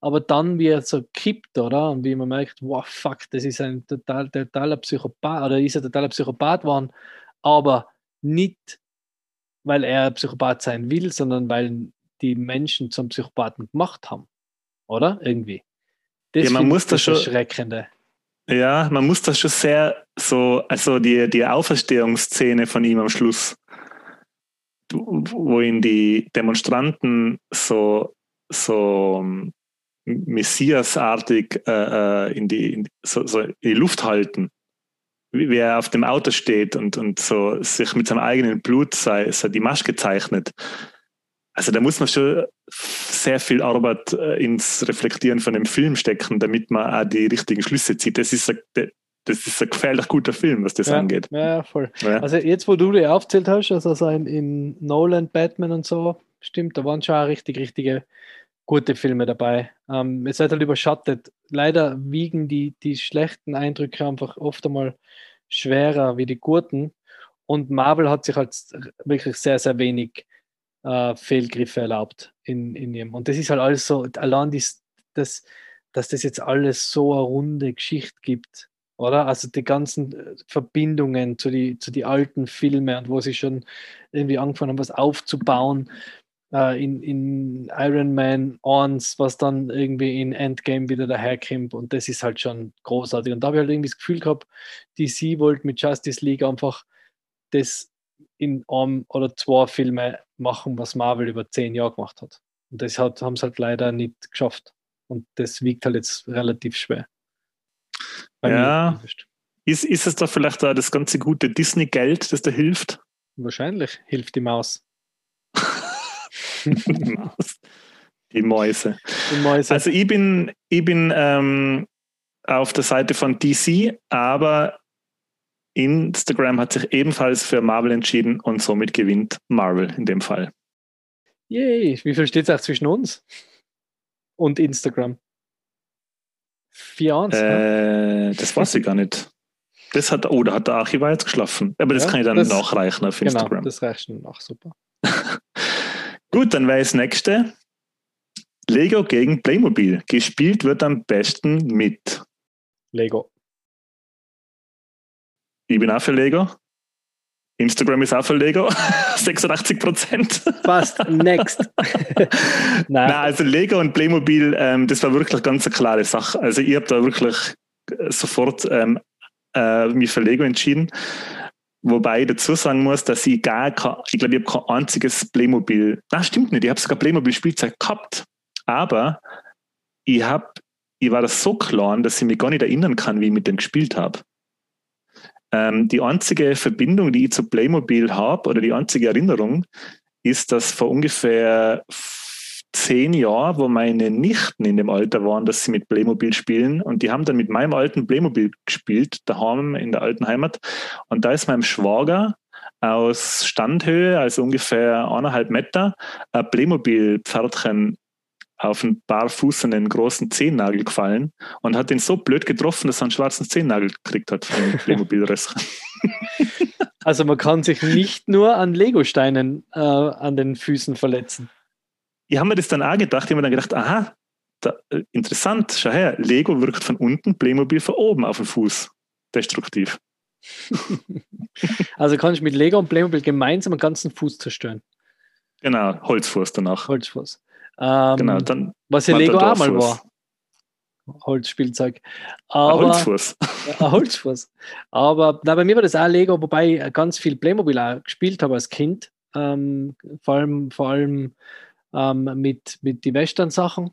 [SPEAKER 2] aber dann, wie er so kippt, oder? Und wie man merkt, wow, fuck, das ist ein total, totaler Psychopath, oder ist er totaler Psychopath geworden, aber nicht, weil er Psychopath sein will, sondern weil die Menschen zum Psychopathen gemacht haben. Oder? Irgendwie.
[SPEAKER 1] Das ja, man muss das schon.
[SPEAKER 2] Erschreckende.
[SPEAKER 1] Ja, man muss das schon sehr so, also die, die Auferstehungsszene von ihm am Schluss, wo ihn die Demonstranten so, so Messiasartig äh, äh, in, die, in, so, so in die Luft halten, wie, wie, er auf dem Auto steht und, und so sich mit seinem eigenen Blut sei, sei die Maske zeichnet. Also da muss man schon sehr viel Arbeit äh, ins Reflektieren von dem Film stecken, damit man auch die richtigen Schlüsse zieht. Das ist ein, das ist ein gefährlich guter Film, was das
[SPEAKER 2] ja,
[SPEAKER 1] angeht.
[SPEAKER 2] Ja, voll. Ja. Also jetzt, wo du die aufzählt hast, also so in, in Nolan, Batman und so, stimmt, da waren schon auch richtig, richtige gute Filme dabei. Ähm, es wird halt überschattet. Leider wiegen die, die schlechten Eindrücke einfach oft einmal schwerer wie die guten. Und Marvel hat sich halt wirklich sehr, sehr wenig äh, Fehlgriffe erlaubt in, in ihrem. Und das ist halt alles so, allein dies, das, dass das jetzt alles so eine runde Geschichte gibt, oder? Also die ganzen äh, Verbindungen zu den zu die alten Filmen und wo sie schon irgendwie angefangen haben, was aufzubauen äh, in, in Iron Man 1, was dann irgendwie in Endgame wieder daherkommt und das ist halt schon großartig. Und da habe ich halt irgendwie das Gefühl gehabt, DC wollte mit Justice League einfach das in einem oder zwei Filme machen, was Marvel über zehn Jahre gemacht hat. Und das hat, haben sie halt leider nicht geschafft. Und das wiegt halt jetzt relativ schwer.
[SPEAKER 1] ja. Ist, ist es da vielleicht da das ganze gute Disney-Geld, das da hilft?
[SPEAKER 2] Wahrscheinlich hilft die Maus.
[SPEAKER 1] die Mäuse. Die Mäuse. Also ich bin, ich bin ähm, auf der Seite von DC, aber Instagram hat sich ebenfalls für Marvel entschieden und somit gewinnt Marvel in dem Fall.
[SPEAKER 2] Yay, wie viel steht es auch zwischen uns und Instagram?
[SPEAKER 1] Vier eins, äh, Das weiß ich gar nicht. Das hat, oh, da hat der Archivar jetzt geschlafen. Aber das ja, kann ich dann das, nachreichen auf genau, Instagram.
[SPEAKER 2] Das reicht schon nach, super.
[SPEAKER 1] Gut, dann wäre das nächste. Lego gegen Playmobil. Gespielt wird am besten mit
[SPEAKER 2] Lego.
[SPEAKER 1] Ich bin auch für Lego. Instagram ist auch für Lego. 86 Prozent.
[SPEAKER 2] Fast. Next.
[SPEAKER 1] Nein. Nein. also Lego und Playmobil, ähm, das war wirklich ganz eine klare Sache. Also ich habe da wirklich sofort ähm, äh, mich für Lego entschieden. Wobei ich dazu sagen muss, dass ich gar kein, ich glaube, ich habe kein einziges Playmobil, na stimmt nicht, ich habe sogar Playmobil-Spielzeug gehabt. Aber ich habe, ich war das so klein, dass ich mich gar nicht erinnern kann, wie ich mit dem gespielt habe. Ähm, die einzige Verbindung, die ich zu Playmobil habe, oder die einzige Erinnerung, ist, dass vor ungefähr zehn Jahren, wo meine Nichten in dem Alter waren, dass sie mit Playmobil spielen und die haben dann mit meinem alten Playmobil gespielt, daheim in der alten Heimat. Und da ist meinem Schwager aus Standhöhe, also ungefähr eineinhalb Meter, ein Playmobil-Pferdchen auf einen barfußenden großen Zehennagel gefallen und hat ihn so blöd getroffen, dass er einen schwarzen Zehennagel gekriegt hat von playmobil
[SPEAKER 2] Also man kann sich nicht nur an Legosteinen äh, an den Füßen verletzen.
[SPEAKER 1] Ich habe mir das dann auch gedacht, ich habe mir dann gedacht, aha, da, äh, interessant, schau her, Lego wirkt von unten, Playmobil von oben auf den Fuß. Destruktiv.
[SPEAKER 2] also kann ich mit Lego und Playmobil gemeinsam einen ganzen Fuß zerstören.
[SPEAKER 1] Genau, Holzfuß danach.
[SPEAKER 2] Holzfuß.
[SPEAKER 1] Ähm, genau, dann
[SPEAKER 2] was ja Lego auch mal war. Holzspielzeug. Aber, ein Holzfuß. ein Holzfuß. Aber na, bei mir war das auch Lego, wobei ich ganz viel Playmobil auch gespielt habe als Kind. Ähm, vor allem, vor allem ähm, mit, mit die Western-Sachen.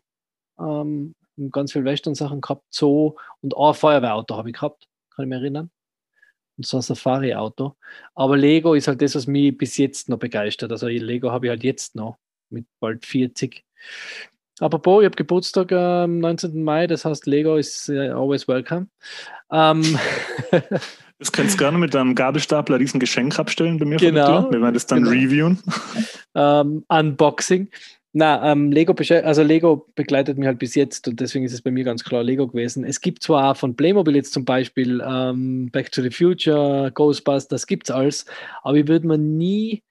[SPEAKER 2] Ähm, ganz viele Western-Sachen gehabt. So und auch ein Feuerwehrauto habe ich gehabt, kann ich mich erinnern. Und so ein Safari-Auto. Aber Lego ist halt das, was mich bis jetzt noch begeistert. Also Lego habe ich halt jetzt noch mit bald 40. Apropos, ich habe Geburtstag am ähm, 19. Mai, das heißt, Lego ist uh, always welcome. Ähm,
[SPEAKER 1] das kannst du gerne mit einem Gabelstapler riesen Geschenk abstellen bei mir genau, Wir werden das dann genau. reviewen.
[SPEAKER 2] Ähm, Unboxing. Na, ähm, Lego, also Lego begleitet mich halt bis jetzt und deswegen ist es bei mir ganz klar Lego gewesen. Es gibt zwar von Playmobil jetzt zum Beispiel ähm, Back to the Future, Ghostbusters, gibt es alles, aber ich würde mir nie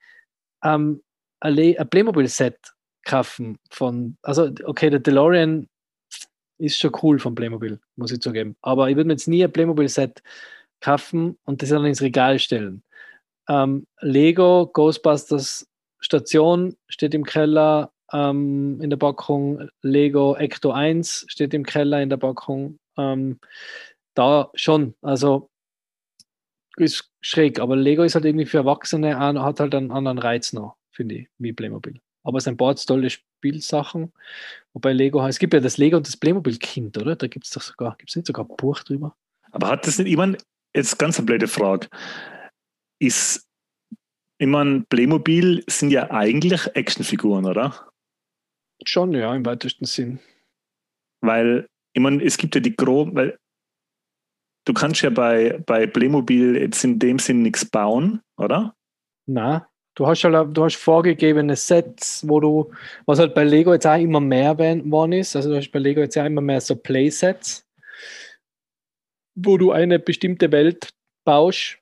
[SPEAKER 2] ähm, ein Playmobil-Set kaufen von, also okay, der DeLorean ist schon cool von Playmobil, muss ich zugeben. Aber ich würde mir jetzt nie ein Playmobil-Set kaufen und das dann ins Regal stellen. Ähm, Lego, Ghostbusters Station steht im Keller ähm, in der Packung. Lego Ecto 1 steht im Keller in der Packung. Ähm, da schon. Also ist schräg, aber Lego ist halt irgendwie für Erwachsene, hat halt einen anderen Reiz noch, finde ich, wie Playmobil. Aber es sind ein paar tolle Spielsachen. Wobei Lego, es gibt ja das Lego und das Playmobil-Kind, oder? Da gibt es doch sogar, gibt es nicht sogar ein Buch drüber?
[SPEAKER 1] Aber hat das nicht, ich meine, jetzt ganz eine blöde Frage. Ist, ich meine, Playmobil sind ja eigentlich Actionfiguren, oder?
[SPEAKER 2] Schon, ja, im weitesten Sinn.
[SPEAKER 1] Weil, ich meine, es gibt ja die groben, weil du kannst ja bei, bei Playmobil jetzt in dem Sinn nichts bauen, oder?
[SPEAKER 2] Na, du hast halt, du hast vorgegebene Sets, wo du, was halt bei Lego jetzt auch immer mehr geworden ist, also du hast bei Lego jetzt auch immer mehr so Playsets, wo du eine bestimmte Welt baust,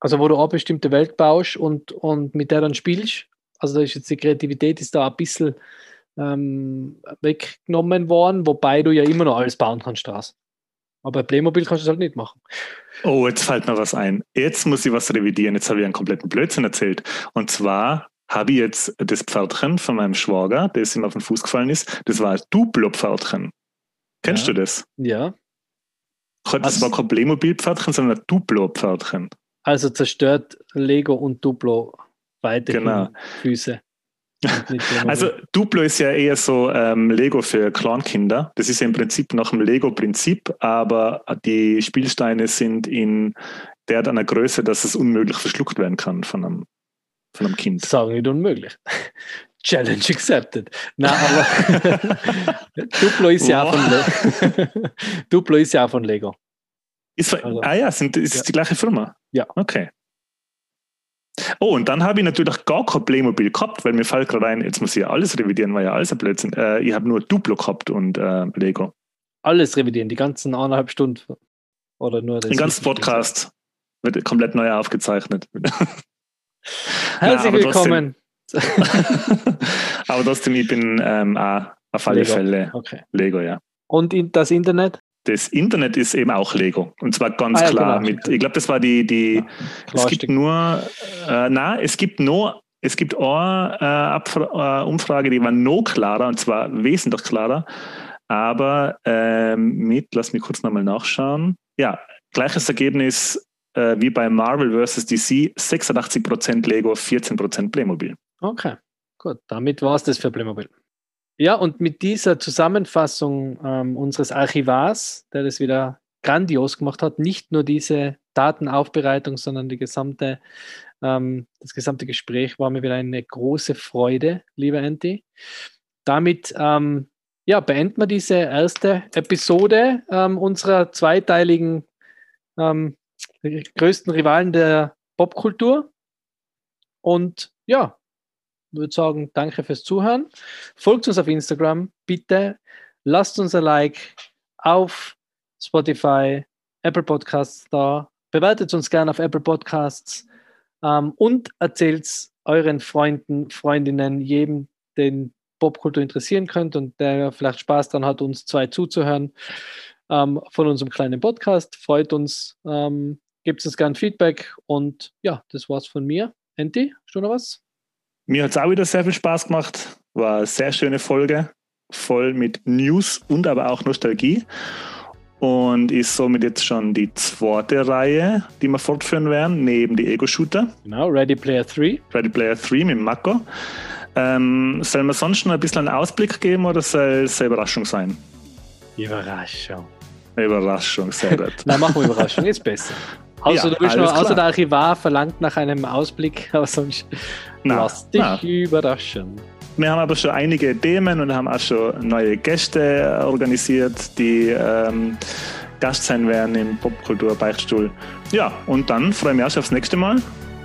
[SPEAKER 2] also wo du eine bestimmte Welt baust und, und mit der dann spielst. Also da ist jetzt die Kreativität ist da ein bisschen ähm, weggenommen worden, wobei du ja immer noch alles bauen kannst draus. Aber bei Playmobil kannst du es halt nicht machen.
[SPEAKER 1] Oh, jetzt fällt mir was ein. Jetzt muss ich was revidieren. Jetzt habe ich einen kompletten Blödsinn erzählt. Und zwar habe ich jetzt das Pferdchen von meinem Schwager, das ihm auf den Fuß gefallen ist, das war ein Duplo-Pferdchen. Kennst
[SPEAKER 2] ja.
[SPEAKER 1] du das?
[SPEAKER 2] Ja.
[SPEAKER 1] Das also, war kein Playmobil-Pferdchen, sondern ein Duplo-Pferdchen.
[SPEAKER 2] Also zerstört Lego und Duplo weiterhin genau. Füße.
[SPEAKER 1] Also Duplo ist ja eher so ähm, Lego für Kleinkinder. Das ist ja im Prinzip nach dem Lego-Prinzip, aber die Spielsteine sind in der einer Größe, dass es unmöglich verschluckt werden kann von einem, von einem Kind.
[SPEAKER 2] Sagen nicht unmöglich. Challenge accepted. Nein, aber Duplo ist ja auch von Lego. Duplo ist ja auch von Lego.
[SPEAKER 1] Ist, also, ah ja, sind, ist ja. die gleiche Firma?
[SPEAKER 2] Ja.
[SPEAKER 1] Okay. Oh, und dann habe ich natürlich gar kein Playmobil gehabt, weil mir fällt gerade ein, jetzt muss ich ja alles revidieren, weil ja alles ein Blödsinn. Äh, ich habe nur Duplo gehabt und äh, Lego.
[SPEAKER 2] Alles revidieren, die ganzen eineinhalb Stunden. Oder nur
[SPEAKER 1] Den ganzen Podcast wird komplett neu aufgezeichnet.
[SPEAKER 2] Herzlich ja, willkommen.
[SPEAKER 1] aber trotzdem, ich bin ähm, auch auf alle Lego. Fälle
[SPEAKER 2] okay.
[SPEAKER 1] Lego, ja.
[SPEAKER 2] Und in das Internet?
[SPEAKER 1] Das Internet ist eben auch Lego. Und zwar ganz ah, ja, klar. Genau. Mit, ich glaube, das war die, die ja, es gibt nur, äh, na, es gibt nur, es gibt eine äh, Umfrage, die war noch klarer, und zwar wesentlich klarer. Aber äh, mit, lass mich kurz nochmal nachschauen. Ja, gleiches Ergebnis äh, wie bei Marvel vs. DC, 86% Lego, 14% Playmobil.
[SPEAKER 2] Okay, gut. Damit war es das für Playmobil. Ja, und mit dieser Zusammenfassung ähm, unseres Archivars, der das wieder grandios gemacht hat, nicht nur diese Datenaufbereitung, sondern die gesamte, ähm, das gesamte Gespräch war mir wieder eine große Freude, lieber Andy. Damit ähm, ja, beenden wir diese erste Episode ähm, unserer zweiteiligen ähm, größten Rivalen der Popkultur. Und ja, würde sagen, danke fürs Zuhören. Folgt uns auf Instagram, bitte. Lasst uns ein Like auf Spotify, Apple Podcasts da. Bewertet uns gerne auf Apple Podcasts ähm, und erzählt euren Freunden, Freundinnen, jedem, den Popkultur interessieren könnte und der vielleicht Spaß daran hat, uns zwei zuzuhören ähm, von unserem kleinen Podcast. Freut uns. Ähm, Gebt uns gerne Feedback und ja, das war's von mir. Enti, du noch was?
[SPEAKER 1] Mir hat es auch wieder sehr viel Spaß gemacht. War eine sehr schöne Folge, voll mit News und aber auch Nostalgie. Und ist somit jetzt schon die zweite Reihe, die wir fortführen werden, neben die Ego-Shooter.
[SPEAKER 2] Genau, Ready Player 3.
[SPEAKER 1] Ready Player 3 mit Mako. Ähm, sollen wir sonst noch ein bisschen einen Ausblick geben oder soll es eine Überraschung sein?
[SPEAKER 2] Überraschung.
[SPEAKER 1] Überraschung, sehr gut.
[SPEAKER 2] Nein, machen wir Überraschung, ist besser. Also, ja, du bist noch, außer der Archivar verlangt nach einem Ausblick, aber sonst na, lass dich na. überraschen.
[SPEAKER 1] Wir haben aber schon einige Themen und haben auch schon neue Gäste organisiert, die ähm, Gast sein werden im Popkultur-Beichtstuhl. Ja, und dann freue ich mich auch aufs nächste Mal.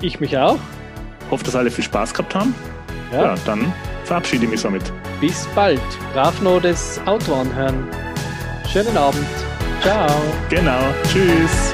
[SPEAKER 2] Ich mich auch.
[SPEAKER 1] Hoffe, dass alle viel Spaß gehabt haben. Ja, ja dann verabschiede ich mich somit.
[SPEAKER 2] Bis bald. Brav noch das Auto anhören. Schönen Abend. Ciao.
[SPEAKER 1] Genau. Tschüss.